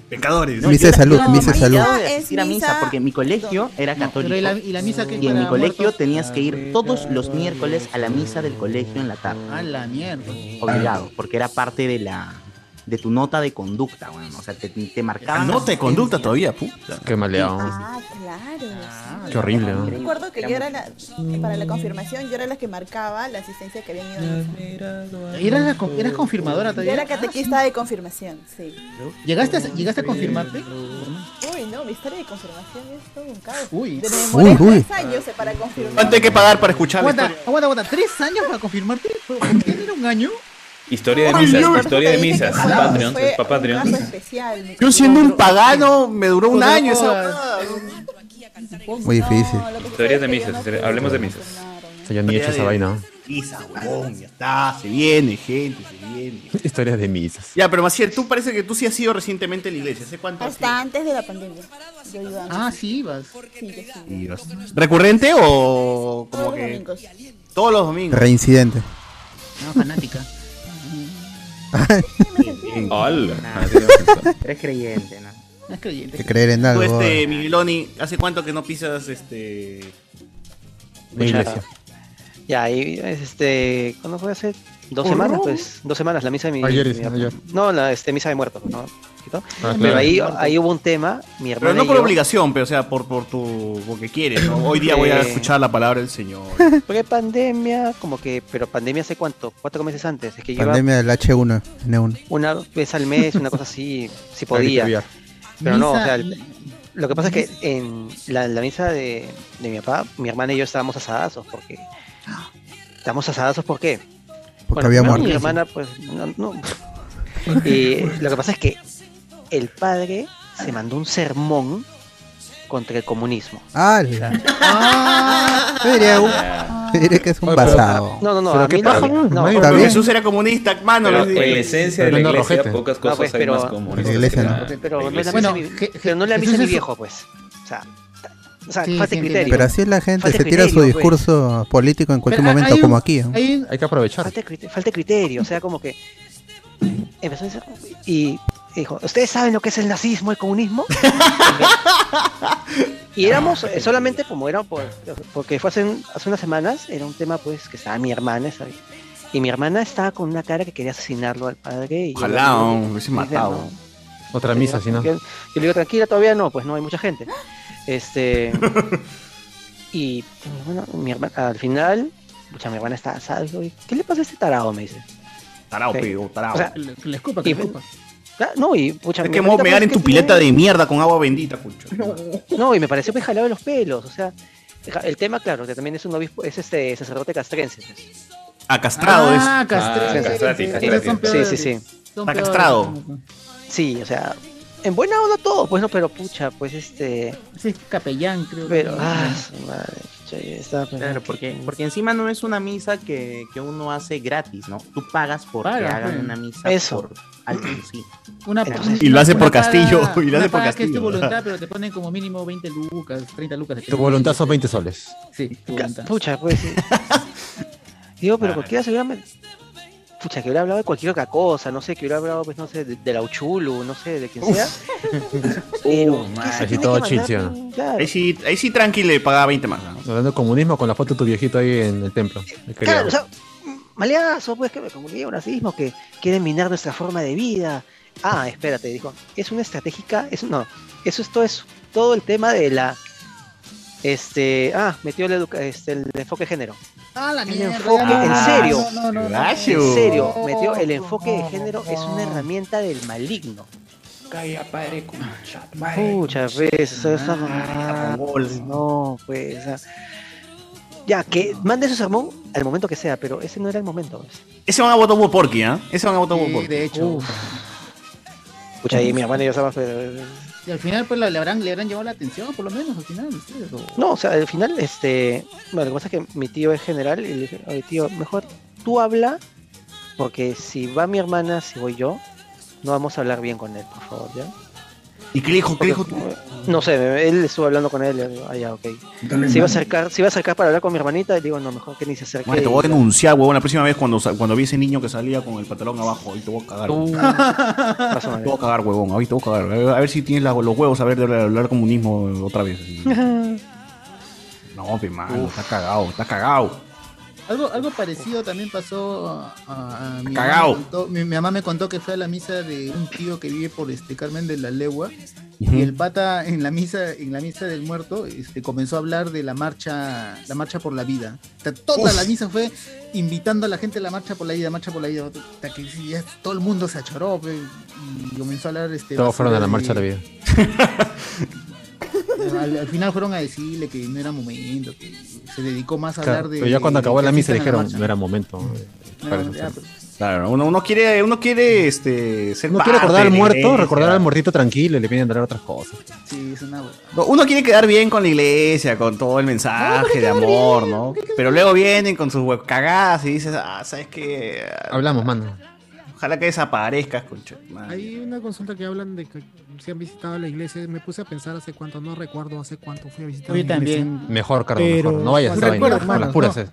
Pecadores. Misa de salud, no, misa de salud. misa- de es asistir a misa porque mi colegio era católico. ¿y la, y la misa que Y en mi colegio muertos? tenías que ir todos los miércoles a la misa del colegio en la tarde. A la mierda. Obligado, porque era parte de la de tu nota de conducta, bueno, o sea, te, te marcaban Nota de conducta todavía, puta. Qué maleado. Ah, claro. Qué horrible, ¿no? Recuerdo que yo era la, para la confirmación, yo era la que marcaba la asistencia que habían ido. ¿Eras, la eras confirmadora Yo todavía? era catequista de confirmación, sí. ¿Llegaste a, ¿Llegaste a confirmarte? Uy, no, mi historia de confirmación es todo un caos. Uy. Uy, uy. tres años eh, para confirmar. ¿Cuánto hay que pagar para escuchar Aguanta, aguanta, aguanta. ¿Tres años para confirmarte? ¿Por qué era un año? Historia de misas, Dios. historia de misas. Patreon, fue es para un Patreon. caso especial, mi Yo siendo un pagano me duró un año esa Muy difícil. Historias de misas, yo hablemos de misas. ya ni he hecho esa vaina. Misa, huevón, ya está, se viene, gente, se viene. Historias de misas. Ya, pero Maciel, tú parece que tú sí has ido recientemente a la iglesia. ¿Hace cuánto? has Hasta antes de la pandemia. Yo iba antes. Ah, sí, ibas. Sí, yo sí. ido? ¿Recurrente o como Todos los que domingos. todos los domingos? Reincidente. No, fanática. Hola. Eres creyente, ¿no? No es creyente. Que creer en Tú, algo. este, Migueloni, ¿hace cuánto que no pisas este La iglesia. Ya, ahí, este, ¿cuándo fue hace? Dos semanas, pues, dos semanas, la misa de mi... Ayer, mi- ayer. No, la este, misa de muertos, ¿no? Ah, Pero claro. ahí, ahí hubo un tema, mi hermana Pero no por yo- obligación, pero o sea, por, por tu porque quieres, ¿no? Hoy día voy a escuchar la palabra del Señor. Porque pandemia, como que, pero pandemia hace cuánto, cuatro meses antes, es que Pandemia del H1, N1. una vez al mes, una cosa así, si podía. Pero no, o sea, el- lo que pasa es que en la, la misa de, de mi papá, mi hermana y yo estábamos asadazos, porque... Estamos asadazos, ¿por qué? Porque había muerto. Mi hermana, pues, no, no. Y lo que pasa es que el padre se mandó un sermón contra el comunismo. ¡Hala! Yo diría, Diré que es un basado. No, no, no, Pero a qué mí no. ¿no? no, Está porque bien. Jesús era comunista, mano. Pero en la esencia de la iglesia, rojete. pocas No, cosas pues, hay pero- La iglesia no. Pero Bueno, mi- pero no Jesús de mi es- viejo, pues. O sea, o sea Sí, falta sí, criterio. Pero así es la gente, Falta se tira su pues. discurso político en cualquier Pero momento, como un- aquí. un- Hay que aprovechar. Falta, criterio, falta criterio, o sea, como que empezó a decir, y dijo, ¿ustedes saben lo que es el nazismo, el comunismo? y éramos eh, solamente como era por, porque fue hace, un- hace unas semanas, era un tema pues que estaba mi hermana, ¿sabes? Y mi hermana estaba con una cara que quería asesinarlo al padre. Y Ojalá, hubiese "No, matado. no". Otra misa, si no. Yo, le digo, tranquila, todavía no, pues no hay mucha gente. Este. y hermana, mi hermana- al final, pucha, mi hermana está asada. ¿Qué le pasa a este tarado? Me dice. Tarao, Sí. pego, tarao. O sea, le- le escupa, que y- le escupa. Ah, no, y pucha, es que vos me pues, en que tu tiene- pileta de mierda con agua bendita, cucho. No, y me pareció pues jalado de los pelos. O sea, el tema, claro, que también es un obispo, es este sacerdote castrense. pues. Ah, castrado es. Ah, castrati, Ah, castrati. son Sí, sí, sí. Está castrado. Sí, o sea, en buena onda todo, pues no, pero pucha, pues este. Es capellán, creo. Pero, que- ah, su madre, Claro, porque, que- porque encima no es una misa que, que uno hace gratis, ¿no? Tú pagas porque Pagas, hagan pues. una misa Eso. por alguien, sí. Una, Entonces- Y lo hace por paga- Castillo, y lo hace por paga que es tu Castillo. voluntad, pero te ponen como mínimo 20 lucas, 30 lucas. Tu voluntad son 20 soles. Sí, tu voluntad. Pucha, pues sí. Digo, pero cualquiera se hubiera. Pucha, que hubiera hablado de cualquier otra cosa, no sé, que hubiera hablado, pues, no sé, de, de la Uchulu, no sé, de quien sea. Pero, ¿qué se Así tiene todo que chill, mandar, ¿sí pues, claro. Ahí sí, ahí sí tranqui le pagaba 20 más. ¿no? Hablando de comunismo con la foto de tu viejito ahí en el templo. el Claro, o sea, maleazo, pues, que me comuniqué un racismo, que quieren minar nuestra forma de vida. Ah, espérate, dijo, es una estratégica, es no, eso es todo eso, todo el tema de la, este, ah, metió el, educa- este, el enfoque de género. Ah, la El enfoque, ya, en serio, No, no, no, en serio, metió el enfoque de género, es una herramienta del maligno. Calla, padre, concha, madre. Muchas veces, esa pues, no, pues, ya, que mande su sermón al momento que sea, pero ese no era el momento. pues. Ese van a votar por Porky, ¿ah? Ese van a votar por Sí, Porky. de hecho. Pucha, ahí mi hermana y yo estaba, Al final, pues, le habrán, le habrán llamado la atención, por lo menos, al final. o- No, o sea, al final, este. Bueno, lo que pasa es que mi tío es general y le dije, oye, tío, mejor tú habla, porque si va mi hermana, si voy yo, no vamos a hablar bien con él, por favor, ¿ya? ¿Y qué le dijo? ¿Qué dijo? No sé, él estuvo hablando con él, digo, ah, ya, ok. Dale, Se iba a acercar, se iba a acercar para hablar con mi hermanita, y digo, no, mejor que ni se acerque. Madre, te voy a denunciar, huevón, la próxima vez cuando, cuando vi ese niño que salía con el pantalón abajo. Ahí te voy a cagar. Uh, Te voy a cagar, huevón. Ahí te voy a cagar. A ver, si tienes la- los huevos a ver de hablar, hablar comunismo otra vez. No, pe, mano, está cagado, está cagado. Algo, algo parecido también pasó a, a- a mi, Cagao. Mamá contó, mi, mi mamá me contó que fue a la misa de un tío que vive por este Carmen de la Legua y el pata en la misa en la misa del muerto este, comenzó a hablar de la marcha la marcha por la vida. O sea, toda Uf. la misa fue invitando a la gente a la marcha por la vida, marcha por la vida. Hasta que ya todo el mundo se achoró y comenzó a hablar este Todos fueron a la marcha de la vida. Al, al final fueron a decirle que no era momento, que se dedicó más a Claro, hablar de. pero ya cuando acabó la misa dijeron, no era momento. No, Parece ya, ser. pues, Claro, uno, uno quiere, uno quiere este, ser Uno quiere recordar al muerto, iglesia. recordar al muertito tranquilo y le vienen a dar otras cosas. Sí, es una. No, Uno quiere quedar bien con la iglesia, con todo el mensaje de amor, ¿no? Pero luego vienen con sus web cagadas y dices, ah, ¿sabes qué? Hablamos, mano. Ojalá que desaparezcas, concha. madre. Hay una consulta que hablan de que si han visitado la iglesia. Me puse a pensar hace cuánto, no recuerdo hace cuánto fui a visitar Yo una iglesia. también. Mejor, Carlos, Pero mejor. No vayas a viajan-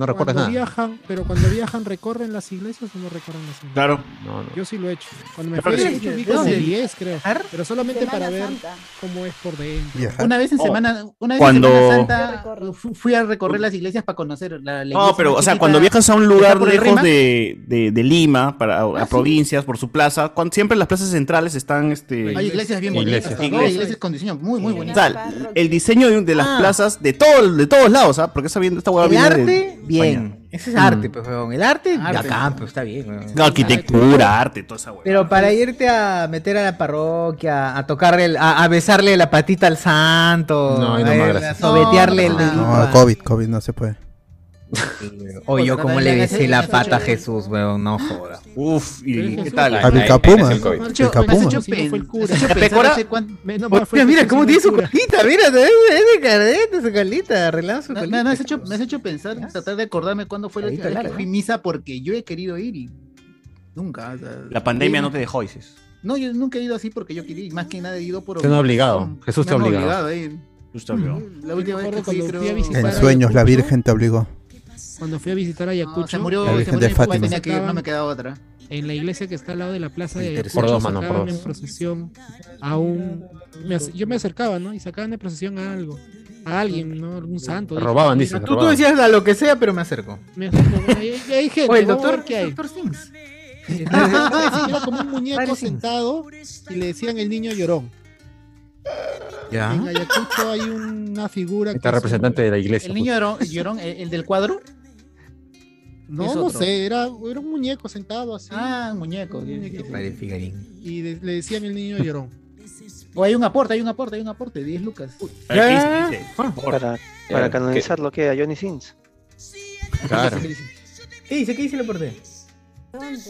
No no cuando nada. Viajan, pero cuando viajan, ¿recorren las iglesias o no recorren las iglesias? Claro. No, no. Yo sí lo he hecho. Cuando me fui, que de sí. hecho, vi ¿De como dónde? 10, creo. Pero solamente Semana para ver Santa. cómo es por dentro. Una vez en Oh. semana, una vez Cuando- en Semana Santa fui a recorrer las iglesias para conocer la, la No, iglesia pero, más o sea, cuando viajas a un lugar lejos de, de, de Lima, para, a sí. Provincias, por su plaza, cuando, siempre las plazas centrales están, este... Hay iglesias bien bonitas, Iglesias. ¿no? Iglesias. iglesias con diseño muy, muy O bonitas. sea, el diseño de, de las Ah. plazas de, todo, de todos lados, ¿ah? Porque esa, bien- esta hueá El viene de arte, bien. España. Ese es arte, pues, weón. El arte, Arte. bacán, pues, está bien, weón. La arquitectura, arte, toda esa hueá. Pero para irte a meter a la parroquia, a tocarle, el- a, a besarle la patita al santo, No, no a, más, a gracias. sobetearle No, el no, dedito No, a- COVID, COVID no se puede. O yo como le besé la pata a Jesús, weón, no joda. Uf, ¿y qué tal? A me- no, me fue- Mira, cómo tiene su colita, mira, es de careta, su colita, arreglado su colita. me has hecho, pensar, tratar de acordarme cuándo fue la última vez que fui misa porque yo he querido ir y nunca. La pandemia no te dejó, dices. No, yo nunca he ido así porque yo quería ir, más que nada he ido por Te han obligado. Jesús te ha obligado. La última vez que fui, creo... fui a visitar En sueños la Virgen te obligó. Cuando fui a visitar a Ayacucho, se murió, La se murió de Fátima. tenía que ir, no me quedaba otra. en la iglesia que está al lado de la plaza de Ayacucho. Por dos, mano, por sacaban dos. en procesión a un... me yo me acercaba, ¿no? Y sacaban de procesión a algo. A alguien, ¿no? Algún santo. Robaban, te Tú, tú decías a lo que sea, pero me acerco. Me acerco, hay gente, Oye, el doctor, qué hay. doctor Sims. Era como un muñeco sentado y le decían el niño llorón. Ya. En Ayacucho hay una figura Está es un- representante de la iglesia. El niño llorón, llorón, el, el del cuadro. No, Es no sé, era, era un muñeco sentado así. Ah, un muñeco. Para el figurín. Y de- le decían el niño llorón. O hay un aporte, hay un aporte, hay un aporte, 10 lucas. Para, Ya, para canonizarlo, ¿qué? A Johnny Sins. Claro. ¿Qué dice? ¿Qué dice el aporte? ¿Dónde?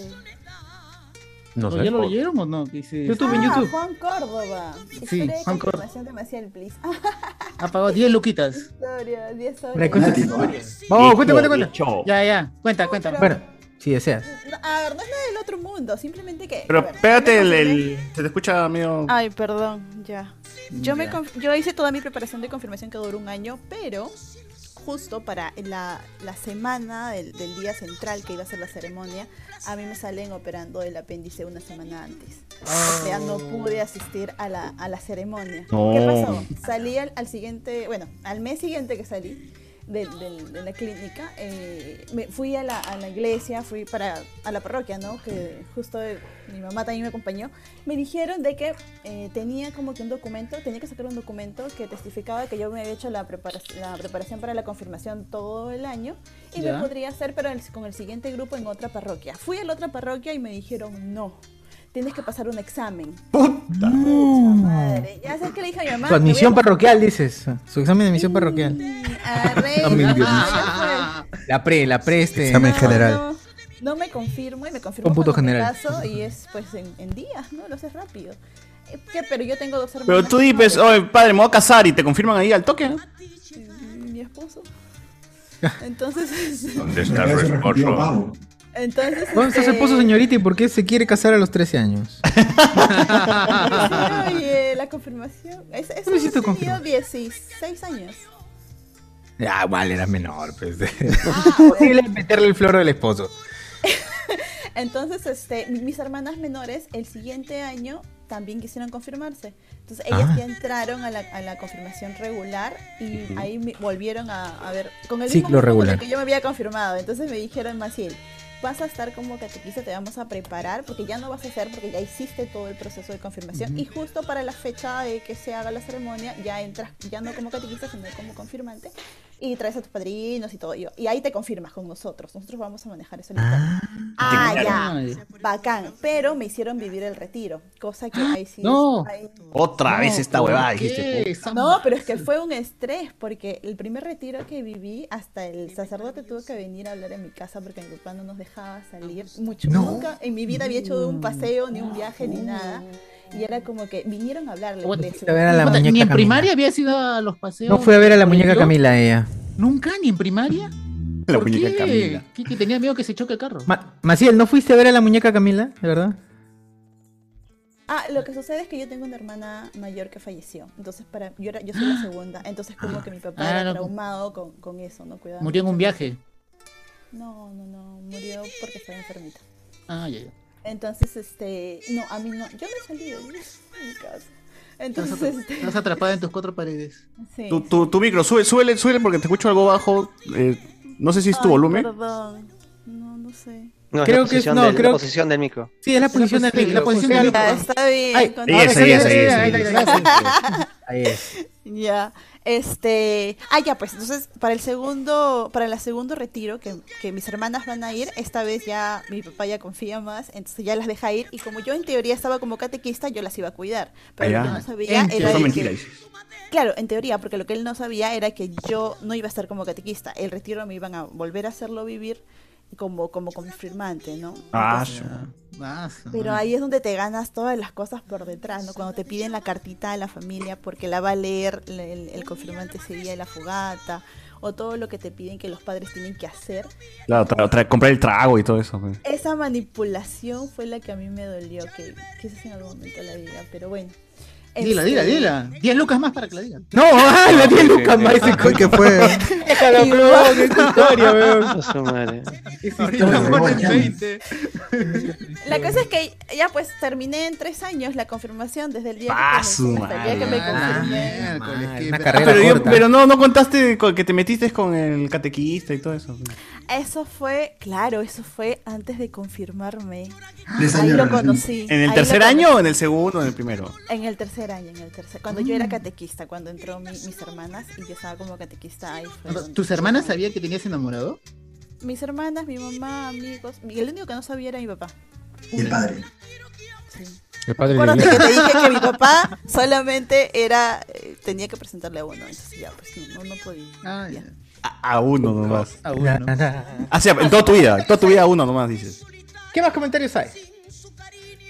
No ¿O sé. ¿Ya lo leyeron o no? ¿Qué dice? YouTube, en Ah, YouTube. Juan Córdoba. Sí, Historia de Juan Córdoba. confirmación de Maciel, please. Ha pagado 10 luquitas. Historia, 10 Mira, horas. Vamos, cuenta, cuenta, cuenta. Ya, ya. Cuenta, cuenta. Bueno, si deseas. No, a ver, no es nada del otro mundo, simplemente que. Pero ver, pégate el, me el- Se te escucha medio. Ay, perdón, ya. Yo, me Ya. conf- yo hice toda mi preparación de confirmación que duró un año, pero justo para la, la semana del, del día central que iba a ser la ceremonia, a mí me salen operando el apéndice una semana antes. O sea, no pude asistir a la, a la ceremonia. No. ¿Qué pasó? Salí al, al siguiente, bueno, al mes siguiente que salí de, de la clínica, eh, me fui a la, a la iglesia, fui para a la parroquia, ¿no? Que justo mi mamá también me acompañó. Me dijeron de que eh, tenía como que un documento, tenía que sacar un documento que testificaba que yo me había hecho la, preparación la preparación para la confirmación todo el año y Ya. me podría hacer pero el- con el siguiente grupo en otra parroquia. Fui a la otra parroquia y me dijeron no. Tienes que pasar un examen. Puta madre. Ya sabes que le dije a mi mamá. Su admisión a- parroquial, dices. Su examen de admisión parroquial. Ah, ya fue. La pre, la pre este. Examen No, general. No, no me confirmo y me confirmo me general. caso y es pues en, en días, ¿no? Lo haces rápido. Eh, ¿Qué? Pero yo tengo dos hermanas. Pero tú dices, oye, padre, me voy a casar y te confirman ahí al toque. ¿no? Mi esposo. Entonces. ¿Dónde está el esposo? Entonces. ¿Dónde está su esposo, señorita, y por qué se quiere casar a los 13 años? Oye, la confirmación. Es, es, ¿Cómo hiciste he tenido confirmación? 16 años. Ah, vale, era menor, pues. Ah, Posible meterle el floro del esposo. Entonces, este, mi- mis hermanas menores el siguiente año también quisieron confirmarse. Entonces, ellas Ah. ya entraron a la, a la confirmación regular y ahí me- volvieron a, a ver con el Ciclo mismo grupo con el regular. que yo me había confirmado. Entonces me dijeron, Maciel, vas a estar como catequista, te vamos a preparar porque ya no vas a hacer porque ya hiciste todo el proceso de confirmación. Y justo para la fecha de que se haga la ceremonia ya entras ya no como catequista sino como confirmante y traes a tus padrinos y todo y, y ahí te confirmas con nosotros. Nosotros vamos a manejar eso ah, ah ya. bacán. Pero me hicieron vivir el retiro cosa que ahí sí No. ahí- Otra No, vez esta ¿por huevada, dijiste. no, pero es que fue un estrés, porque el primer retiro que viví, hasta el sacerdote tuvo que venir a hablar en mi casa porque mi papá no nos dejaba salir mucho. No. Nunca en mi vida había hecho un paseo, ni un viaje, ni nada. Y era como que vinieron a hablarle. De a ver a la Ni en Camila. primaria había ido a los paseos. No fue a ver a la muñeca? Camila ella. ¿Nunca? ¿Ni en primaria? La ¿Por muñeca qué? Camila. ¿Qué, que tenía miedo que se choque el carro. Ma- Maciel, ¿no fuiste a ver a la muñeca Camila? ¿De verdad? Ah, lo que sucede es que yo tengo una hermana mayor que falleció. Entonces, para yo, era, yo soy la segunda. Entonces, como que mi papá Ah, era no. traumado con, con eso, ¿no? Cuidaba Murió en un viaje. No, no, no. Murió porque estaba enfermita. Ah, ya, ya. Entonces, este, no, a mí no, yo me salí de mi casa. Entonces, Estás, este, estás atrapada en tus cuatro paredes. sí. Tu, tu, tu micro, sube, súbele, súbele porque te escucho algo bajo. eh, no sé si es tu Ay, volumen. Perdón, no, no sé. No, Creo es que la es- posición, no, del, creo- la posición del micro. Sí, es la posición del micro. la posición del. Ya, está bien. Ahí es, ahí es, ahí es, ahí Ahí es. está, ahí está. Ahí es. Ya, este, ah ya pues, entonces para el segundo, para el segundo retiro que, que mis hermanas van a ir, esta vez ya mi papá ya confía más, entonces ya las deja ir y como yo en teoría estaba como catequista, yo las iba a cuidar, pero lo que ya. no sabía En era que, claro, en teoría, porque lo que él no sabía era que yo no iba a estar como catequista, el retiro me iban a volver a hacerlo vivir como como confirmante, ¿no? Ah, Entonces, pero ahí es donde te ganas todas las cosas por detrás, ¿no? Cuando te piden la cartita de la familia porque la va a leer el, confirmante ese día de la fogata, o todo lo que te piden que los padres tienen que hacer. Claro, tra- tra- comprar el trago y todo eso. pues. Esa manipulación fue la que a mí me dolió, que quizás en algún momento la diga, pero bueno. Dila, Este, dila, dila. 10 lucas más para que la digan. No, ah, la 10 lucas más ese Ay, ¿Qué fue? Déjalo, weón, esa historia, weón. A su madre. La cosa es que ya pues terminé en tres años la confirmación desde el día Ah, que su comencé hasta el día que me confirmé. Una Ah, carrera pero, yo- corta. pero no, no contaste con- que te metiste con el catequista y todo eso. Eso fue, claro, eso fue antes de confirmarme. Ahí lo conocí. ¿En el ahí tercer año o en el segundo o en el primero? En el tercer año, en el tercer. Cuando yo era catequista, cuando entró mi- mis hermanas y yo estaba como catequista ahí fue ¿Tus hermanas sabían que tenías enamorado? Mis hermanas, mi mamá, amigos. y El único que no sabía era mi papá. Y el padre. El padre Acuérdate que te dije que mi papá solamente era. eh, tenía que presentarle a uno. Entonces ya, pues no, no, podía. ya. A, a uno nomás. A uno. Ah, sí, en toda tu vida. En toda tu vida a uno nomás dices. ¿Qué más comentarios hay?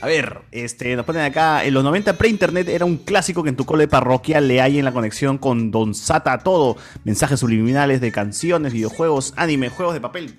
A ver, este, nos ponen acá, en los 90 pre-internet era un clásico que en tu cole parroquial le hay en la conexión con Don Sata todo, mensajes subliminales de canciones, videojuegos, anime, juegos de papel,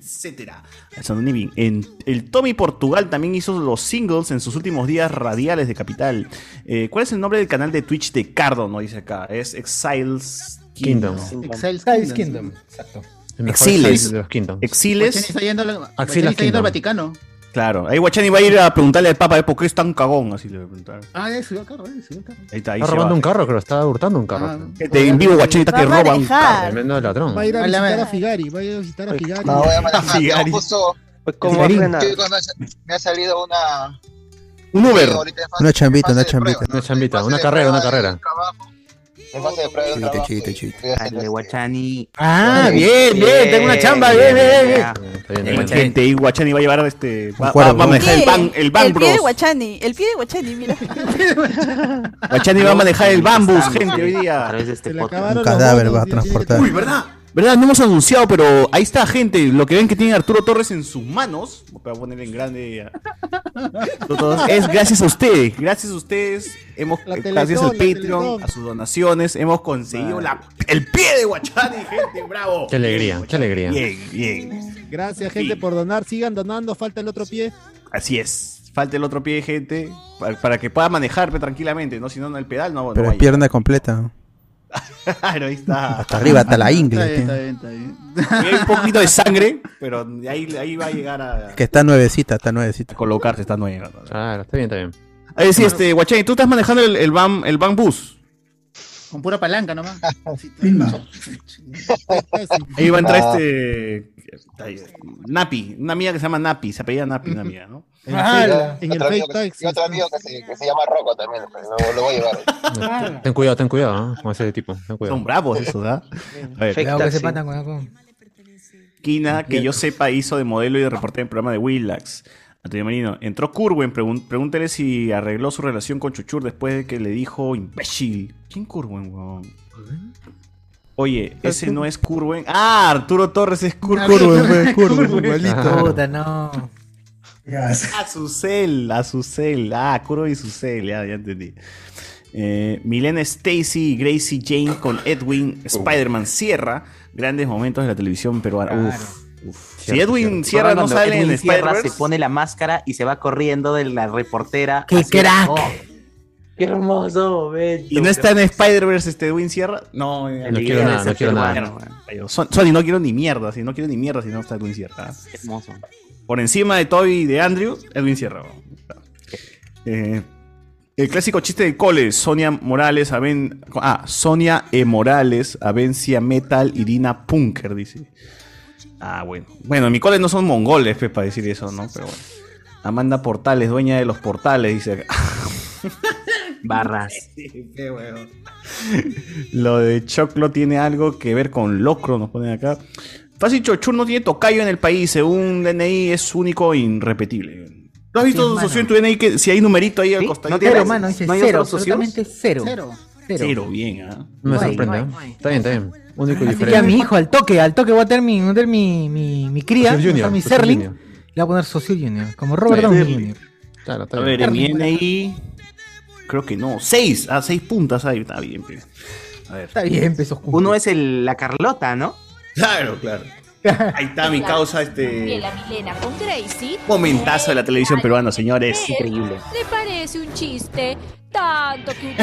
bien. En el Tommy Portugal también hizo los singles en sus últimos días radiales de Capital. Eh, ¿Cuál es el nombre del canal de Twitch de Cardo? No dice acá, es Exiles Kingdom. Exiles Exiles Kingdom. Kingdom, exacto. El Exiles. De los Kingdom. Exiles. Guachani está yendo, a la- Axilas Guachani está yendo al Vaticano. Claro, ahí Guachani va a ir a preguntarle al Papa, ¿eh, ¿por qué es tan cagón? Así le voy a preguntar. Ah, ya subió al carro, eh, subió al carro. Ahí está, ahí Está robando va. un carro, creo. Está hurtando un carro. Gente, en vivo, Guachani está que Va a roba un carro. Tremendo ladrón. Va a ir a visitar a Figari, va a ir a visitar a Figari. No, voy a manejar. Figari. estoy cuando me ha salido una. Un Uber. Una chambita, una de chambita. prueba, Una chambita, una de carrera, una carrera. trabajo. En fase de prueba trabajo. Guachani. Ah, bien, bien, tengo una chamba, bien, bien, bien. Eh, gente, y Guachani va a llevar este. Va, cuervo. va- va a manejar el Van, el el pie de. Guachani, el pie de Guachani, mira. Guachani va a manejar el Bambus, gente, hoy A día. través de este podcast. Un cadáver va a transportar. Uy, ¿verdad? ¿Verdad? No hemos anunciado, pero ahí está, gente. Lo que ven que tiene Arturo Torres en sus manos. Voy a poner en grande. Es gracias a ustedes. Gracias a ustedes. Hemos, La gracias al Patreon, Teletón. a sus donaciones, hemos conseguido la, el pie de Guachani, gente. ¡Bravo! Qué alegría, qué alegría. Bien, bien. Gracias, gente, por donar. Sigan donando. Falta el otro pie. Así es. Falta el otro pie, gente. Para, para que pueda manejarme tranquilamente, ¿no? Si no, el pedal no, Pero es pierna completa. Claro, ahí está. Hasta arriba, hasta la Está ingle. bien, está bien, está bien. Hay un poquito de sangre, pero de ahí, ahí va a llegar a, Que está nuevecita, está nuevecita. a colocarse esta nueva. Claro, está bien, está bien. Ahí sí, este, Guachani, tú estás manejando el, el, van, el van bus. Con pura palanca nomás. Filma. Ahí va a Ah. entrar este. ahí, Napi, una amiga que se llama Napi, se apellida Napi, una amiga, ¿no? En Ah, el, en amigo taxi. y otro amigo que se, que se llama Rocco también, pero lo, lo voy a llevar. Ten cuidado, ten cuidado ¿eh? con ese tipo. Ten Son bravos esos, ¿ah? Cuidado que se taxi. patan con algo. Kina, que yo sepa, hizo de modelo y de reportero en el programa de Willax. Antonio Marino, entró Curwen, pregun- pregúntele si arregló su relación con Chuchur después de que le dijo imbécil. ¿Quién Curwen, weón? Oye, ese no es Curwen. Ah, Arturo Torres es Curwen. Curwen, Curwen, igualito. Puta, no. A su cel, a su cel. Ah, Curwen y su cel, ya, ya entendí. Eh, Milena Stacy y Gracie Jane con Edwin Spider-Man Sierra. Grandes momentos de la televisión peruana. Uf, uf. Si Edwin cierto. Sierra no sale en Edwin Sierra se pone la máscara y se va corriendo de la reportera. ¡Qué crack! ¡Qué hermoso momento! ¿Y no está en Spider-Verse este Edwin Sierra? No, No quiero nada, no quiero nada. Sony, no quiero ni mierda, si no quiero ni mierda si no está Edwin Sierra. Hermoso. Por encima de Toby y de Andrew, Edwin Sierra. Eh, el clásico chiste de cole, Sonia Morales, Aven... Ah, Sonia E. Morales, Avencia Metal y Dina Punker, dice. Ah, bueno. Bueno, en mi cole no son mongoles, pues, para decir eso, ¿no? Pero bueno. Amanda Portales, dueña de los portales, dice. Barras. Qué huevo. Lo de Choclo tiene algo que ver con Locro, nos ponen acá. Fácil Chochur no tiene tocayo en el país, según DNI es único e irrepetible. ¿Tú has visto, Sí, socio, en tu DNI que si hay numerito ahí al costado? Cero, mano, dice cero, absolutamente cero. Cero. Cero. Cero, bien, ¿ah? Me No sorprende. no hay. Está bien, está bien. Único y a diferente. mi hijo, al toque, al toque voy a tener mi, voy a tener mi, mi, mi cría, a mi Serling, le voy a poner Social Junior, como Robert Downey. Jr. Claro, está A bien. ver, en mi DNI. Creo que no. Seis. Ah, seis puntas ahí. Está bien. A ver. Está bien, pesos Uno es el, la Carlota, ¿no? Claro, claro. Ahí está mi causa, este. la Milena con Gracie. Momentazo de la televisión peruana, señores. Increíble. Le parece un chiste tanto que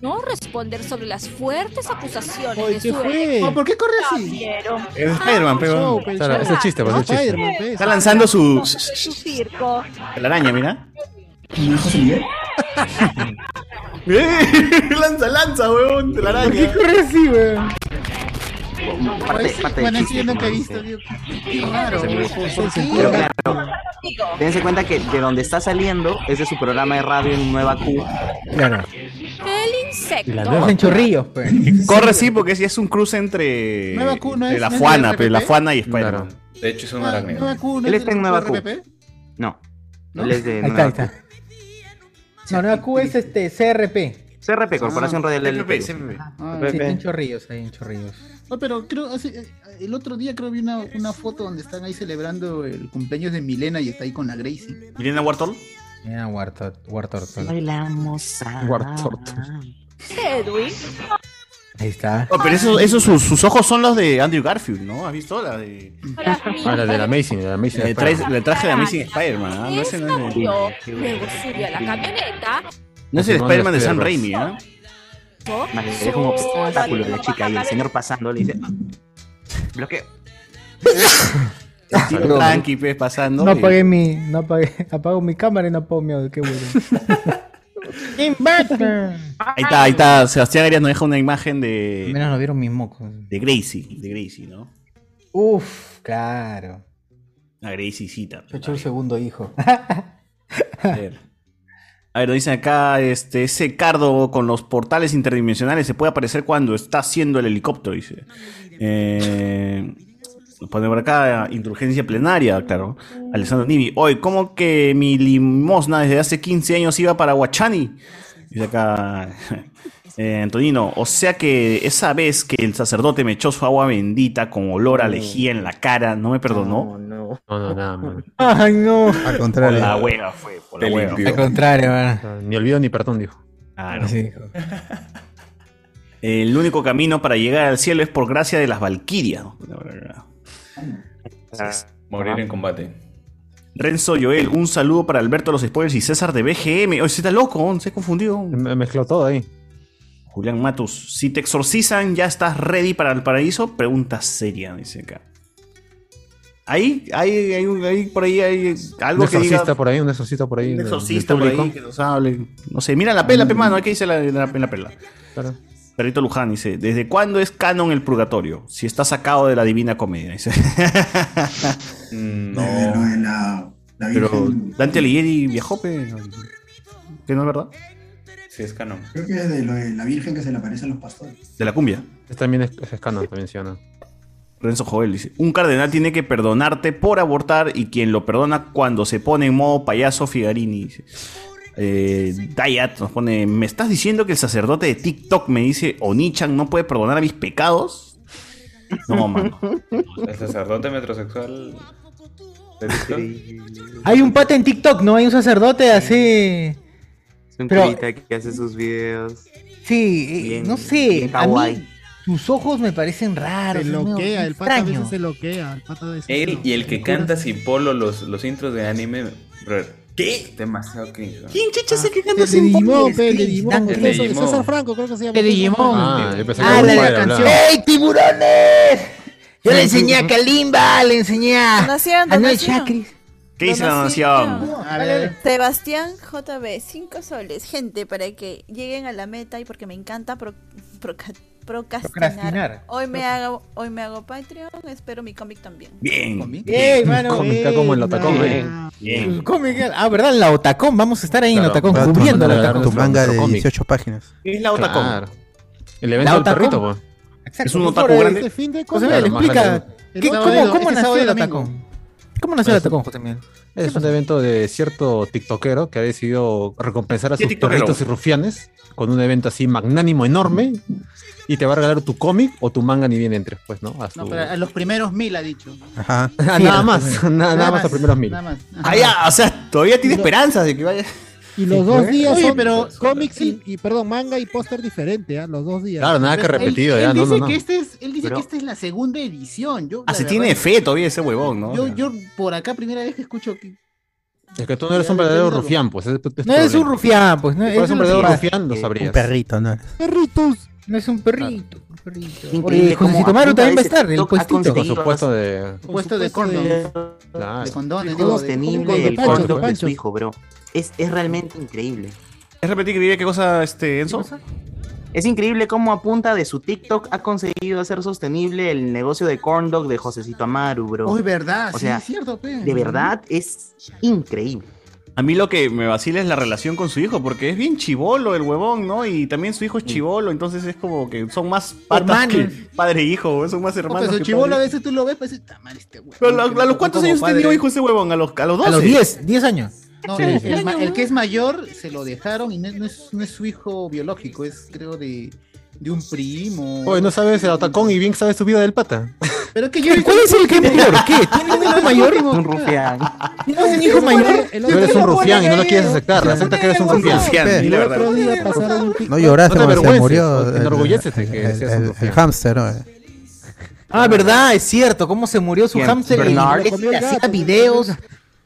no responder sobre las fuertes acusaciones Oye, de ¿qué su fue? ¿Por qué corre así? Es Spider-Man, pero. es chiste, pues, No, ese chiste. Está lanzando su. Su circo. La araña, mira. ¿Y? lanza, lanza, weón. De la ¿Por qué araña. corre así, weón? Parte, parte del Bueno, eso yo nunca he visto. digo, Qué raro. Pero claro, dense cuenta que de donde está saliendo es de su programa de radio en Nueva Q. Claro. El insecto. La nueva. en chorrillos, pues. Corre sí, porque sí es un cruce entre. Nueva Q, ¿no entre es- la no es Fuana, pero la? Fuana y Spider-Man. De hecho, es un Ah, arácnido. Nueva Q, ¿no Él es está en Nueva Q. No. ¿No? Él es de Ahí está, Nueva ahí está. No, Nueva Q es este CRP. CRP, Corporación Radial del Perú. Ah, Sí, en chorrillos, ahí en chorrillos. No, pero creo, hace- eh, el otro día creo vi una, una foto donde están ahí celebrando el cumpleaños de Milena y está ahí con la Gracie. Milena Wartol. Mira, Wartor, Wartor. Bailamos a... Guartorto. Edwin. Ahí está. Oh, pero esos, esos sus, sus ojos son los de Andrew Garfield, ¿no? ¿Has visto la de. Ah, la de la Amazing, la de Amazing. Le, le traje de Amazing Spider-Man, ¿ah? No, es, el- a la camioneta. no es el Spider-Man de de Sam. Raimi, ¿ah? Vale, le deja un obstáculo a la chica y el señor pasando le dice... Bloqueo. Tranqui, pues, pasando. No y- apagué mi. No apagué. Apago mi cámara y no apago mi audio. Qué bueno. Ahí está, ahí está. Sebastián Arias nos deja una imagen de. Menos nos vieron mis mocos. De Gracie. De Gracie, ¿no? Uf, claro. La Graciecita. Yo hecho el segundo hijo. A ver. A ver, nos dicen acá, este, ese cardo con los portales interdimensionales se puede aparecer cuando está haciendo el helicóptero, dice. Eh, pone por acá, indulgencia plenaria, claro. Alessandro Nivi, hoy, ¿cómo que mi limosna desde hace 15 años iba para Huachani? Dice acá, eh, Antonino, o sea que esa vez que el sacerdote me echó su agua bendita con olor a lejía en la cara, ¿no me perdonó? No, No, no, nada, man. Ay, no. Al Por contrario. la hueva fue, por la hueva. Al contrario, man. Ah, Ni olvido ni perdón, dijo. Claro. Sí, hijo. El único camino para llegar al cielo es por gracia de las Valquirias. Morir en combate. Renzo Joel, un saludo para Alberto de los Spoilers y César de BGM. Oye, se está loco, se ha confundido. Me mezcló todo ahí. Julián Matus, si te exorcizan, ¿ya estás ready para el paraíso? Pregunta seria, dice acá. Ahí, ahí, ahí, ahí, por ahí hay algo un que diga. por ahí, un exorcista por ahí. Un exorcista por ahí que nos hable. No sé, mira la pela, pe mano, hay que dice la, la, la pela. Claro. Perrito Luján dice, ¿desde cuándo es canon el purgatorio? Si está sacado de la divina comedia. Dice. Mm, Lo de la, la Pero Virgen, Dante Alighieri viajó, pe. Que no es verdad. Sí, es canon. creo que es de lo de la Virgen que se le aparece a los pastores. De la cumbia. Este también es, es canon, también sí o no. Renzo Joel dice, un cardenal tiene que perdonarte por abortar y quien lo perdona cuando se pone en modo payaso Figarini. Dice. Eh, Dayat nos pone, ¿me estás diciendo que el sacerdote de TikTok me dice, Onichan no puede perdonar mis pecados? No, mano. El sacerdote metrosexual. ¿de TikTok? Hay un pata en TikTok, ¿no? Hay un sacerdote así. Es un Pero- curita que hace sus videos. Sí, eh, Bien- no sé. bien A mí, sus ojos me parecen raros. Se es medio loquea, el pata a extraño. veces se loquea. El pata a se Él y el que canta sin polo los, los intros de anime. brother, ¿Qué? Demasiado cringe. ¿Quién chucha es el que El de Digimon, pe, el de Digimon. El de César- Digimon. César Franco, creo que se llama. De Digimon. Ah, yo pensé que Ah, la canción. ¡Ey, tiburones! Yo le enseñé a Kalimba, le enseñé a Donación, a Noel. Chacris. ¿Qué dice la donación? Sebastián JB, 5 soles. Gente, para que lleguen a la meta y porque me encanta pro- proca- Procrastinar. procrastinar. Hoy me hago, hoy me hago Patreon, espero mi cómic también. Bien. ¿Cómic? Bien, mano. Cómic, está como en Otacón. Eh. Bien. bien. Cómic, eh, ah, verdad, la Otacón. Vamos a estar ahí claro, en la Otacón, cubriendo la Otacón. Tu manga de 18 páginas. Es la Otacón. Claro. El evento del perrito, pues. Exacto. Es un otaku grande. Este fin de cosas, claro, explica. ¿Qué, ¿Cómo, cómo nació el Otacón? ¿Cómo nació el atacón, José Miguel? Es un evento de cierto tiktokero que ha decidido recompensar a sus perritos y rufianes con un evento así magnánimo, enorme, y te va a regalar tu cómic o tu manga ni bien entres, pues, ¿no? A, su... no, pero los primeros mil ha dicho. Ajá. Ah, nada, más, nada, más, a los primeros mil. Nada más. Ah, o sea, todavía tiene esperanzas de que vaya. Y los dos fue? días Oye, son pero cómics y, y, perdón, manga y póster diferente, ¿eh? los dos días. Claro, nada que repetido, él, ya, él dice. Que este es, él dice que esta es la segunda edición. Yo, ah, se tiene fe todavía ese huevón, ¿no? Yo, yo por acá primera vez que escucho que es que tú no eres un verdadero rufián, pues. Es, es no eres un rufián, pues. No, eres un verdadero rufián, lo eh, sabrías. Un perrito, no. Perritos. No es un perrito. Un perrito. Increíble, Oye, si tomaron también va a estar. El puestito. Con su puesto de. Su puesto de condones. De condones, digo. Sostenible el corto de su hijo, bro es, es realmente increíble. ¿Es realmente increíble qué cosa, este, Enzo? Es increíble cómo a punta de su TikTok ha conseguido hacer sostenible el negocio de corn dog de Josecito Amaru, bro. Uy, verdad, o sí, sea, es cierto, pe. De verdad es increíble. A mí lo que me vacila es la relación con su hijo, porque es bien chivolo el huevón, ¿no? Y también su hijo es chivolo, entonces es como que son más patas que padre e hijo, son más hermanos. Pero chivolo a veces tú lo ves, pues está mal este huevón. A, los cuántos años te dio hijo ese huevón? A los, a los 12. A los 10, 10 años. No, sí, el, sí. El, el, que es mayor se lo dejaron y no, no, es, no es, su hijo biológico, es creo de, de un primo. Oye, no sabes el atacón y bien sabes su vida del pata. Pero que yo ¿Cuál es el que es mayor? ¿Qué? ¿Tiene un hijo mayor? Un rufián. ¿Tienes un hijo mayor? Tú eres un rufián y no lo quieres aceptar. Acepta que eres un rufián. El otro día pasaron No lloraste cuando se murió. Eh, Enorgullecete que eh, seas un eh, rufián. El hámster, ¿no? Ah, verdad, es cierto, cómo se murió su hámster y este hacía videos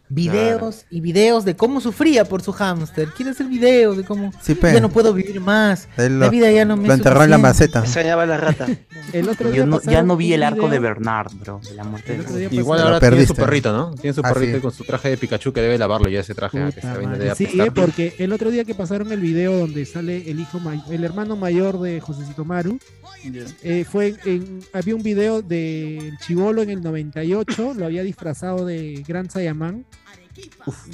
Videos y videos de cómo sufría por su hámster. Quiere hacer videos de cómo ya no puedo vivir más. La vida ya no me Lo enterró en la maceta. La rata. Yo no, ya no vi el arco de Bernard, bro. Igual ahora tiene su perrito, ¿no? Tiene su ah, perrito con su traje de Pikachu que debe lavarlo ya ese traje. Que de sí, porque el otro día que pasaron el video donde sale el hijo el hermano mayor de Josecito Maru eh, fue en, había un video del Chivolo en el 98, lo había disfrazado de Gran Saiyaman,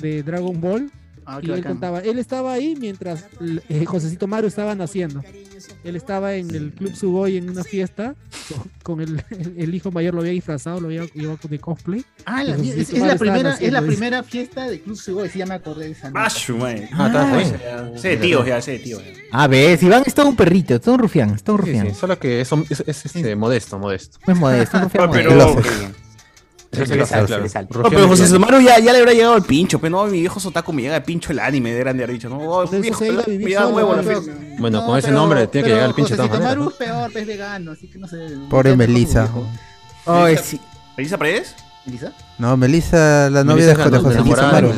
de Dragon Ball, Ah, y él contaba, él estaba ahí mientras eh, Josecito Mario estaba naciendo. Él estaba en el Club Suboy en una fiesta con, el, el, hijo mayor, lo había disfrazado, lo había llevado de cosplay. Ah, la, es, es, la primera, es la primera fiesta de Club Suboy, si ya me acordé de esa. Bashu, ah, ah, de tíos ya, sí, de. A ah, ver, Iván está un perrito, está un rufián, está un rufián. Solo que es, este, modesto, modesto. Es modesto, un ah, rufián. Pero, modesto. Pero José Sumaru ya, ya, le habrá llegado el pincho, pero no, mi viejo Sotaku me llega el pincho el anime de grande dicho. No, viejo. Bueno, con ese nombre tiene que llegar el pincho de todas maneras. Peor, es vegano, así que no sé. Pobre Melissa. Ay, sí. ¿Melissa Paredes? No, Melissa, la novia de José Sumaru.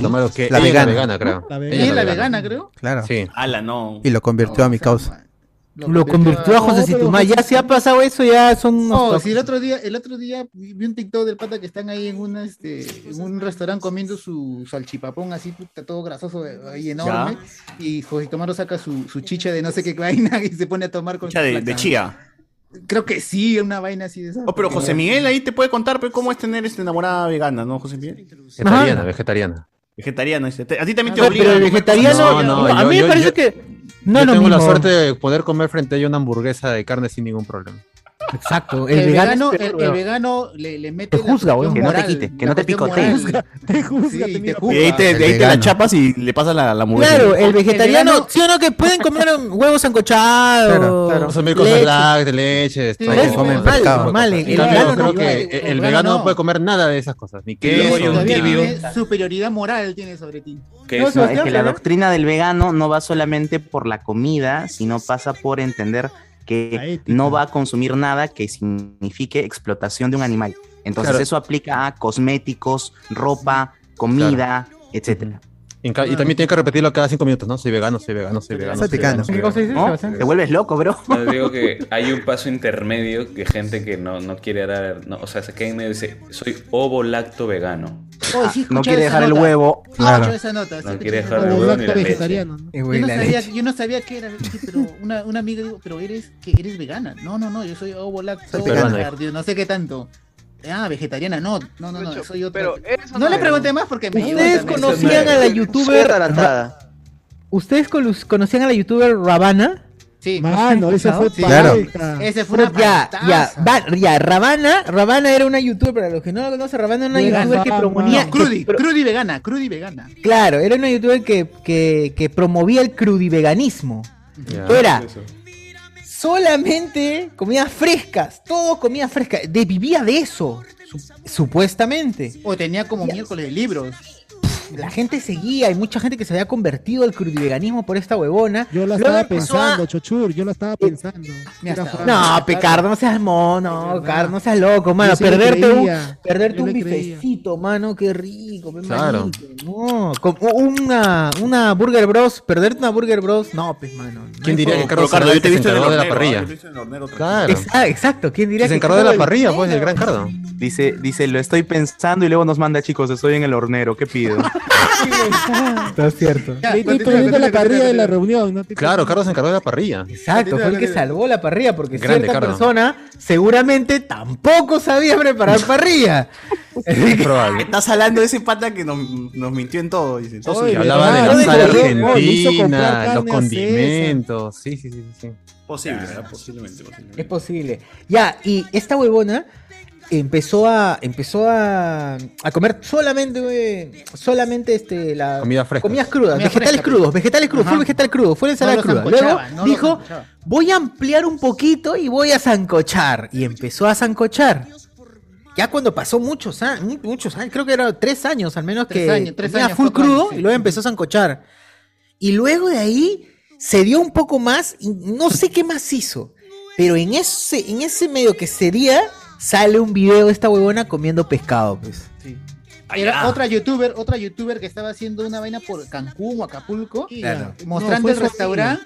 La vegana, creo. La vegana, creo. Claro. Sí. Ala, no. Y lo convirtió a mi causa. Lo, convirtió a, José Situmá. Ya se ha pasado eso, ya son. No, si el otro día, el otro día vi un TikTok del pata que están ahí en, una, este, en un restaurante comiendo su salchipapón así, puta, todo grasoso eh, ahí enorme. Ya. Y José Tomás saca su, su, chicha de no sé qué vaina y se pone a tomar con. Chicha de, de chía. Creo que sí, una vaina así de esa. Oh, pero José Miguel ahí te puede contar pero cómo es tener esta enamorada vegana, ¿no, José Miguel? Vegetariana, vegetariana. Vegetariano, A ti también te obligan. Pero el vegetariano, a mí me parece que. No, yo no tengo la suerte de poder comer frente a ella una hamburguesa de carne sin ningún problema. Exacto. El, vegano, el, vegano le, le mete. Te juzga, weón. Que no te quite, que no te picotee. Te juzga, te, juzga. Y ahí te, de ahí te la chapas y le pasa la, la mujer. Claro, el vegetariano, vegano, no? Que pueden comer huevos ancochados. Claro, claro. Consumir cosas blancas, de leche. comen el vegano no puede comer nada de esas cosas. Ni queso, ni tibio. Superioridad moral tiene sobre ti. es que la doctrina del vegano no va solamente por la comida, sino pasa por entender que no va a consumir nada que signifique explotación de un animal. Entonces eso aplica a cosméticos, ropa, comida, claro. etcétera. Y también tiene que repetirlo cada cinco minutos, ¿no? Soy vegano, soy vegano, soy vegano. Soy vegano, soy Te vuelves loco, bro. No, digo que hay un paso intermedio que gente que no, no quiere dar, o sea, se queda en medio y dice, soy ovo lacto vegano. Oh, ah, no quiere dejar el huevo. No quiere dejar el huevo ¿no? Yo, no sabía, que era, pero una, una amiga pero eres, que eres vegana. No, no, no, yo soy oh, ovo lacto, oh, no sé qué tanto. Ah, vegetariana, no, no, no, no soy otro. Pero eso no, no le pregunté más porque me Ustedes conocían a la youtuber. Ustedes conocían a la youtuber Rabana. Sí, Mano, ese fue Sí. pareja. Ese fue una ya, ya, va- ya, Ravana, Ravana era una youtuber, para los que no la conocen, Ravana era una Vegana. youtuber que promovía, No, crudi, que pro- crudi vegana, crudi vegana. claro, era una youtuber que, que, que promovía el crudiveganismo. Era solamente comidas frescas, todo comida fresca, de, vivía de eso, su- supuestamente. O tenía como miércoles de libros. La gente seguía, hay mucha gente que se había convertido al crudiveganismo por esta huevona. Yo la estaba empezó a- pensando, Chochur, yo la estaba pensando. Era fan. No, Pecardo, no seas mono, Cardo, no seas loco, mano. Sí perderte un, perderte un bifecito, mano, qué rico, Claro. No, como una, una Burger Bros, perderte una Burger Bros, no, pues, mano. no ¿Quién diría que. Carlos Cardo, yo te he se visto en el encargó de la hornero, parrilla? hornero Claro. Ex- exacto, ¿quién diría Se que encargó de la parrilla, pues, el gran hornero? Cardo. Dice, dice, lo estoy pensando y luego nos manda, chicos, estoy en el hornero, ¿qué pido? Está cierto. Estoy poniendo la parrilla de la reunión. ¿no? Claro, Carlos se encargó de la parrilla. Exacto, fue el que salvó la parrilla, porque Grande, cierta persona seguramente tampoco sabía preparar parrilla. Es probable. Estás hablando de ese pata que nos, nos mintió en todo. Dice. Hablaba de la sal argentina, los condimentos. Sí, sí, sí, sí. Posible, ¿verdad? Posiblemente, posiblemente. Es posible. Ya, y esta huevona empezó a empezó a, a comer solamente solamente este la Comida fresca. comidas crudas, Comida vegetales fresca, crudos, vegetales crudos, fue vegetal crudo, fue la ensalada No cruda. Luego no dijo, voy a ampliar un poquito y voy a zancochar y empezó a zancochar. Ya cuando pasó muchos años, muchos años, creo que era tres años al menos Tres que años, tres años, full crudo años, sí. y luego empezó a zancochar. Y luego de ahí se dio un poco más, y no sé qué más hizo, pero en ese, en ese medio que sería, sale un video de esta huevona comiendo pescado, pues. Era otra youtuber, otra youtuber que estaba haciendo una vaina por Cancún o Acapulco, Claro. mostrando No, el restaurante.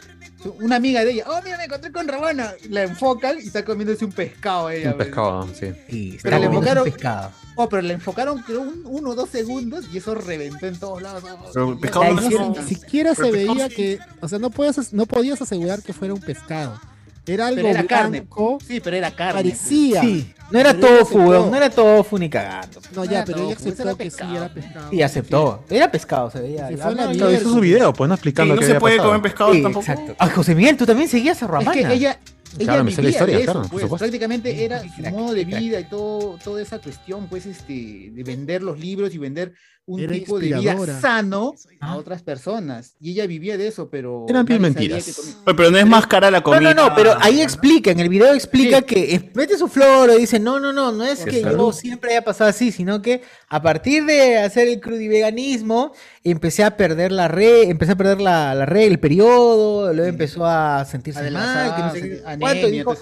Una amiga de ella, oh mira, me encontré con Rabana. La enfocan y está comiéndose un pescado ella. Un pues. pescado, sí. Y Pero está le comiendo enfocaron- su pescado. Oh, pero le enfocaron creo un, uno o dos segundos y eso reventó en todos lados. Pero el pescado no como- Ni siquiera se veía que, o sea, no podías, no podías asegurar que fuera un pescado. Era algo Pero era carne. blanco, Sí, pero era carne. parecía. Sí, no era tofu, weón, no era tofu ni cagando. No, ya, pero ella aceptó que sí pescado. era pescado. Y aceptó. Era pescado, se veía. Claro, hizo su video, pues, no explicando Sí, no se puede comer pescado Sí, tampoco. exacto. Ah, José Miguel, tú también seguías a Es Rabana. que ella, ella Claro, la historia, de eso, claro, pues, prácticamente era su modo de vida y todo, toda esa cuestión, pues, este, de vender los libros y vender un Era tipo de vida sano a otras personas. Y ella vivía de eso, pero Eran bien mentiras. Oye, pero no es más cara la No, comida. no, no, pero ahí explica, en el video explica Sí. que mete su flor y dice, no, no, no, no es Por que yo siempre haya pasado así, sino que a partir de hacer el crudiveganismo, empecé a perder la red, empecé a perder la, la red, el periodo, luego empezó a sentirse mal, que no sé qué, anemia, cuánto, dijo,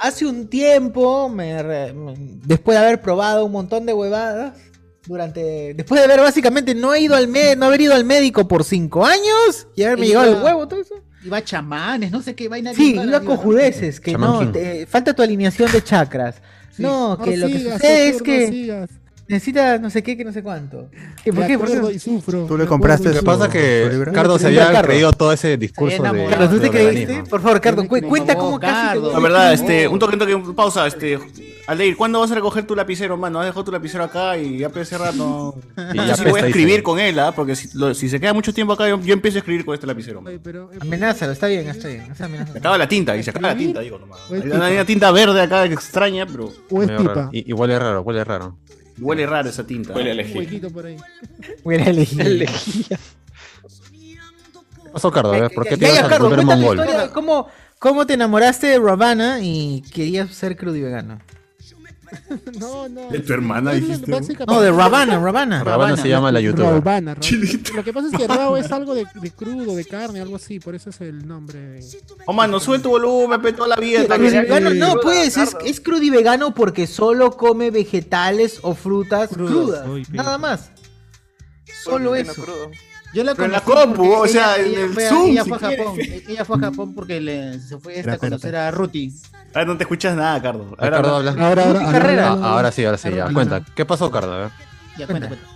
hace un tiempo, me re- me- después de haber probado un montón de huevadas, durante, después de haber básicamente no ido al me- no haber ido al médico por cinco años y haberme llegado el huevo, todo eso. Iba a chamanes, no sé qué vaina. Sí, iba iba, cojudeces, que no, te- falta tu alineación de chakras. No, No que lo que sucede es que necesitas no sé qué, que no sé cuánto. ¿Qué, ¿Por qué? ¿Por qué? acuerdo y sufro. Tú le compraste Lo que pasa es que. Cardo se había Cardo. creído todo ese discurso de. Por favor, Por cuenta cómo casi Cardo. La verdad, este, un toque, un toque, pausa, este, Aldeir, ¿cuándo vas a recoger tu lapicero, mano? Has dejado tu lapicero acá y ya ese rato. Y No ya sé si voy a escribir con él, ¿ah? Porque si, lo- si se queda mucho tiempo acá, yo, yo empiezo a escribir con este lapicero. Oye, pero, eh, Amenázalo, está bien, está bien. Se acaba la tinta y se acaba la tinta, digo nomás. Es Hay una tinta verde acá extraña, pero o es pipa. Y huele raro, huele raro. Huele raro esa tinta. Huele a Un lejía. huequito por ahí. Hubiera elegido. ¿Qué pasó, Cardo? A ver, ¿por qué te ibas a volver la mongol? historia de ¿Cómo, ¿Cómo te enamoraste de Ravana y querías ser crudivegano? No, no. De tu hermana, dijiste, básicamente- No, de Ravana, Ravana. Rabana se llama la youtuber. Raubana, Raubana. Lo que pasa es que Rao es algo de, de crudo, de carne, algo así, por eso es el nombre. Oh, mano, sube tu volumen, pe, toda la vida. también. Crudivegano, no, pues, es, Cardo. es crudivegano porque solo come vegetales o frutas Crudas. crudas. Uy, pero- Nada más. Solo Pleno eso. crudo. Yo la Pero en la compu, o sea, ella- en ella el fue a- Zoom, Ella si fue a quieres. Japón. Ella fue a Japón porque le, se fue esta a conocer a Ruti. Ah, no te escuchas nada, Cardo. Ah, Cardo habla. Ahora, ahora, ahora, carrera. Ah, ahora sí, ahora sí, ya. Cuenta. ¿Qué pasó, Cardo? A ver. Ya, cuenta, cuenta.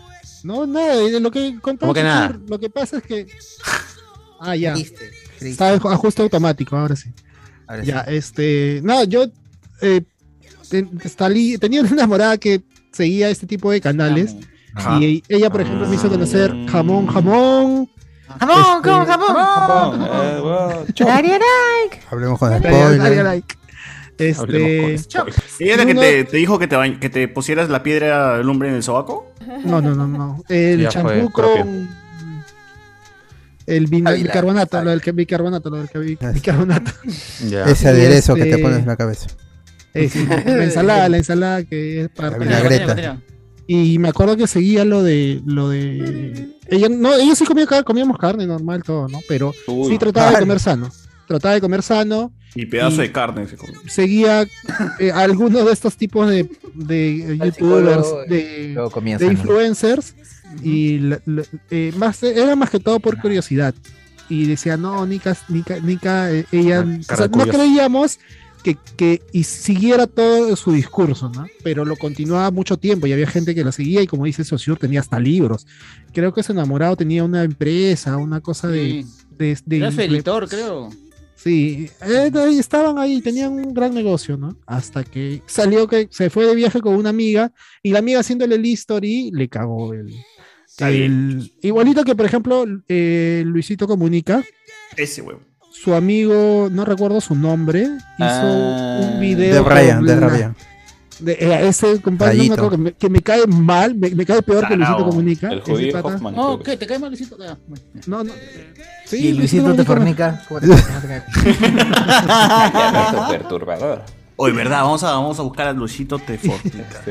No, nada, lo que contaba ¿Cómo que Chuchur, nada? Lo que pasa es que. Ah, ya. Creíste. Está ajuste automático, ahora sí. Ahora sí. Ya, este. No, yo. eh, ten- salí- tenía una enamorada que seguía este tipo de canales. Ajá. Y ella, por ejemplo, me hizo conocer jamón, jamón. Jamón, este, jamón, jamón. Hablemos con Dale, spoilers. dale like. Este. ¿Ella era que te, te dijo que te, bañ- que te pusieras la piedra del hombre en el sobaco? No, no, no, no. El champú con. El bicarbonato, lo del que- bicarbonato, lo del que- bicarbonato. Ese Y aderezo que te este- pones en la cabeza. Eh, la ensalada, la ensalada que es para. La vinagreta. Y me acuerdo que seguía lo de lo de ella no ella sí comía comíamos carne normal todo, ¿no? Pero Uy. sí trataba de comer sano. Trataba de comer sano. Y pedazo Y- de carne. se come. Seguía eh, algunos de estos tipos de, de youtubers, de, comía sano. influencers y la- la- eh, más era más que todo por curiosidad y decía no Nika Nika, Nika eh, ella o sea, no creíamos que, que y siguiera todo su discurso, ¿no? Pero lo continuaba mucho tiempo y había gente que la seguía y como dice Saussure tenía hasta libros. Creo que ese enamorado tenía una empresa, una cosa de, de, de- Era su de- editor, creo. Sí, eh, estaban ahí, tenían un gran negocio, ¿no? Hasta que salió que se fue de viaje con una amiga y la amiga haciéndole el history le cagó el, el- igualito que por ejemplo eh, Luisito Comunica, Ese huevo. Su amigo, no recuerdo su nombre, hizo Ah. un video. De Brian, de Brian. de- eh, ese compadre no me Rayito. acuerdo, que, me, que me cae mal, me, me cae peor que Luisito. Comunica. El judío. Hoffman, No, ¿qué? ¿Te cae mal, Luisito? No, no. Sí, y Luisito te fornica. perturbador. Oye, verdad, vamos a, vamos a buscar a Luisito te fornica.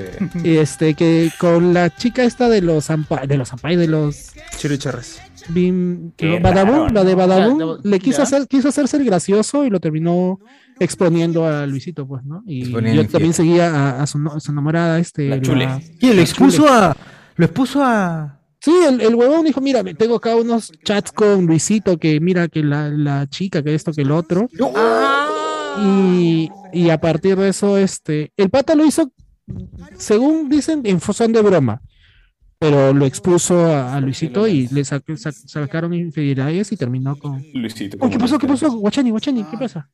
Y este, que con la chica esta de los Ampai, de los Ampai, de los Chiricherres. Bim, Badabun, raro, la de. Badabun, le quiso ya. hacer, quiso hacerse el gracioso y lo terminó exponiendo a Luisito, pues, ¿no? Y Exponiendo yo también infiel. seguía a, a su, no- a su enamorada, este. La chule. la ¿Quién lo expuso chule. a. Lo expuso a. Sí, el, el huevón dijo, mira, me tengo acá unos chats con Luisito, que mira que la, la chica, que esto, que el otro. Y, y a partir de eso, este, el pata lo hizo, según dicen, en son de broma. Pero lo expuso a, a Luisito y le sa- sa- sacaron infidelidades y terminó con. Luisito. Oh, ¿Qué pasó? ¿Qué pasó? Guachani, Guachani, ¿qué pasa?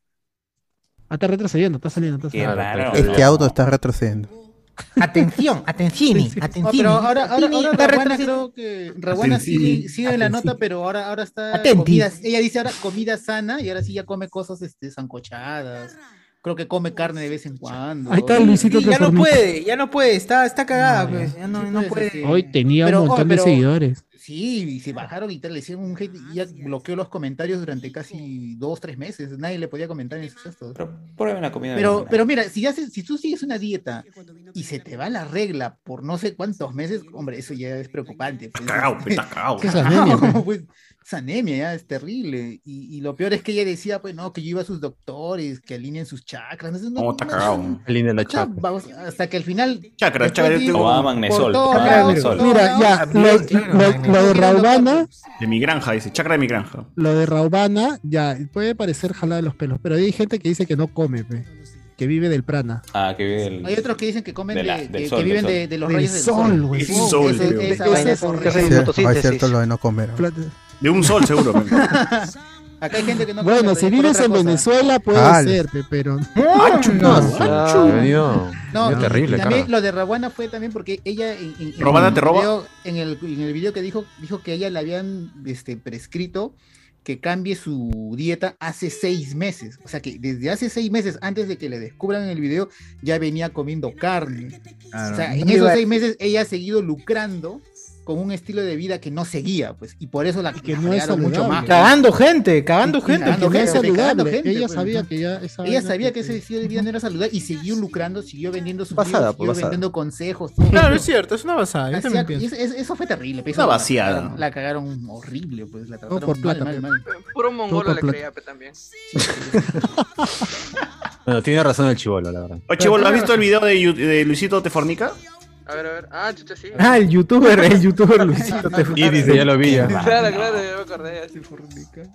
Ah, está retrocediendo, está saliendo, está saliendo. raro. Este auto está retrocediendo. Atención, atención, atención. pero ahora, ahora, ahora Está Raguana creo que Raguana sigue, sigue en la nota, pero ahora, ahora está comida, ella dice ahora comida sana y ahora sí ya come cosas este sancochadas. Creo que come carne de vez en cuando. Ahí está Luisito Sí, ya no puede, ya no puede, está, está cagada, pues. Ya no, no puede. Hoy tenía Pero, un oh, montón pero- de seguidores. Sí, y se bajaron y tal, le hicieron un hate y ya bloqueó los comentarios durante casi dos, tres meses. Nadie le podía comentar en esos gestos. Prueba una comida. Pero, pero mira, si, haces, si tú sigues una dieta y se te va la regla por no sé cuántos meses, hombre, eso ya es preocupante. Pues. cagao, pues, estás cagao. Es anemia, pues. Es anemia, ya, es terrible. Y, y lo peor es que ella decía, pues no, que yo iba a sus doctores, que alineen sus chakras. No, sé, no, No, está cagao. Línea la o sea, chapa. vamos, hasta que al final. Chakra, después chakra, digo, Tomaba magnesol, Mira, ya, lo, lo- lo de Raubana, De mi granja, dice. Chakra de mi granja. lo de Raubana, ya, puede parecer jalada de los pelos, pero hay gente que dice que no come, pe, que vive del prana. Ah, que vive. Hay otros que dicen que comen De la- de, del que, sol, que viven de, los Del rayos del sol, sol. güey. Es sol, esa vaina es es es Sí, es fotosíntesis. cierto lo de no comer. De un sol, seguro. Acá hay gente que no Bueno, si vives en cosa. Venezuela puede Dale. ser, pe, pero Ancho, no, Ha venido, No, venido y- terrible, también cara. lo de Rabuana fue también porque ella en, en- en ¿Robana el te roba? video- en el en el video que dijo dijo que a ella le habían este prescrito que cambie su dieta hace seis meses, o sea que desde hace seis meses antes de que le descubran en el video ya venía comiendo carne, o sea en No esos seis meses ella ha seguido lucrando con un estilo de vida que no seguía, pues, y por eso la, que la no es mucho más. Cagando gente, cagando Y- y gente. cagando que no es gente, saludable. gente, Ella pues, sabía ¿no? que ya esa Ella sabía que que- ese estilo de vida no era saludable y siguió lucrando, siguió vendiendo sus pues, siguió basada. vendiendo consejos. todo. Claro, es cierto, es una basada. Yo y es- es- eso fue terrible. pues, Una la vaciada. cagaron- La cagaron horrible, pues. La trataron por mal, plata, mal, pe. mal. Puro mongolo por le creía también. Bueno, tiene razón el chivolo, la verdad. Oye, Chivo, ¿lo has visto el video de, de Luisito te fornica? A ver, a ver. Ah, chucha, sí. Ah, el youtuber, el youtuber Luisito te Y dice, ya lo vi ya. Claro, claro, ya me acordé. Así.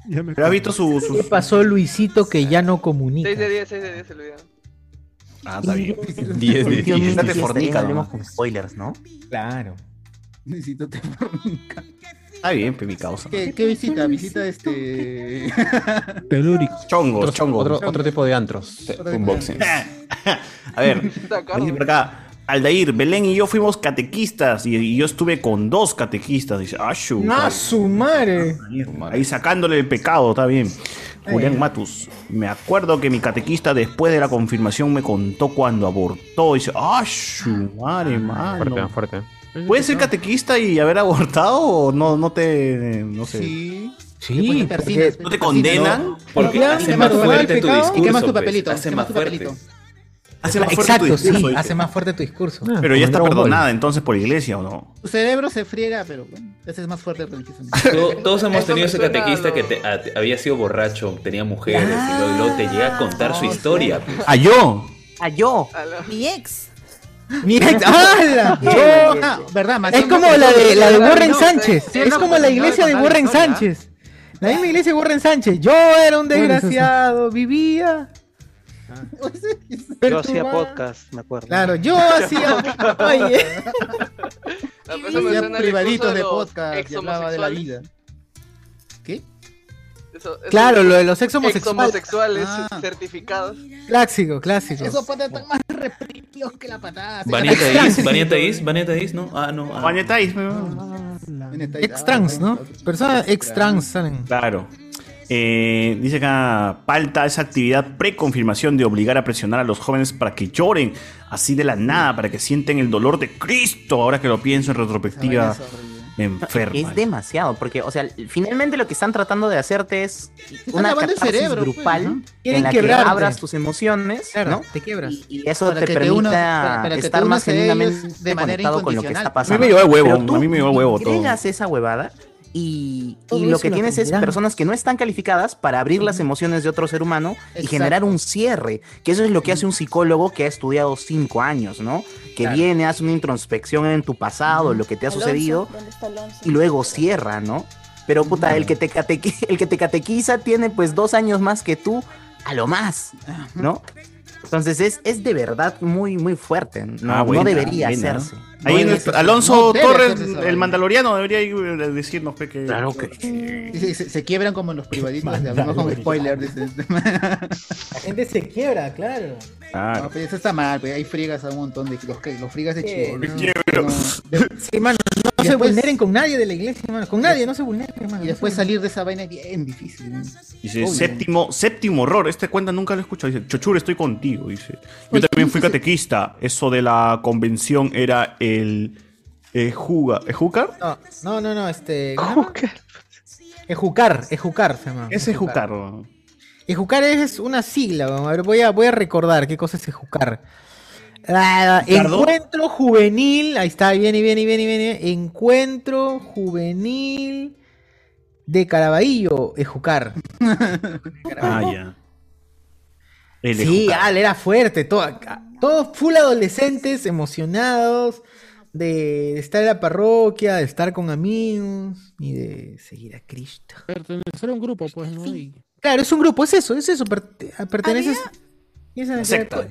Ya me ¿Pero has visto su, su- ¿Qué pasó Luisito que ya no comunica? 6 de 10, 6 de 10 el video. Ah, está bien. 10 de Luisito 10. te fornica, hablemos con spoilers, ¿no? Claro. Luisito te fornica. Está bien, pe, mi causa. ¿Qué, qué visita? Visita este. Telúrico. Chongos, Otro, chongos. otro, otro tipo de antros. Unboxing. A ver, dice por acá. Aldair, Belén y yo fuimos catequistas y, y yo estuve con dos catequistas. Dice, ah, su ¡Ah, su madre! Ahí sacándole el pecado, está bien. Julián Matus, me acuerdo que mi catequista después de la confirmación me contó cuando abortó. Dice, ah, su madre, mano. Fuerte, fuerte. ¿Puedes ser catequista y haber abortado o no, no te, no sé? Sí. Sí, persinas, ¿No te condenan? Porque Claro, hace más fuerte tu discurso. Y quemas tu pues, papelito, Hace quemas más tu fuerte. Hace más fuerte Exacto, tu sí, discurso, dice. hace más fuerte tu discurso. Pero ya está Ball. perdonada entonces por iglesia o no. Tu cerebro se friega, pero bueno, ese es más fuerte Todos hemos tenido ese catequista a que te- a- había sido borracho, tenía mujeres y luego, y luego te llega a contar su historia. pues. ¡Ah, yo! ¡Ah, yo! Mi ex. Mi ex- ¡Hala! Yo, ah, ¿verdad? Es como la de, la de Warren no, Sánchez. sí, Es no, como pues, la no, iglesia de Warren historia. Sánchez. La misma iglesia de Warren Sánchez. Yo era un desgraciado, vivía. Yo hacía podcast, me acuerdo. Claro, yo hacía. Oye. La persona me Hacía privaditos de los podcast y hablaba de la vida. ¿Qué? Eso- eso- Claro, lo de los ex ex homosexuales. Ah. certificados. Clásico, clásico. Esos patas están más reprimidos que la patada. Vaneta Is, Vaneta Is, Vaneta Is, ¿no? Ah, no. ah. Vaneta Is, Ex trans, ¿no? Personas ex trans salen. Claro. Eh, dice acá, falta esa actividad preconfirmación de obligar a presionar a los jóvenes para que lloren así de la nada, para que sienten el dolor de Cristo. Ahora que lo pienso en retrospectiva, enferma. Es demasiado, porque, o sea, finalmente lo que están tratando de hacerte es una catarsis cerebro, pues, grupal ¿no? Quieren en la que abras tus emociones, Claro, ¿no? te quiebras. Y, y eso Para te que te permita unas- para- para que te estar más a genuinamente de manera conectado con lo que está A pasando. mí me llevó el huevo, a mí me llevó el huevo todo. esa huevada y, lo que tienes es personas que no están calificadas para abrir las emociones de otro ser humano y generar un cierre, que eso es lo que hace un psicólogo que ha estudiado cinco años, ¿no? Que Claro. viene, hace una introspección en tu pasado, lo que te ha Alonso, sucedido y luego cierra, ¿no? Pero puta, el que te catequi- el que te catequiza tiene pues dos años más que tú, a lo más, ¿no? Entonces es, es de verdad muy, muy fuerte. No, Ah, no debería buena. hacerse. Ahí No en el-. Alonso No Torres, el mandaloriano, debería ir, eh, decirnos que. Claro que Se, se- se quiebran como en los privaditos, de hablamos con spoiler. La gente se quiebra, claro. Claro. No, pues eso está mal, pues hay friegas a un montón de los, que- los friegas de Sí, chivolo. me quiebro. Sí, mano, no se vulneren con nadie de la iglesia, mano. Con nadie, no se vulneren, mano. Y después salir de esa vaina es bien difícil. Dice, Obvio. séptimo, séptimo horror. Este cuenta nunca lo he escuchado. Dice, Chochur, estoy contigo. Dice, yo también fui catequista. Eso de la convención era el. Ejuga. ¿Ejucar? No, no, no, no, este. Ejucar, Ejucar se llama. Ese es Ejucar. Ejucar es una sigla, vamos a ver, voy a, voy a recordar qué cosa es Ejucar. Ah, encuentro juvenil, ahí está, viene, viene, viene, viene. Encuentro juvenil de Caraballo, Ejucar. Ah, ya. El Sí, Ejucar. Al era fuerte, todo, todos full adolescentes, emocionados de estar en la parroquia, de estar con amigos y de seguir a Cristo. Pertenecer a un grupo, pues, ¿no? Claro, es un grupo, es eso, es eso, perte- perteneces. y esa Secta.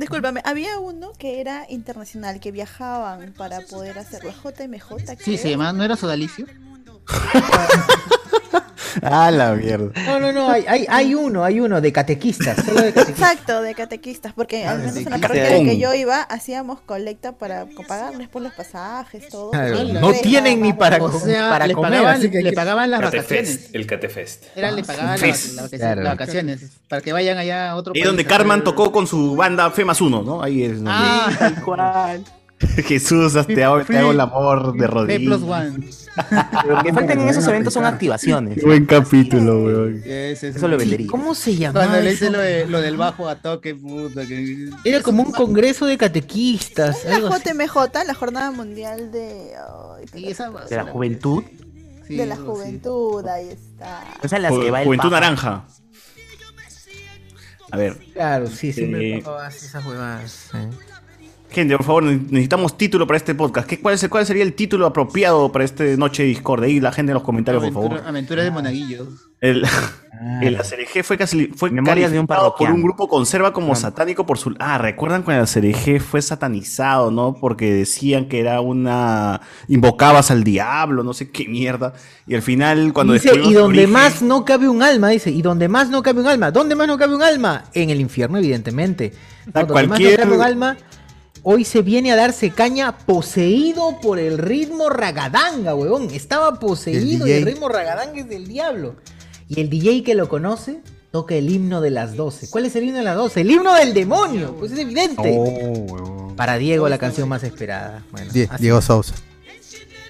Discúlpame, había uno que era internacional, que viajaban para poder hacer la JMJ. Sí, se llama, ¿no era Sodalicio? Ah, la mierda. No, no, no, hay, hay, hay uno, hay uno de catequistas, solo de catequistas. Exacto, de catequistas, porque al menos en la la que yo iba, hacíamos colecta para pagarles por los pasajes, todo. Claro, Y no tienen ni para, O sea, para le comer, pagaban- así que le pagaban las Catefest, vacaciones. el Catefest. Era, le pagaban las, vacaciones, Claro. las vacaciones, para que vayan allá a otro Ahí país. donde Carman tocó con su banda Fe más uno, ¿no? Ahí es. donde- Ah, tal cual. Jesús, te hago, te hago el amor de rodillas. Lo que faltan en esos eventos son activaciones. Qué buen capítulo, weón. Ese es Eso lo vendería. ¿Cómo se llamaba? Cuando le hice lo, de- lo del bajo a toque, puta. Que... Era como un congreso de catequistas. La algo así. JMJ, la Jornada Mundial de, ay, Y esa De la juventud. Sí, de la juventud, ahí está. O sea, las que va el Juventud Papa. Naranja. A ver. Claro, sí, siempre Eh, esas huevadas. eh. Gente, por favor, ne- necesitamos título para este podcast. ¿Qué, cuál, es- ¿Cuál sería el título apropiado para esta noche de Discord? Ahí la gente en los comentarios, por favor. Aventura- Aventuras de Monaguillo. El, el ACRG fue, casi, fue de un por un grupo conserva como satánico por su... Ah, ¿recuerdan cuando el ACRG fue satanizado, no? Porque decían que era una... Invocabas al diablo, no sé qué mierda. Y al final, cuando dice, y donde origen- más no cabe un alma, dice, y donde más no cabe un alma, ¿dónde más no cabe un alma? En el infierno, evidentemente. No, donde más no cualquier- cabe un alma, hoy se viene a darse caña poseído por el ritmo ragadanga, huevón. Estaba poseído y el ritmo ragadanga es del diablo. Y el DJ que lo conoce toca el himno de las 12. ¿Cuál es el himno de las 12? El himno del demonio, pues es evidente. Oh, Para Diego, la canción más esperada. Bueno, Die- así. Diego Sousa.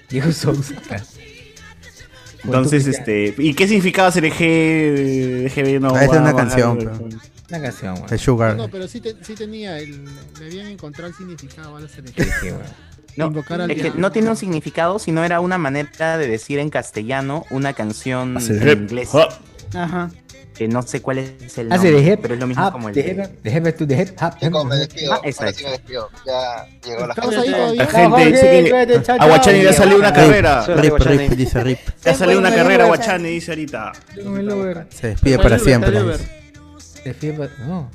Diego Sousa. Entonces, este... ¿Y qué significaba ACRG? DGB no Ah, esa es una canción, pero- Una canción, El Sugar. No, pero sí, te- sí tenía, el, le habían encontrado el significado a la serie. No, Invocar al es que no tiene un significado, sino era una manera de decir en castellano una canción Hace en hip inglés. Ajá. Que no sé cuál es el Hace nombre, de hip, pero es lo mismo como el de de... de. Chicos, me despido. Ah, esa Ahora es. sí me despido. Ya llegó la gente. ahí todavía. La gente dice que a Guachani le salió una carrera. Rip, rip, dice Rip. Ya salió una carrera, Guachani, dice ahorita. Se despide para siempre. No.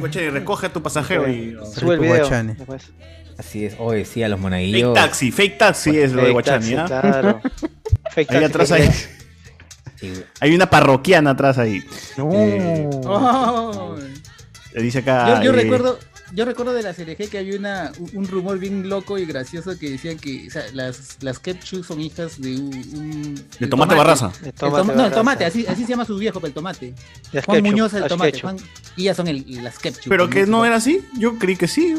Guachani, recoge a tu pasajero y... Sube el video. Guachani. después. Así es, hoy sí, a los Fake monaguillos. taxi, fake taxi es lo de Fake Guachani, ¿ah? claro. Fake Ahí taxi, atrás fake hay, hay una parroquiana atrás ahí. Eh, Oh. dice acá. Yo, yo eh, recuerdo, yo recuerdo de la CRG que había una, un- rumor bien loco y gracioso que decían que o sea, las, las Kepchu son hijas de un... un- De Tomate Barraza. De El tomate tom- no, el tomate, así, así se llama su viejo, pero el tomate. Las Juan Ketchup, Muñoz el tomate. Ketchup. Juan- y ellas son el, las Kepchu. Pero que no era así, yo creí que sí.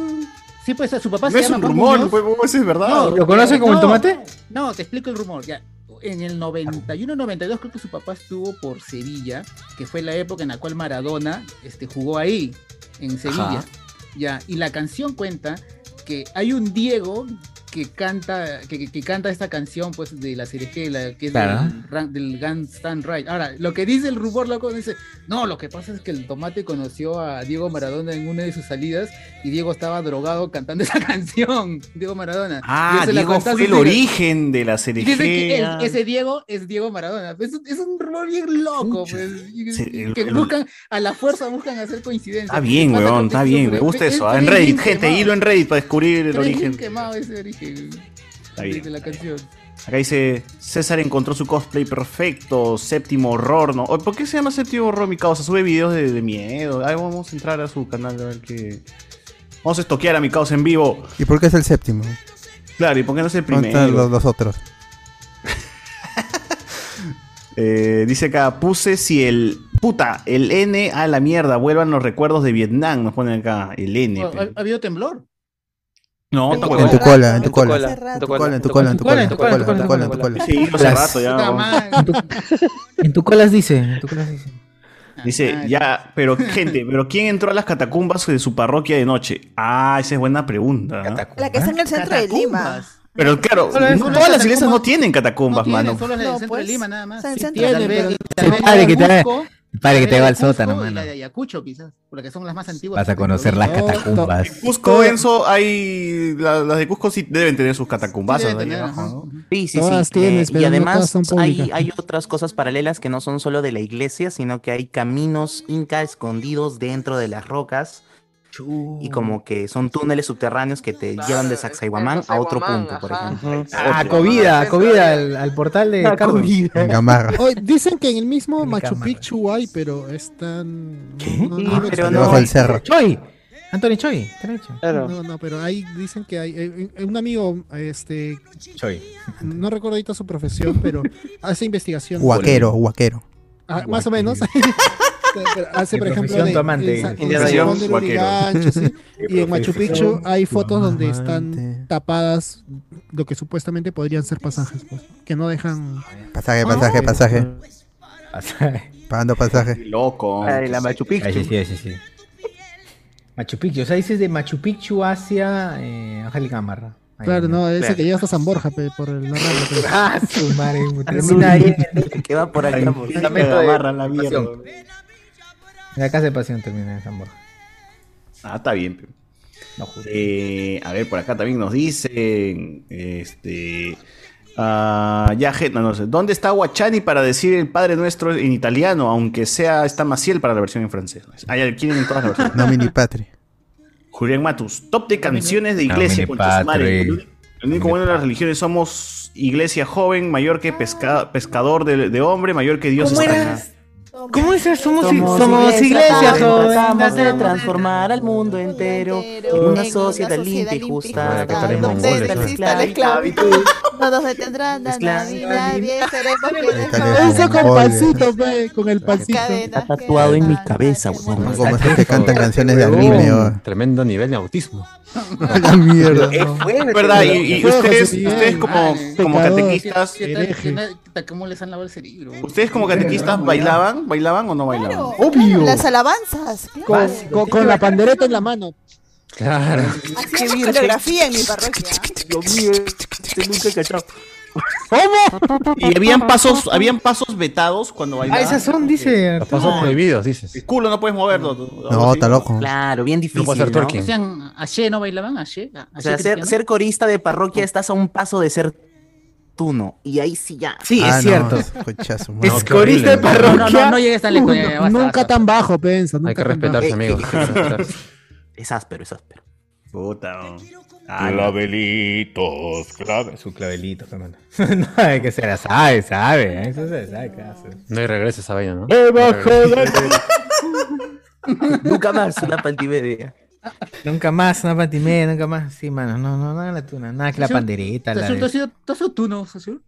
Sí, pues su papá No se es llama un Juan rumor, Muñoz. pues, ¿cómo eso es verdad? No, ¿Lo conocen como el tomate? No, te explico el rumor. Ya. En el 91-92 creo que su papá estuvo por Sevilla, que fue la época en la cual Maradona este, jugó ahí, en Sevilla. Ajá. Ya, y la canción cuenta que hay un Diego que canta, que, canta esta canción pues de la serie G, la, que es Claro. del, del Gun Stand Right. Ahora, lo que dice el rumor loco dice, no, lo que pasa es que el tomate conoció a Diego Maradona en una de sus salidas y Diego estaba drogado cantando esa canción, Diego Maradona. Ah, Diego fue el origen de la serie que el- ese Diego es Diego Maradona. Es, es un rumor bien loco, pues. el- que el- buscan, a la fuerza buscan hacer coincidencias. Está bien, weón, está bien, me gusta eso. ah, En Reddit, gente, hilo en Reddit para descubrir el Está bien origen. quemado ese origen De, la canción. Acá dice, César encontró su cosplay perfecto, séptimo horror, ¿no? ¿Por qué se llama séptimo horror, mi causa? Sube videos de, de miedo. Ahí vamos a entrar a su canal a ver qué... Vamos a estoquear a mi causa en vivo. ¿Y por qué es el séptimo? Claro, ¿y por qué no es el ¿Dónde están primero? los, los otros? Eh, dice acá, puse si el... Puta, el N a la mierda, vuelvan los recuerdos de Vietnam, nos ponen acá, el N. ¿Ha, pero- ha habido temblor? No, En tu. En tu cola, en tu cola. cola, En tu cola, en tu cola, en tu cola, en tu cola, en tu cola, en tu cola. Sí, hace rato ya. ¿no? En tu colas dice, en tu colas dice. Dice, ya, pero gente, pero ¿quién entró a las catacumbas de su parroquia de noche? Ah, esa es buena pregunta. ¿eh? La que está en el centro de Lima. Pero claro, no- todas las iglesias no tienen catacumbas, No tienen, mano. solo en el No, centro pues, de Lima nada más. está en el Sí, centro tiene, pero- pero- que te- Cusco, padre, que te va al sótano, mano. La de Ayacucho, quizás, porque son las más antiguas. Vas a conocer las catacumbas. En Cusco, Enzo, hay. la- las de Cusco sí deben tener sus catacumbas. Sí, tener, abajo. Sí, sí, Todas sí. tienes, eh, y no además hay otras cosas paralelas que no son solo de la iglesia, sino que hay caminos inca escondidos dentro de las rocas y como que son túneles subterráneos que te llevan de Sacsayhuamán a otro punto, por ejemplo. Ah, Covida, Covida, al, al portal de Gamarra. Dicen que en el mismo En Machu. Picchu hay, pero están. ¿Qué? No, no, no, pero no, no- Debajo del cerro. Choi, Anthony Choi, te lo he dicho. Claro. No, no, pero ahí dicen que hay. eh, eh, un amigo, este. Choi. No recuerdo ahorita su profesión, pero hace investigación. Huaquero, huaquero. Ah, más o menos. Hace, por ejemplo, de, del huaquero. Urigancho, sí, y en Machu Picchu hay fotos donde están tapadas lo que supuestamente podrían ser pasajes, pues, que no dejan. Pasaje, pasaje, pasaje. Pagando pasaje. Loco. Ay, la Machu Ay, Picchu. sí, sí, sí, sí. Machu Picchu, o sea, dices de Machu Picchu hacia eh, Ángel Gamarra. Ahí, Claro, no, ese Claro. que llega hasta San Borja pe, por el pero- Ah, su madre, termina ahí que va por acá. por- fundamento de amarra la mierda. La casa de pasión termina en San Borja. Ah, está bien. pe. Eh, a ver, por acá también nos dicen. Este. ah, ya, no, no sé. ¿Dónde está Guachani para decir el Padre Nuestro en italiano? Aunque sea, está Maciel para la versión en francés. Ah, ya, quieren en todas las versiones. No mini patri. Julián Matus, top de canciones de iglesia. Nomine concha su madre. Patri. El único- bueno de las religiones somos iglesia joven, mayor que pesca- pescador de, de hombre, mayor que Dios ¿Cómo está era? acá. ¿Cómo es eso? Somos, Somos, somos iglesia, joven. Tratamos de transformar al mundo entero en una sociedad limpia y justa. donde exista la ¿no? Exista la esclavitud. nos detendrán a nadie, nadie seremos quienes Eso con pancito, pe, con el pancito. Está tatuado en mi cabeza, weón. Como esos que cantan canciones de anime. oh. Tremendo nivel de autismo. La mierda. Es verdad, y, ustedes, como, catequistas, ¿Qué tal- qué tal- ¿Cómo les han lavado el cerebro? ustedes como catequistas bailaban, bailaban o no bailaban? Obvio. Las alabanzas. claro. Con, con- con la pandereta en la mano. Claro. Hacíamos coreografía en mi parroquia. Dios mío, este nunca he cachado. Y habían pasos, habían pasos vetados cuando Ah, bailaban. esas son, dice. Los pasos prohibidos, dices. El culo no puedes moverlo. No, está loco. Claro, bien difícil. No puede ser ¿no? twerking. Hacían Aye, ¿no bailaban Aye? O sea, ser, ser corista de parroquia estás a un paso de ser tuno. Y ahí sí ya. Sí, Ah, es no, cierto. madre. Es No, corista de. No, parroquia. no, no, no llegues tan lejos. Nunca basta. tan bajo, pensa. Nunca Hay que respetarse, amigos. Es áspero, es áspero. Puta. no. Clavelitos, clave. Su clavelito, hermano. no, hay que se la sabe, sabe. Eso se sabe qué hace. No hay regreso a esa vaina, ¿no? Debajo de- Nunca más una pantimedia. Nunca más, una pantimedia, nunca más. Sí, mano, no, no, nada la tuna, nada que la pandereta. ¿Tú has sido, tú has sido tú, no, Sazul?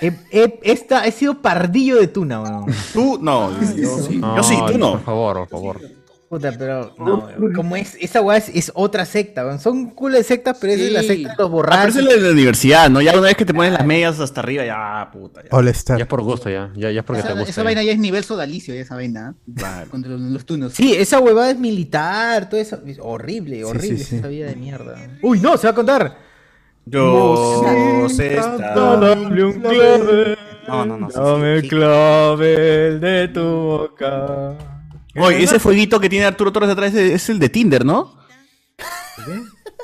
he, he- esta- he sido pardillo de tuna, weón. Tú no, yo sí, No, yo sí, tú no. Por favor, por favor. Puta, pero no, como es, esa weá es, es otra secta, weón. Son culo de sectas, pero esa es la Sí. secta de los Ah, pero borrachos. eso es la universidad, ¿no? Ya una vez que te pones las medias hasta arriba, ya, puta. Ya. All Ya es por gusto, ya. Ya, ya es porque te Esa, gusta. esa ya. vaina ya es nivel sodalicio, ya esa vaina. ¿eh? Claro. Contra los, los tunos. Sí, esa huevada es militar, todo eso. es horrible, Sí, horrible sí, sí. esa vida de mierda. Uy, no, se va a contar. Yo sé estar. Dame un clave. No, no, no. sí, Dame sí, sí. clavel de tu boca. Oye, ese fueguito que tiene Arturo Torres atrás es es el de Tinder, ¿no?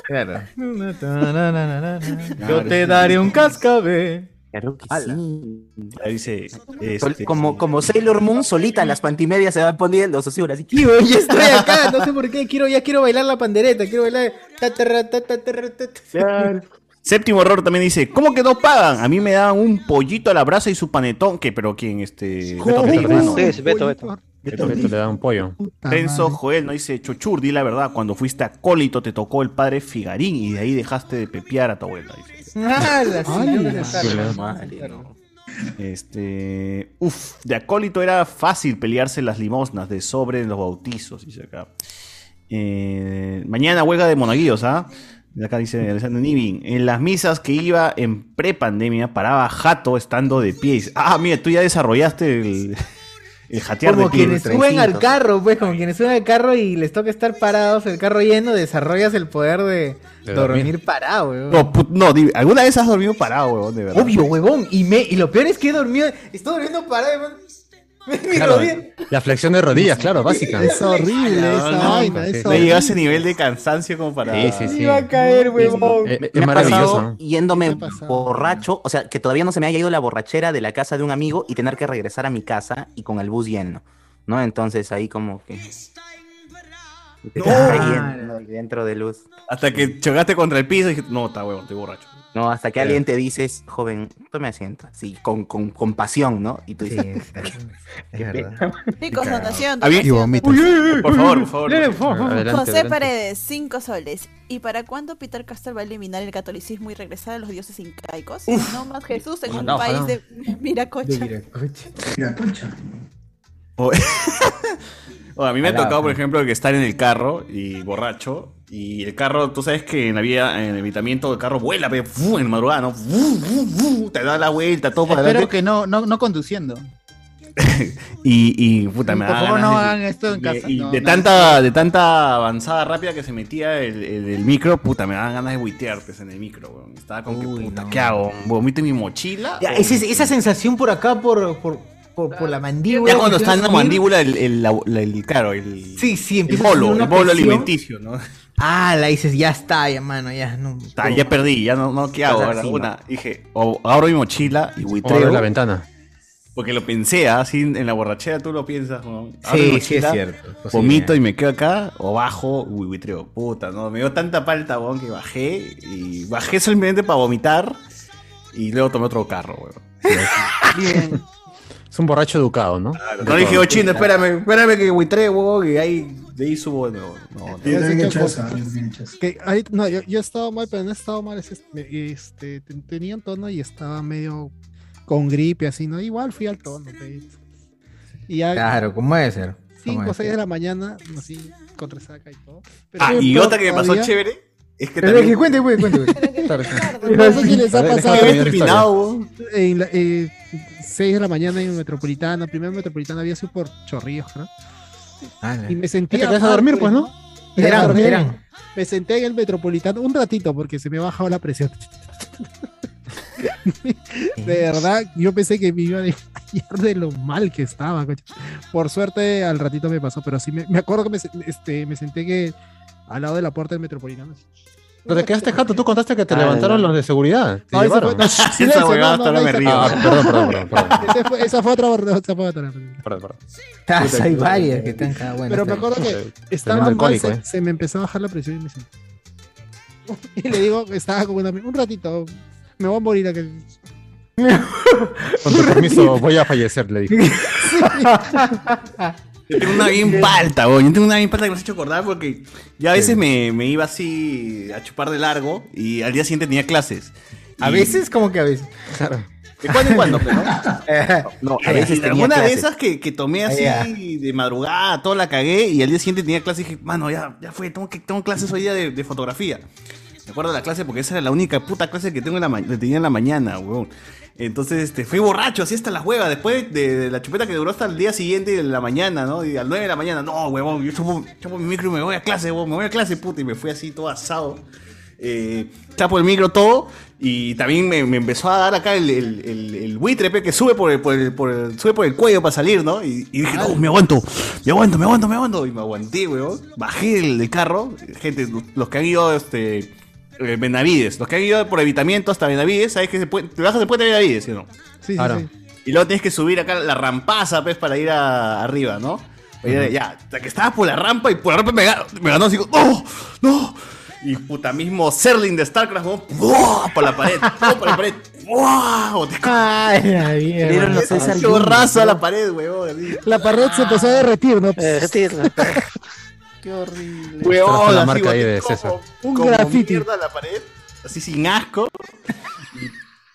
Claro. Yo te daré un cascabel. Claro que sí. Ahí dice. Este, Como, como Sailor Moon solita, las pantimedias se van poniendo, socio, así. Ya estoy acá, no sé por qué, quiero, ya quiero bailar la pandereta, quiero bailar. ta, ta, ta. Séptimo error también dice, ¿cómo que no pagan? A mí me daban un pollito a la brasa y su panetón, que pero quién este Beto sí, Beto, Beto. Beto le da un pollo. Madre. Joel no dice, Chochur, di la verdad, cuando fuiste acólito te tocó el padre Figarín y de ahí dejaste de pepear a tu abuela. Dice. Ah, la señora. Este, uf, de acólito era fácil pelearse las limosnas de sobre en los bautizos, dice acá. Eh, mañana huelga de monaguillos, ¿ah? De Acá dice Alessandro Nivin. En las misas que iba en prepandemia paraba jato estando de pie. Dice, Ah, mira, tú ya desarrollaste el, el jatear Como de pie. quienes suben al carro, pues, como quienes suben al carro y les toca estar parados, el carro lleno, desarrollas el poder de, De dormir. dormir. parado, weón. No, no, ¿alguna vez has dormido parado, weón? De verdad. Obvio, huevón. Y, me, y lo peor es que he dormido, estoy durmiendo parado, weón. Mi Claro, rodilla. la flexión de rodillas, claro, básica. Es horrible No, esa no, vaina. sí. es No llega a ese nivel de cansancio como para... Sí, sí, sí. Iba a caer, huevón. Es maravilloso. yéndome borracho, o sea, que todavía no se me haya ido la borrachera de la casa de un amigo y tener que regresar a mi casa y con el bus lleno, ¿no? Entonces ahí como que... Te ahí dentro de luz. Hasta que chocaste contra el piso y dijiste, no, está huevón, estoy borracho. No, hasta que alguien te dices, joven, tome asiento, sí, con, con, con pasión, ¿no? Y tú Sí, dices, es es verdad. Bien. Y donación. vomita. Por favor, por favor. Lele, por favor. Adelante, José adelante. Paredes, 5 soles. ¿Y para cuándo Peter Castro va a eliminar el catolicismo y regresar a los dioses incaicos? No más Jesús en un país de Miracocha. Mira, concha. O- O a mí me ha tocado, por ejemplo, que estar en el carro y borracho. Y el carro, tú sabes que en la vía, en el evitamiento, el carro vuela, pe, fu, en madrugada, ¿no? Fu, fu, fu, te da la vuelta, todo para Espero adelante. que no, no, no conduciendo. Y, y puta, me Por da favor, ganas no de- hagan esto en casa. Y No, de, no, tanta, de tanta avanzada rápida que se metía el, el- el micro, puta, me daban ganas de buitear pues, en el micro, weón. Estaba con que, puta, ¿qué hago? ¿Vomito en mi mochila? Ya, ¿O- esa, esa sensación por acá, por, por, por, por la mandíbula. Ya cuando está en la mandíbula, el, el, la- el- claro, el, Sí, sí, el bolo, el bolo presión. alimenticio, ¿no? Ah, la dices, ya está, ya, mano, ya. No, Ah, ya perdí, ya no, no ¿qué hago ahora? encima. Una, dije, o abro mi mochila y O buitreo. abre la ventana. Porque lo pensé, ¿ah? así en la borrachera tú lo piensas, ¿no? Abro Sí, mi sí mochila, es cierto, Vomito y me quedo acá, o bajo, uy, buitreo. Puta, ¿no? Me dio tanta palta, weón, que bajé. Y bajé solamente para vomitar. Y luego tomé otro carro, weón. Bien. Es un borracho educado, ¿no? No dije, oh, chino, espérame, espérame que buitreo, weón, que ahí, de ahí subo de nuevo. No, no. Que- ahí- no, yo, yo he estado mal, pero no he estado mal. es Este, este, te- tenía un tono y estaba medio con gripe, así, ¿no? Igual fui al tono. Y ya Claro, ¿cómo debe ser? ¿Cómo 5 debe o 6 ser? de la mañana, así, con resaca y todo. Pero Ah, y otra que me pasó chévere es que también... que cuente, cuente, No sé si les ha pasado. En la, eh, 6 de la mañana en el Metropolitano, primero Metropolitano había sido por Chorrillos, Y me sentía. ¿Te quedas a dormir, pues, no? Me Eran, eran. Senté en el Metropolitano un ratito porque se me ha bajado la presión. De verdad, yo pensé que me iba a desmayar de lo mal que estaba. coño. Por suerte, al ratito me pasó, pero sí me, me acuerdo que me, este, me senté que al lado de la puerta del Metropolitano. Pero te quedaste jato, tú contaste que te Ah, levantaron no. los de seguridad. Te No, ese llevaron. fue- no, silencio, no, no, no, esa- Ah, perdón, perdón, perdón. perdón. Ese fue- esa fue otra, esa fue otra. Perdón, perdón. Ah, hay varias que están cada buena. Pero me acuerdo que estaba mal, se, ¿eh? se me empezó a bajar la presión y me senté. Y le digo, estaba como una, un ratito, me voy a morir acá. Con tu permiso, voy a fallecer, le dije. Yo tengo una bien palta, weón. Yo tengo una bien palta que me has hecho acordar porque ya a veces me, me iba así a chupar de largo y al día siguiente tenía clases. A Y- veces, como que a veces. De cuando en cuando, pero no. no, a veces tenía alguna de clases. esas que, que tomé así Ah, de madrugada, toda la cagué y al día siguiente tenía clases y dije, mano, ya, ya fue, tengo, que, tengo clases hoy día de, de fotografía. Me acuerdo de la clase porque esa era la única puta clase que tengo en la ma- que tenía en la mañana, weón. Entonces, este, fui borracho, así hasta las huevas, después de, de la chupeta que duró hasta el día siguiente de la mañana, ¿no? Y al 9 de la mañana, no, huevón, yo chupo, chupo mi micro y me voy a clase, huevón, me voy a clase, puta, y me fui así todo asado. Eh, chapo el micro todo y también me, me empezó a dar acá el, el, el, el buitre pe, que sube por el, por el, por el- sube por el cuello para salir, ¿no? Y, y dije, no, me aguanto, me aguanto, me aguanto, me aguanto. Y me aguanté, weón. Bajé del carro. Gente, los que han ido este, eh, Benavides, los que han ido por evitamiento hasta Benavides, sabes que se puede, te bajas después de Benavides, ¿sí o no? Sí, sí, Claro. sí. Y luego tienes que subir acá la rampaza, pues, para ir a- arriba, ¿no? Para ir a- Ya, hasta que estaba por la rampa y por la rampa me ganó, me ganó así, ¡no! ¡No! Y puta mismo Serling de StarCraft, ¿no? ¡Buah! Por la pared, ¡buah! por la pared, ¡wow! Ay, la mierda. Junior, Chorrazo a ¿no? la pared, weón. así. La pared se empezó a derretir, ¿no? Qué horrible. Weón, la así, marca ahí boté de como- César. Un como graffiti. mierda a la pared, así sin asco.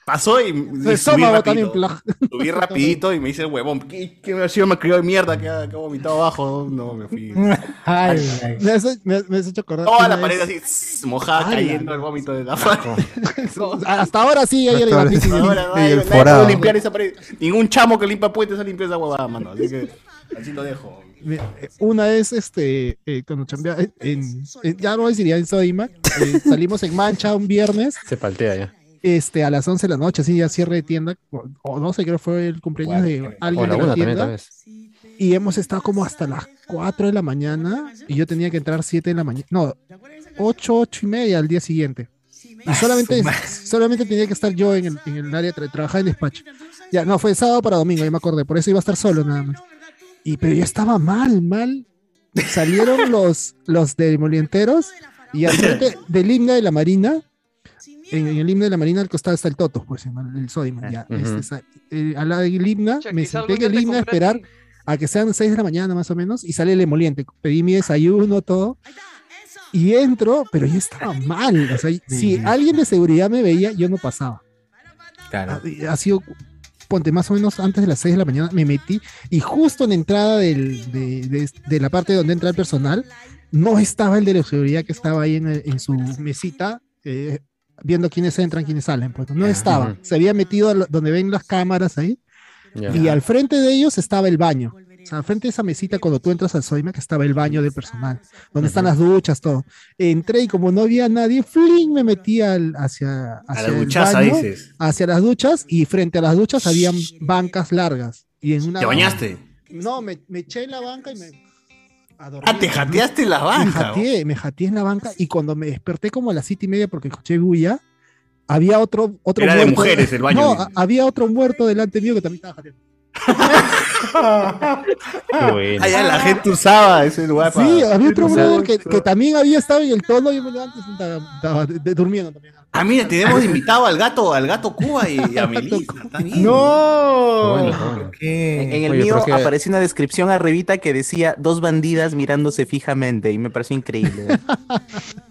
Pasó y, y subí rapidito. plag. Subí rapidito y me dice el huevón, ¿qué, qué me ha sido malcriado de mierda que ha, que ha vomitado abajo? No, me fui. Ay, ay. Me has, me has- me has hecho acordar. Toda la pared así, tss, mojada, cayendo el vómito de la. Hasta ahora sí puede forado. limpiar esa pared. Ningún chamo que limpia puentes ha limpiado esa huevada, mano. Así que así lo dejo. Eh, Una vez, este, eh, cuando chambeaba en, en- en- ya no deciría en Sodimac, eh, salimos en Mancha un viernes, Se paltea ya. este, a las 11 de la noche, así ya cierre de tienda, o, o no sé, creo que fue el cumpleaños de alguien O la de la una tienda, y hemos estado como hasta las 4 de la mañana, y yo tenía que entrar 7 de la mañana, no, 8, 8 y media al día siguiente. Y solamente, solamente tenía que estar yo en el, en el área de trabajar en despacho. Ya, no, fue sábado para domingo, ya me acordé, por eso iba a estar solo nada más. Y pero yo estaba mal, mal. Salieron los, los demolienteros y al frente del himno de la Marina, en, en el himno de la Marina al costado está el Toto, pues en el Sodiman, ya. Ujú. este, sa- eh, al lado del himno, me senté en ya el himno a esperar a que sean 6 de la mañana más o menos y sale el emoliente. Pedí mi desayuno, todo. Y entro, pero yo estaba mal. O sea, si alguien de seguridad me veía, yo no pasaba. Claro. Ha, ha sido, ponte más o menos antes de las 6 de la mañana, me metí y justo en la entrada del- de, de- de la parte donde entra el personal, no estaba el de la seguridad que estaba ahí en, su mesita, eh, viendo quiénes entran, quiénes salen. Pues no estaba. Se había metido donde ven las cámaras ahí. Ya. Y al frente de ellos estaba el baño. O sea, frente de esa mesita, cuando tú entras al Soima, que estaba el baño del personal, donde están las duchas, todo. Entré y como no había nadie, fling, me metí al- hacia, hacia la el duchaza, baño, dices. hacia las duchas, y frente a las duchas habían bancas largas. Y en una ¿Te bañaste? No, me, me eché en la banca y me. a. Ah, te jateaste en la Me banca. jateé, me jateé en la banca y cuando me desperté como a las siete y media porque escuché bulla, había otro, otro Era de muerto. mujeres el baño, No, a- había otro muerto delante mío que también estaba jateando. Ya la gente usaba ese lugar para. Sí, había otro brother que, que también había estado en el tono y me levanto y estaba, durmiendo también. Ah, mira, tenemos invitado al gato, al gato Cuba y, a Melissa. No. En, en el Oye, mío que- apareció una descripción arribita que decía dos bandidas mirándose fijamente y me pareció increíble.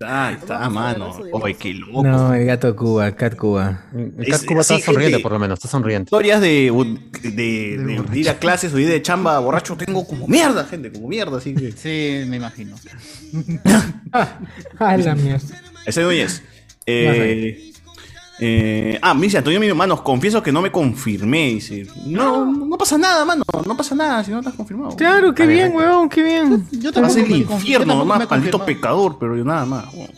Ahí está, mano. Oye, qué loco. No, el gato Cuba, Cat Cuba. El Cat Cuba está sonriente, por lo menos, está sonriente. Historias de, de, de- de ir a clases o ir de chamba borracho tengo como mierda, gente, como mierda, así que. Sí, me imagino. A la mierda. Ese Núñez. Eh, eh, ah, me dice Antonio, mi hermano, confieso que no me confirmé. Dice, no, no pasa nada, mano. No pasa nada si no te has confirmado. Claro, qué bien, weón, qué bien. Yo Vas tampoco al me conf- yo infierno, nomás, maldito pecador, pero yo nada más. weón.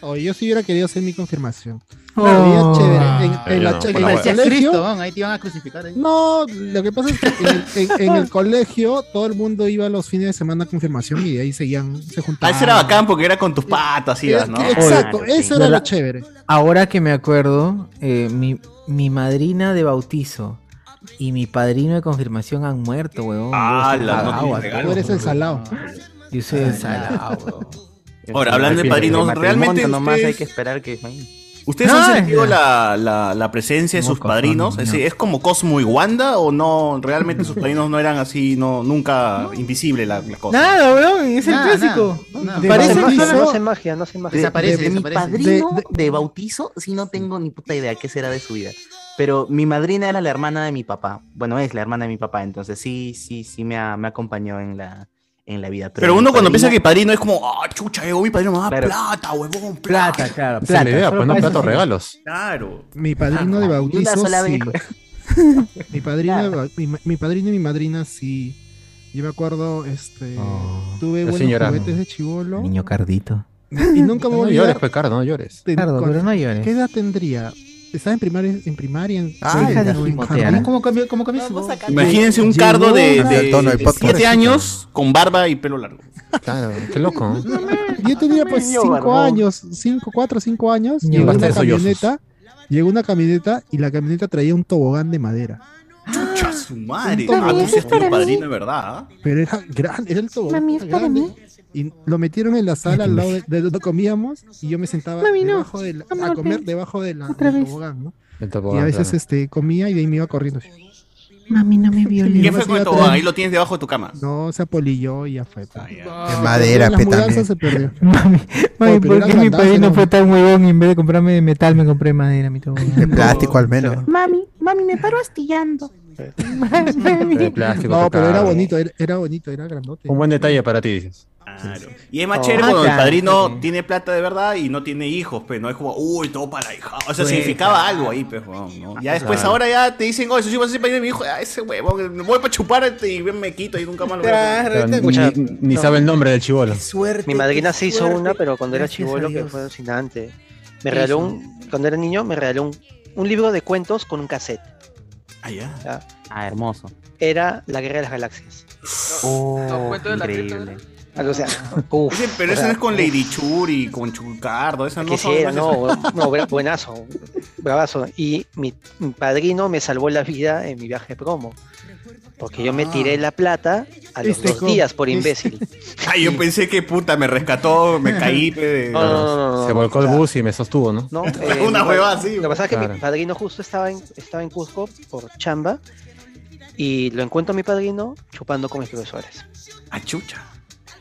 Oye, yo sí hubiera querido hacer mi confirmación. Oh. Claro, ya chévere. En, Ah, en la, no, en el colegio. Cristo, ahí te iban a crucificar. No, lo que pasa es que en el, en- en el colegio todo el mundo iba los fines de semana a confirmación y de ahí seguían, se Ah, juntaban. ese era bacán porque era con tus patas, ibas, ¿no? Exacto, Oye, eso era lo chévere. Ahora que me acuerdo, eh, mi, mi madrina de bautizo y mi padrino de confirmación han muerto, weón. Ah, la- no Tú eres el salado. Yo soy el salado, weón. Ahora, hablando de padrinos, realmente nomás hay ustedes- que esperar que... ¿Ustedes No, han sentido la, la, la presencia de sus Moco, padrinos? no, Es, ¿Es como Cosmo y Wanda o no? ¿Realmente sus padrinos no eran así, no nunca invisible la, la cosa? Nada, weón, es el Nada, clásico. nada. De Parece no, no hace magia, no hace magia. Desaparece, de, de mi desaparece. padrino De- de, bautizo, sí no tengo ni puta idea qué será de su vida. Pero mi madrina era la hermana de mi papá. Bueno, es la hermana de mi papá, entonces sí, sí, sí me, ha- me acompañó en la, en la vida. Pero uno cuando piensa que padrino- padrino es como, ah, chucha, llegó mi padrino, me da Claro. plata, huevón, plata. Plata, claro, Esa es plata. la idea, pues no platos, regalos. Claro. Mi padrino de una bautizo. sí. vez. Mi padrino, mi, mi padrino y mi madrina sí. Yo me acuerdo, este, Oh, tuve buenos juguetes de chivolo Niño cardito. y nunca me No voy a llores, olvidar. pues, Cardo, no llores. de- Cardo, cuando- pero no llores. ¿Qué edad tendría? Estaba en primaria, en primaria, en, Ah, en-. ¿Cómo cambió, cómo cambió su Vamos a voz? cantar. Imagínense un cardo de, de, el tono del de podcast. siete años con barba y pelo largo. Claro, qué loco. Yo tenía pues Niño cinco barbón. años, cinco, cuatro, cinco años. Niño Llegó una camioneta, llegó una camioneta y la camioneta traía un tobogán de madera. Chucha, su madre. Ah, tú sí de verdad. Pero era grande, era el tobogán. Mami, es para mí. Y lo metieron en la sala al lado de, de donde comíamos y yo me sentaba Mami, no. debajo de la- a comer debajo de la, Otra del vez. tobogán, ¿no? El Y a veces claro. este, comía y de ahí me iba corriendo. Mami, no me ¿Y violes. qué fue con a tobogán? Ahí lo tienes debajo de tu cama. No, se apolilló y ya fue. pues. Ah, ya. Madera, pe, también. se perdió. Mami, mami, ¿por qué mi padrino ¿no? fue tan huevón y en vez de comprarme de metal me compré madera, mi tobogán? De plástico al menos. Mami, mami, me paro astillando. De plástico, No, pero era bonito, era, era bonito, era grandote. Un buen detalle para ti, dices. Claro. Y es más Oh. chévere cuando el padrino sí. tiene plata de verdad y no tiene hijos, pues no es como, uy, todo para la hija. O sea, Pues, significaba claro. algo ahí, pues, ¿no? Ya después Claro. ahora ya te dicen, oye, eso sí vas a ser padrino de mi hijo, ah, ese huevón, me voy para chupar este y me quito y nunca más lo veo. Pero ni, ni no. sabe el nombre del chivolo. Suerte. Mi madrina se hizo una, pero cuando era chivolo, que fue alucinante. Me ¿Qué regaló un, cuando era niño, me regaló un, un libro de cuentos con un cassette. Ah, ya. Ah, hermoso. Era La Guerra de las Galaxias. Oh, No, cuento de la increíble. O sea, uf, Ese- pero o eso sea, no es con uf, Lady Chur y con Chucardo, esas no son. Quisiera, no, no, buenazo, bravazo. Y mi, mi padrino me salvó la vida en mi viaje promo. Porque yo me tiré la plata a los Este dos días por este- imbécil. Ay, yo pensé que puta, me rescató, me caí. pe, No, no, no, no, no, Se volcó el bus y me sostuvo, ¿no? ¿no? Una mi huevada pa- así, Lo que pasa es que claro. mi padrino justo estaba en, estaba en Cusco por chamba y lo encuentro a mi padrino chupando con mis profesores. Ah, chucha.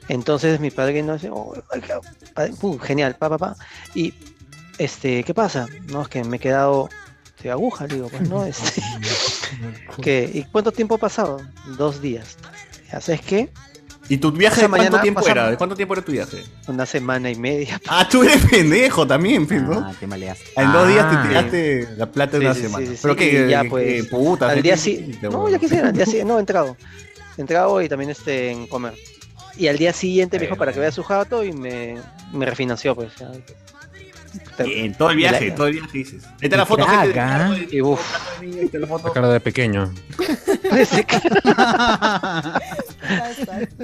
Entonces mi padrino dice, "Oh, padre- uh, genial, pa, pa, pa. Y, este, ¿qué pasa? No, es que me he quedado de aguja, digo, pues, ¿no? Este, ¿qué? ¿Y cuánto tiempo ha pasado? Dos días. Ya sabes qué? ¿Y tu viaje de cuánto tiempo pasamos- era? ¿De cuánto tiempo era tu viaje? Una semana y media. Ah, tú eres pendejo también, pe, ¿no? Ah, te maleaste. En dos días Ah. te tiraste la plata de Sí, una sí, semana. sí, sí, Pero sí, que, ya, pues, que puta. al día sí. No, ya quisiera, al día sí, no, he entrado. He entrado y también este, en comer. Y al día siguiente me dijo para que vea su jato y me, me refinanció, pues. ya. Bien, todo el viaje, todo el viaje dices. Ahí está la foto, gente. Crack, ¿ah? Y uf, Ahí está la foto. La cara de pequeño.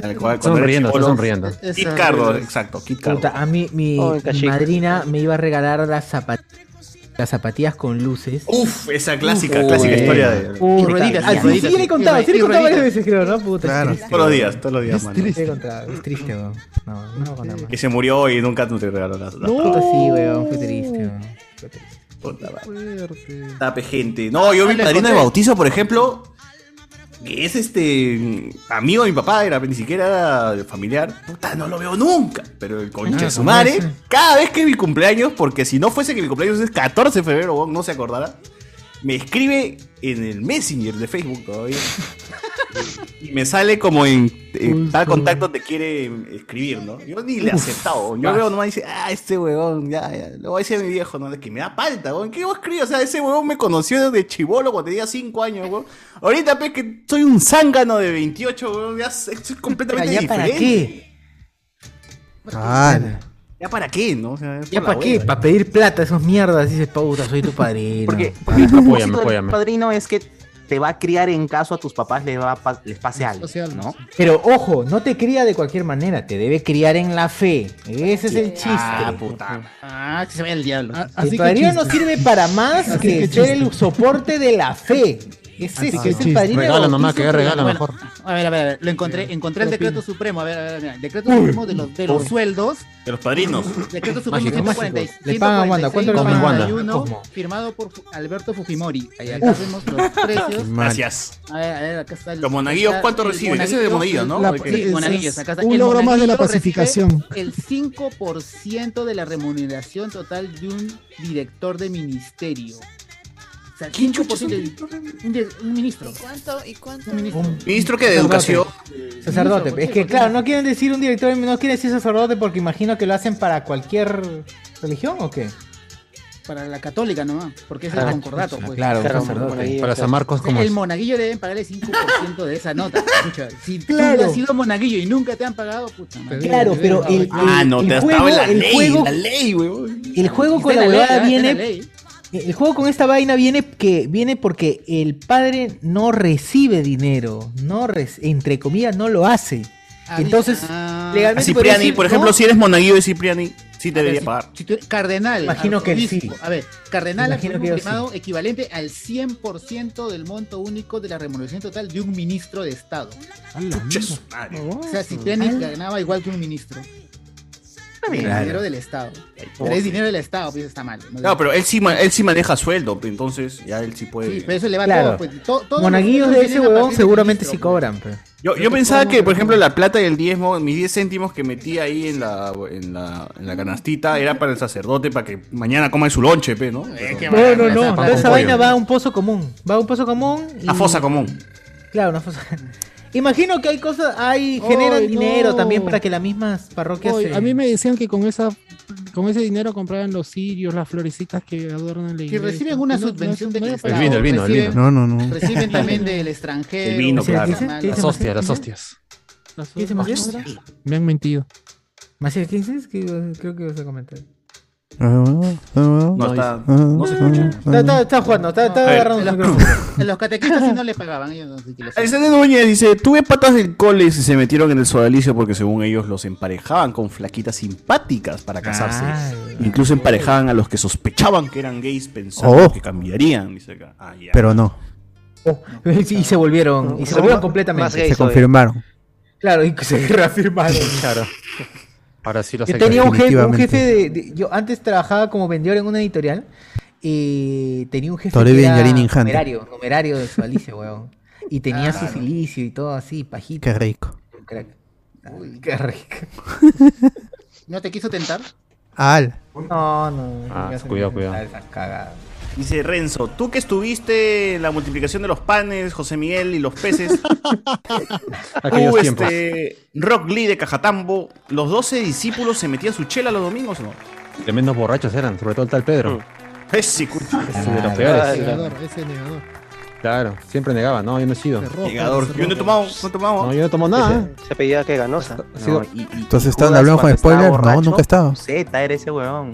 Tal cual, cuando Sonriendo, era está chibolo. sonriendo. Kit Cardo, exacto, Kit Cardo. Puta, a mí mi, Oh, mi cachico. madrina me iba a regalar las zapatillas. Las zapatillas con luces. Uf, esa clásica, Uf, clásica bueno. historia de. Puta, Y rueditas, ah, sí, sí, le he contado, sí le he contado varias veces, creo, ¿no? Puta, Claro. triste, Todos los días, todos los días, Es mano. triste. Le he contado, Es triste, weón. No, no voy a contar más. Que se murió y nunca te regaló las. las Puta, sí, weón, fue triste, weón. Puta madre. Tape gente. No, yo Ah, mi le padrino de bautizo, por ejemplo, que es este amigo de mi papá, era, ni siquiera era familiar. Puta, no lo veo nunca. Pero el concha Ah, de su ¿cómo madre, cada vez que es mi cumpleaños, porque si no fuese que mi cumpleaños es 14 de febrero, no se acordará, me escribe en el Messenger de Facebook todavía. y me sale como en, en tal contacto te quiere escribir, ¿no? Yo ni le he aceptado. Yo veo nomás y dice, ah, este huevón, ya, ya. Le voy a decir a mi viejo, ¿no? De que me da palta, weón. ¿Qué vos escribes? O sea, ese huevón me conoció desde chivolo cuando tenía 5 años, weón. Ahorita, pe, que soy un zángano de 28, weón. Ya soy soy completamente ¿Ya para diferente. Ah, ¿Ya para qué, no? O sea, es ¿Ya para qué? Para pedir plata, esos mierdas, dices, puta, soy tu padrino. Porque, Ah, porque el apóyame, padrino es que te va a criar en caso a tus papás les, va a les pase algo, ¿no? Pero ojo, no te cría de cualquier manera, te debe criar en la fe. Ese es el chiste. Ah, puta. Ah, que se vaya el diablo. el padrino no sirve para más que ser el soporte de la fe. Es que es el padrino Regala nomás, que regala bueno, mejor. A ver, a ver, a ver. Lo encontré, encontré el ¿Qué decreto supremo. A ver, a ver, a ver. Decreto Uy. supremo de los, de los sueldos. De los padrinos. Decreto supremo Mágico. 146, Le pagan a Wanda, ¿cuánto le pagan a Wanda? 141, ¿Cómo? firmado por Alberto Fujimori. Ahí acá Uf. vemos los precios. Gracias. A ver, a ver, acá está el. Los monaguillos, ¿cuánto el reciben? Ese es de monaguillos, ¿no? La- sí, Es- monaguillos. Acá está. un El logro más de la pacificación. El 5% de la remuneración total de un director de ministerio. O sea, 5% de un, de- un ministro. ¿Y cuánto? ¿Y cuánto? Un ministro. Ministro que de educación. Sacerdote. Es que claro, no quieren decir un director, no quieren decir sacerdote porque imagino que lo hacen para cualquier religión o qué. Para la católica nomás, porque es el Ah, concordato. chucha, Pues. claro, sacerdote. Para San Marcos, ¿cómo El es? monaguillo deben pagar el 5% de esa nota. Escucha, si Claro. tú has sido monaguillo y nunca te han pagado, puta madre. Claro, pero el, Ah, el- no, el te juego, la el ley, juego, la ley, weón. el juego con la la huevada ah, viene, ley. El juego con esta vaina viene que viene porque el padre no recibe dinero, no rec- entre comillas no lo hace. Ah, Entonces, ah. A legalmente podría Cipriani, decir, por ejemplo, ¿no? si eres monaguillo de Cipriani, sí A debería ver, pagar. Si, si tú eres cardenal, Imagino que sí. A ver, cardenal Imagino que yo firmado equivalente al 100% del monto único de la remuneración total de un ministro de Estado. O sea, Cipriani ganaba igual que un ministro. Bien. Dinero del Estado. Pero es dinero del Estado, pues está mal. ¿no? Claro, pero él sí, ma- él sí maneja sueldo, entonces ya él sí puede. Sí, pero eso le va Claro. todo. Pues, Monaguillos los de ese a huevón seguramente sí cobran. pues. Yo, yo pensaba que, por ejemplo, la plata y el diezmo, mis 10 céntimos que metí ahí en la, en la, en la canastita, era para el sacerdote, para que mañana coma su lonche, pe, ¿no? No, no, no, toda esa vaina va a un pozo común. Va a un pozo común. y- A fosa común. Claro, una fosa. Imagino que hay cosas, hay, generan dinero no. también para que las mismas parroquias se- a mí me decían que con esa con ese dinero compraban los cirios, las florecitas que adornan la Que iglesia. reciben una No, subvención no, del no, Estado. El vino, el vino, el vino. No, no, no. Reciben también del extranjero. El vino, ¿Qué claro. Las hostias, las hostias. ¿Qué dice? Me han mentido. Macías, ¿qué dices? Que creo que vas a comentar. No está- no se escucha. Está, está, está jugando, está, está agarrando los, micrófono. en los catequistas sí no le pagaban. Ellos no sé qué les- Alexander Núñez dice, tuve patas del cole y se metieron en el sodalicio porque según ellos los emparejaban con flaquitas simpáticas para casarse. Ay. Incluso emparejaban a los que sospechaban que eran gays pensando Oh. que cambiarían, dice acá. Ah, ya. Pero no, Sí, y se volvieron, y se volvieron completamente. gays se confirmaron. Claro, y se reafirmaron. Claro. Ahora sí lo Yo sé. tenía un jefe, un definitivamente. jefe de, de- Yo antes trabajaba como vendedor en una editorial. Y tenía un jefe Toledo que era Yarin Injante. numerario, numerario de su Alicia, weón. Y tenía su silicio y todo así, pajito. Qué rico. Crack. Uy, qué rico. ¿No te quiso tentar? Al. No, no. Ah, cuidado, cuidado. Esas cagadas. Dice Renzo, tú que estuviste en la multiplicación de los panes, José Miguel y los peces. Aquellos tú, tiempos. este, Rock Lee de Cajatambo, ¿los 12 discípulos se metían su chela los domingos o no? Tremendos borrachos eran, sobre todo el tal Pedro. Ese cucho. Ese de los Ese negador, ese negador. Claro, siempre negaba. No, yo no he sido. Se se Yo no he tomado, no he tomado. No, yo no tomo nada. Se pedía que ganosa. No, y- y- Entonces Judas hablando con spoiler. No, nunca he estado. Z era ese huevón.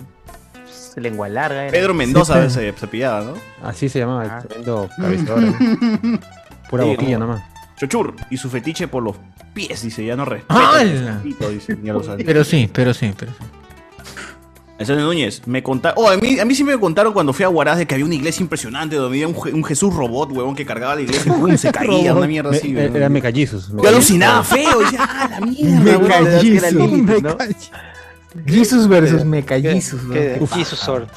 Se lengua larga era. Pedro Mendoza Sí, veces se pillaba, ¿no? Así se llamaba, Ah. el tremendo cabeceador. Pura Sí, boquilla no. nomás. Chochur. Y su fetiche por los pies, dice, ya no respeta. ¡Hala! Dice, ni a los adultos. Pero sí, pero sí, pero sí. Antonio Núñez, me contaron. Oh, a mí, a mí sí me contaron cuando fui a Huaraz de que había una iglesia impresionante donde había un, Je- un Jesús robot, huevón, que cargaba la iglesia y se caía, una mierda así. Me- huevón. Era Mecallizos. Yo alucinaba feo, decía, ah, la mierda. Me el. Jesus versus. ¿Qué? ¿no? Jesus Sword.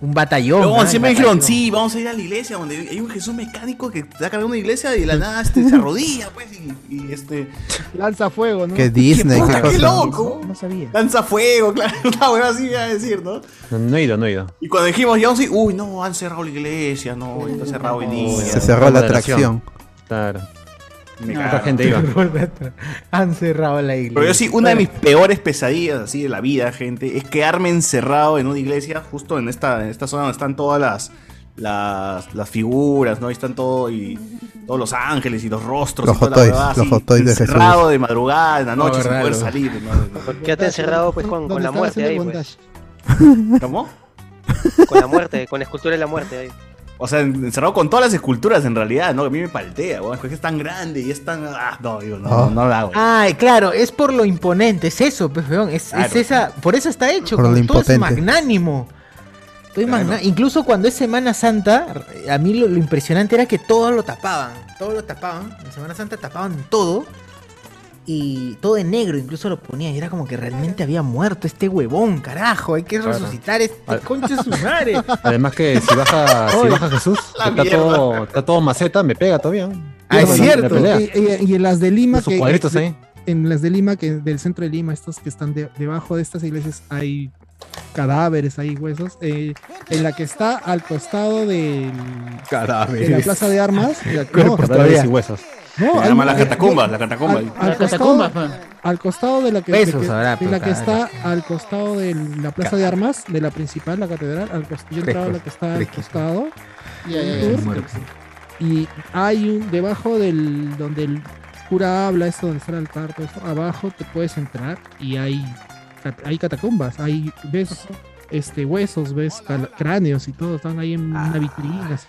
Un batallón. ¿no? siempre me dijeron, sí, vamos a ir a la iglesia donde hay un Jesús mecánico que está cargando una iglesia y de la nada este, se arrodilla, pues, y, y, este. Lanza fuego, ¿no? Que Disney, puta, qué loco. No sabía. Lanza fuego, claro, una hueá así iba a decir, ¿no? No, no he ido, no he ido. Y cuando dijimos, ya vamos a ir, uy, no, han cerrado la iglesia, no, está cerrado hoy día. Se cerró la atracción. Claro. Me cagaron. gente iba. Han cerrado la iglesia. Pero yo sí, una de mis peores pesadillas así de la vida, gente, es quedarme encerrado en una iglesia, justo en esta, en esta zona donde están todas las, las, las figuras, ¿no? Y están todo, y todos los ángeles y los rostros. Los y toda la los así, de Jesús. Encerrado de madrugada, en la noche, No, sin poder salir. ¿no? Quédate encerrado pues con, con ¿Dónde la muerte ahí, pues. ¿Cómo? Con la muerte, con la escultura de la muerte ahí. O sea, en- encerrado con todas las esculturas en realidad, ¿no? A mí me paltea, weón, es que es tan grande y es tan... Ah, no, digo, no, Ah. no, lo hago. Ay, claro, es por lo imponente, es eso, pues, weón, es, esa, por eso está hecho, Por como lo todo es magnánimo. Todo es Claro. magna- Incluso cuando es Semana Santa, a mí lo, lo impresionante era que todo lo tapaban, todo lo tapaban, en Semana Santa tapaban todo y todo de negro, incluso lo ponían y era como que realmente había muerto este huevón, carajo, hay que Claro. resucitar este Al- concha de su madre. Además que si baja, si baja Jesús, está todo, está todo maceta, me pega todavía. Ah, es cierto. Y, y- y en las de Lima, Esos que, cuadritos ahí. en las de Lima, que del centro de Lima, estos que están de- debajo de estas iglesias, hay cadáveres, hay huesos. eh, en la que está al costado del, Cadáveres. de la plaza de armas. la- no, Cadáveres y huesos. No, Se hay llama una- la catacumba, la catacumba. Al, ahí. costado, pues. al costado de la que, Besos de que- habrá, de pero la que cada- está al costado de la plaza de armas, de la principal, la catedral, al cost- yo la que está al costado. Ya. tour, Muerto. y hay un debajo del donde el cura habla esto donde está el altar todo esto, abajo te puedes entrar y hay hay catacumbas hay ves este huesos ves cráneos y todo están ahí en una vitrina así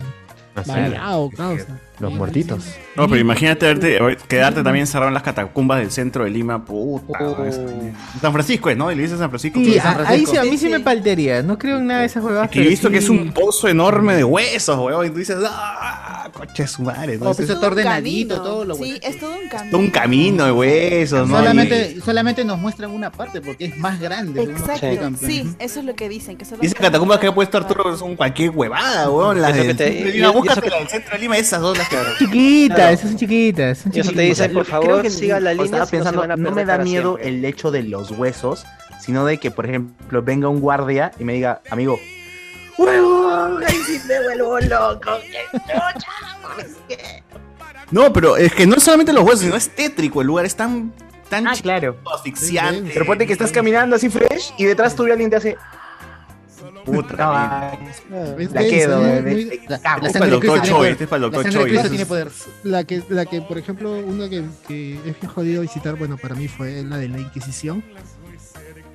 Así. variado causa Los Sí, muertitos. No, pero imagínate verte- quedarte también encerrado en las catacumbas del centro de Lima, puta. es- San Francisco es, ¿no? Iglesia de San Francisco. Sí, San Francisco. ahí sí, a mí sí me paltería, no creo en nada de esas huevadas. Que he visto que es sí- un pozo enorme de huesos, weón. Y tú dices, ¡ah! Coche su madre. ¿no? Oh, Es pues todo está ordenadito, camino. todo lo Sí, es todo un camino. un camino de huesos, ¿no? Solamente, solamente nos muestran una parte porque es más grande. Exacto. pues. Sí, eso es lo que dicen. Que solo Y esas catacumbas que ha puesto Arturo son cualquier huevada, weón. Las y- y del centro de Lima, esas dos las Chiquitas, Claro. esas son chiquitas. son Y eso te chiquitas. dicen, por Creo favor, que siga la o línea. Estaba no pensando, a no, me da miedo siempre. el hecho de los huesos, sino de que, por ejemplo, venga un guardia y me diga, amigo, ¡Huevón! ¡Ay, si me vuelvo loco! ¡Qué chucha! No, pero es que no es solamente los huesos, sino es tétrico el lugar, es tan, tan Ah, chiquito, claro. asfixiante. Pero ponte que estás caminando así fresh y detrás tuyo alguien te hace. Puta, Es la quedo, es para este es para La que la que por ejemplo una que, que es bien jodido visitar bueno para mí fue la de la Inquisición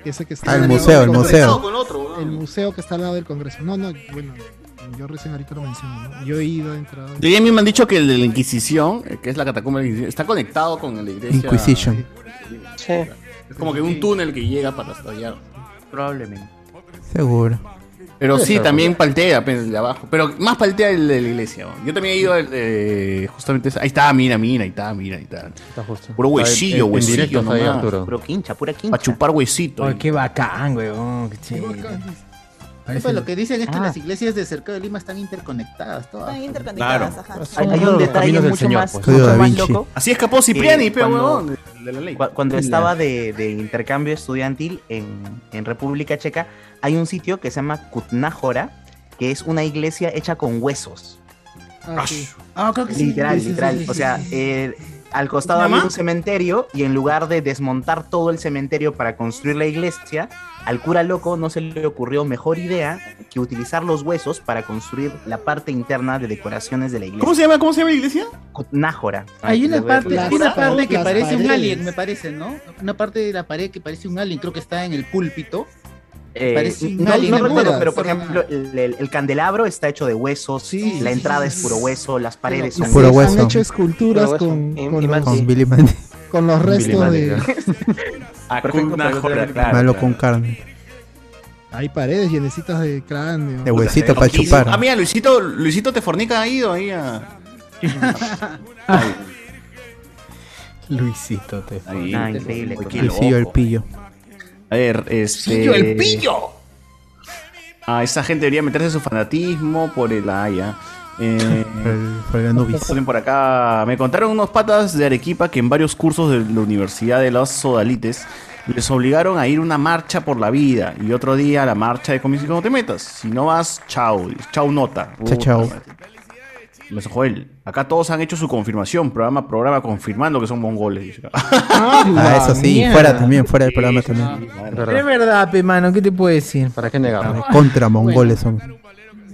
ese que está Ah, el museo, el museo. el museo que está al lado del Congreso no no bueno yo recién ahorita lo menciono ¿no? yo he ido he entrado De ahí a mí me han dicho que el de la Inquisición, eh, que es la catacumba de la Inquisición, está conectado con la iglesia. Inquisition. Sí. Es como que un túnel que llega para hasta allá. Probablemente. Seguro. Pero sí, ser, también paltea pues, el de abajo. Pero más paltea el de la iglesia. ¿no? Yo también he ido al de- justamente esa- Ahí está, mira, mira, ahí está, mira, ahí está. Está justo. Puro huesillo, En- en huesillo directo está ahí, nomás. Arturo. Puro quincha, pura quincha. Para chupar huesito. Ay, qué bacán, weón. Qué chévere. Pues lo que dicen es que Ah. las iglesias de cerca de Lima están interconectadas todas. Están interconectadas, Claro. ajá. Hay, hay un detalle mucho Señor, más, pues. Mucho más loco. Así escapó Cipriani, Eh, pero cuando- huevón, Cuando estaba de, de intercambio estudiantil en, en República Checa, hay un sitio que se llama Kutnájora, que es una iglesia hecha con huesos. Ah, sí. Ah, creo que sí. Literal, Sí, sí, literal. sí, sí, o sea, sí. eh, al costado ¿Se había un cementerio y en lugar de desmontar todo el cementerio para construir la iglesia, al cura loco no se le ocurrió mejor idea que utilizar los huesos para construir la parte interna de decoraciones de la iglesia. ¿Cómo se llama? ¿Cómo se llama la iglesia? Kutnájora. Hay una parte, hay una parte que parece un alien, me parece, ¿no? Una parte de la pared que parece un alien, creo que está en el púlpito. Eh, no, no recuerdo, pero por ejemplo, el, el- el candelabro está hecho de huesos, la entrada es puro hueso, las paredes son Puro Han hueso. hecho esculturas con, Y- con y los, Con Billy Mandy. con los restos de. Hakuna Matata. Malo con carne. Hay paredes llenecitas de cráneo. De huesito para chupar. Ah, mira, Luisito, Luisito te fornica ha ido ahí a. Luisito, te. Ahí. Ah, increíble. El pillo. A ver, este. ¡Pillo, el pillo! Ah, esa gente debería meterse su fanatismo por el Aya. Eh, Por el, por el Anubis. ponen por acá. Me contaron unos patas de Arequipa que en varios cursos de la Universidad de los Sodalites les obligaron a ir a una marcha por la vida y otro día a la marcha de comisión no te metas. Si no vas, chao. Chao nota. Chao, chao. Me dijo Joel, acá todos han hecho su confirmación, programa a programa confirmando que son mongoles. dice. Ah, eso sí, fuera también, fuera del programa también. Es verdad, pe, mano, ¿qué te puedo decir? ¿Para qué negarlo? Contra mongoles son.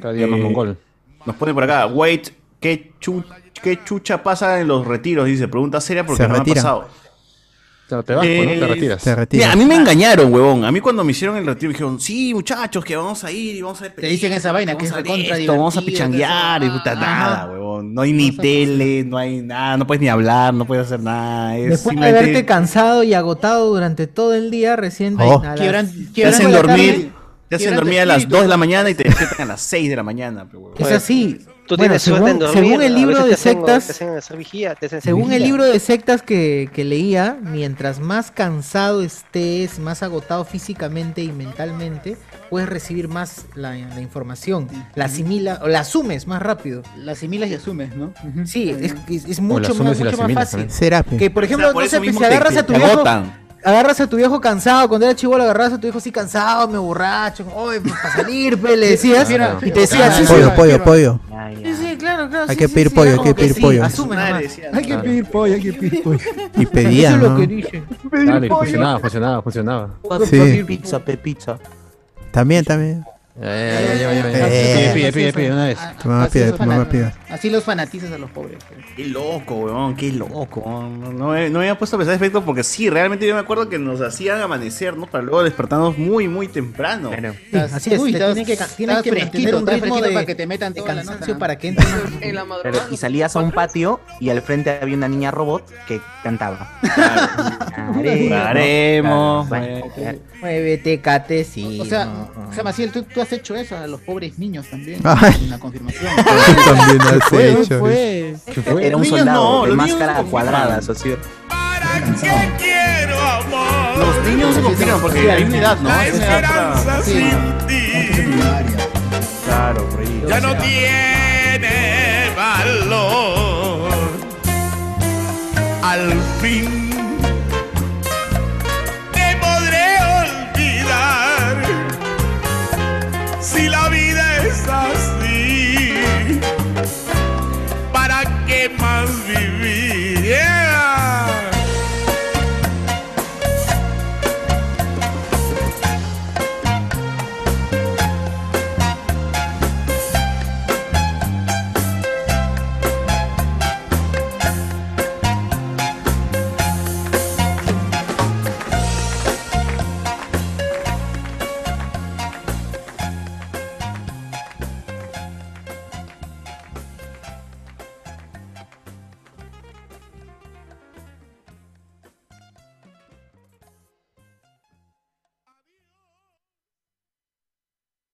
Cada día más Eh, mongol. Nos pone por acá, wait, ¿qué, chu- qué chucha pasa en los retiros? Dice, pregunta seria porque Se no me ha pasado. Te, te vas, pues, ¿no? Te retiras. Mira, a mí me engañaron, huevón. A mí cuando me hicieron el retiro me dijeron, sí, muchachos, que vamos a ir y vamos a ver Te dicen esa vaina que es recontra esto, vamos a pichanguear y puta, Ajá. nada, huevón. No hay ni tele, no hay nada, no puedes ni hablar, no puedes hacer nada. Es Después de haberte cansado y agotado durante todo el día, recién te- Oh. te hacen dormir, tarde, te hacen dormir a las espíritu. 2 de la mañana y te despiertan a las 6 de la mañana. pe, huevón. Es así. Tú Bueno, tienes en según, dormir. según el libro de te hacen- sectas, Te hacen hacer vigía, te hacen hacer según el libro de sectas que, que leía, mientras más cansado estés, más agotado físicamente y mentalmente, puedes recibir más la, la información, la asimila o la asumes más rápido. La asimilas y asumes, ¿no? Sí, es, es- es mucho más, mucho más fácil. Será. Que por ejemplo, O sea, por no sé, pues, si agarras te- a tu te viejo, agotan. Agarras a tu viejo cansado, cuando era chivolo agarras a tu viejo así cansado, me borracho, oye, pues, para salir, pe, le decías, Claro. y te decía, sí, sí, Pollo, pollo, pollo. sí, sí, claro, claro. Hay sí, que pedir sí, pollo, hay que pedir pollo. Asume Hay que pedir pollo, hay que pedir pollo. Y pedían, Eso es lo ¿no? que dije. Dale, funcionaba, funcionaba, funcionaba. Sí. Pizza, pe pizza. También, también. Ya, ya, ya, ya, ya, ya. Eh. Pide, pide, pide, pide, una vez. Tu mamá Así pide, los tu mamá fanat- pide. Así los fanatizas a los pobres. pues. Qué loco, weón, qué loco. No, no, me- no me había puesto a pensar efecto porque sí, realmente yo me acuerdo que nos hacían amanecer, ¿no? Para luego despertarnos muy, muy temprano. Así es, uy, te estás- tienen que, tienen que mantener un ritmo de, para que te metan de cansancio para que entren. En la Pero- madrugada. y salías a un patio y al frente había una niña robot que cantaba. Haremos. Muévete, catecito. O sea, o sea Maciel, ¿tú, tú, has hecho eso a los pobres niños también. En la confirmación. también has hecho. Era un soldado no, de máscara no cuadrada, socio. ¿Para qué quiero amor? Los niños se confirman porque hay una edad, ¿no? La esperanza sin ti. Claro, brillo. Ya no tiene valor. Al fin si la vida es así? ¿Para qué más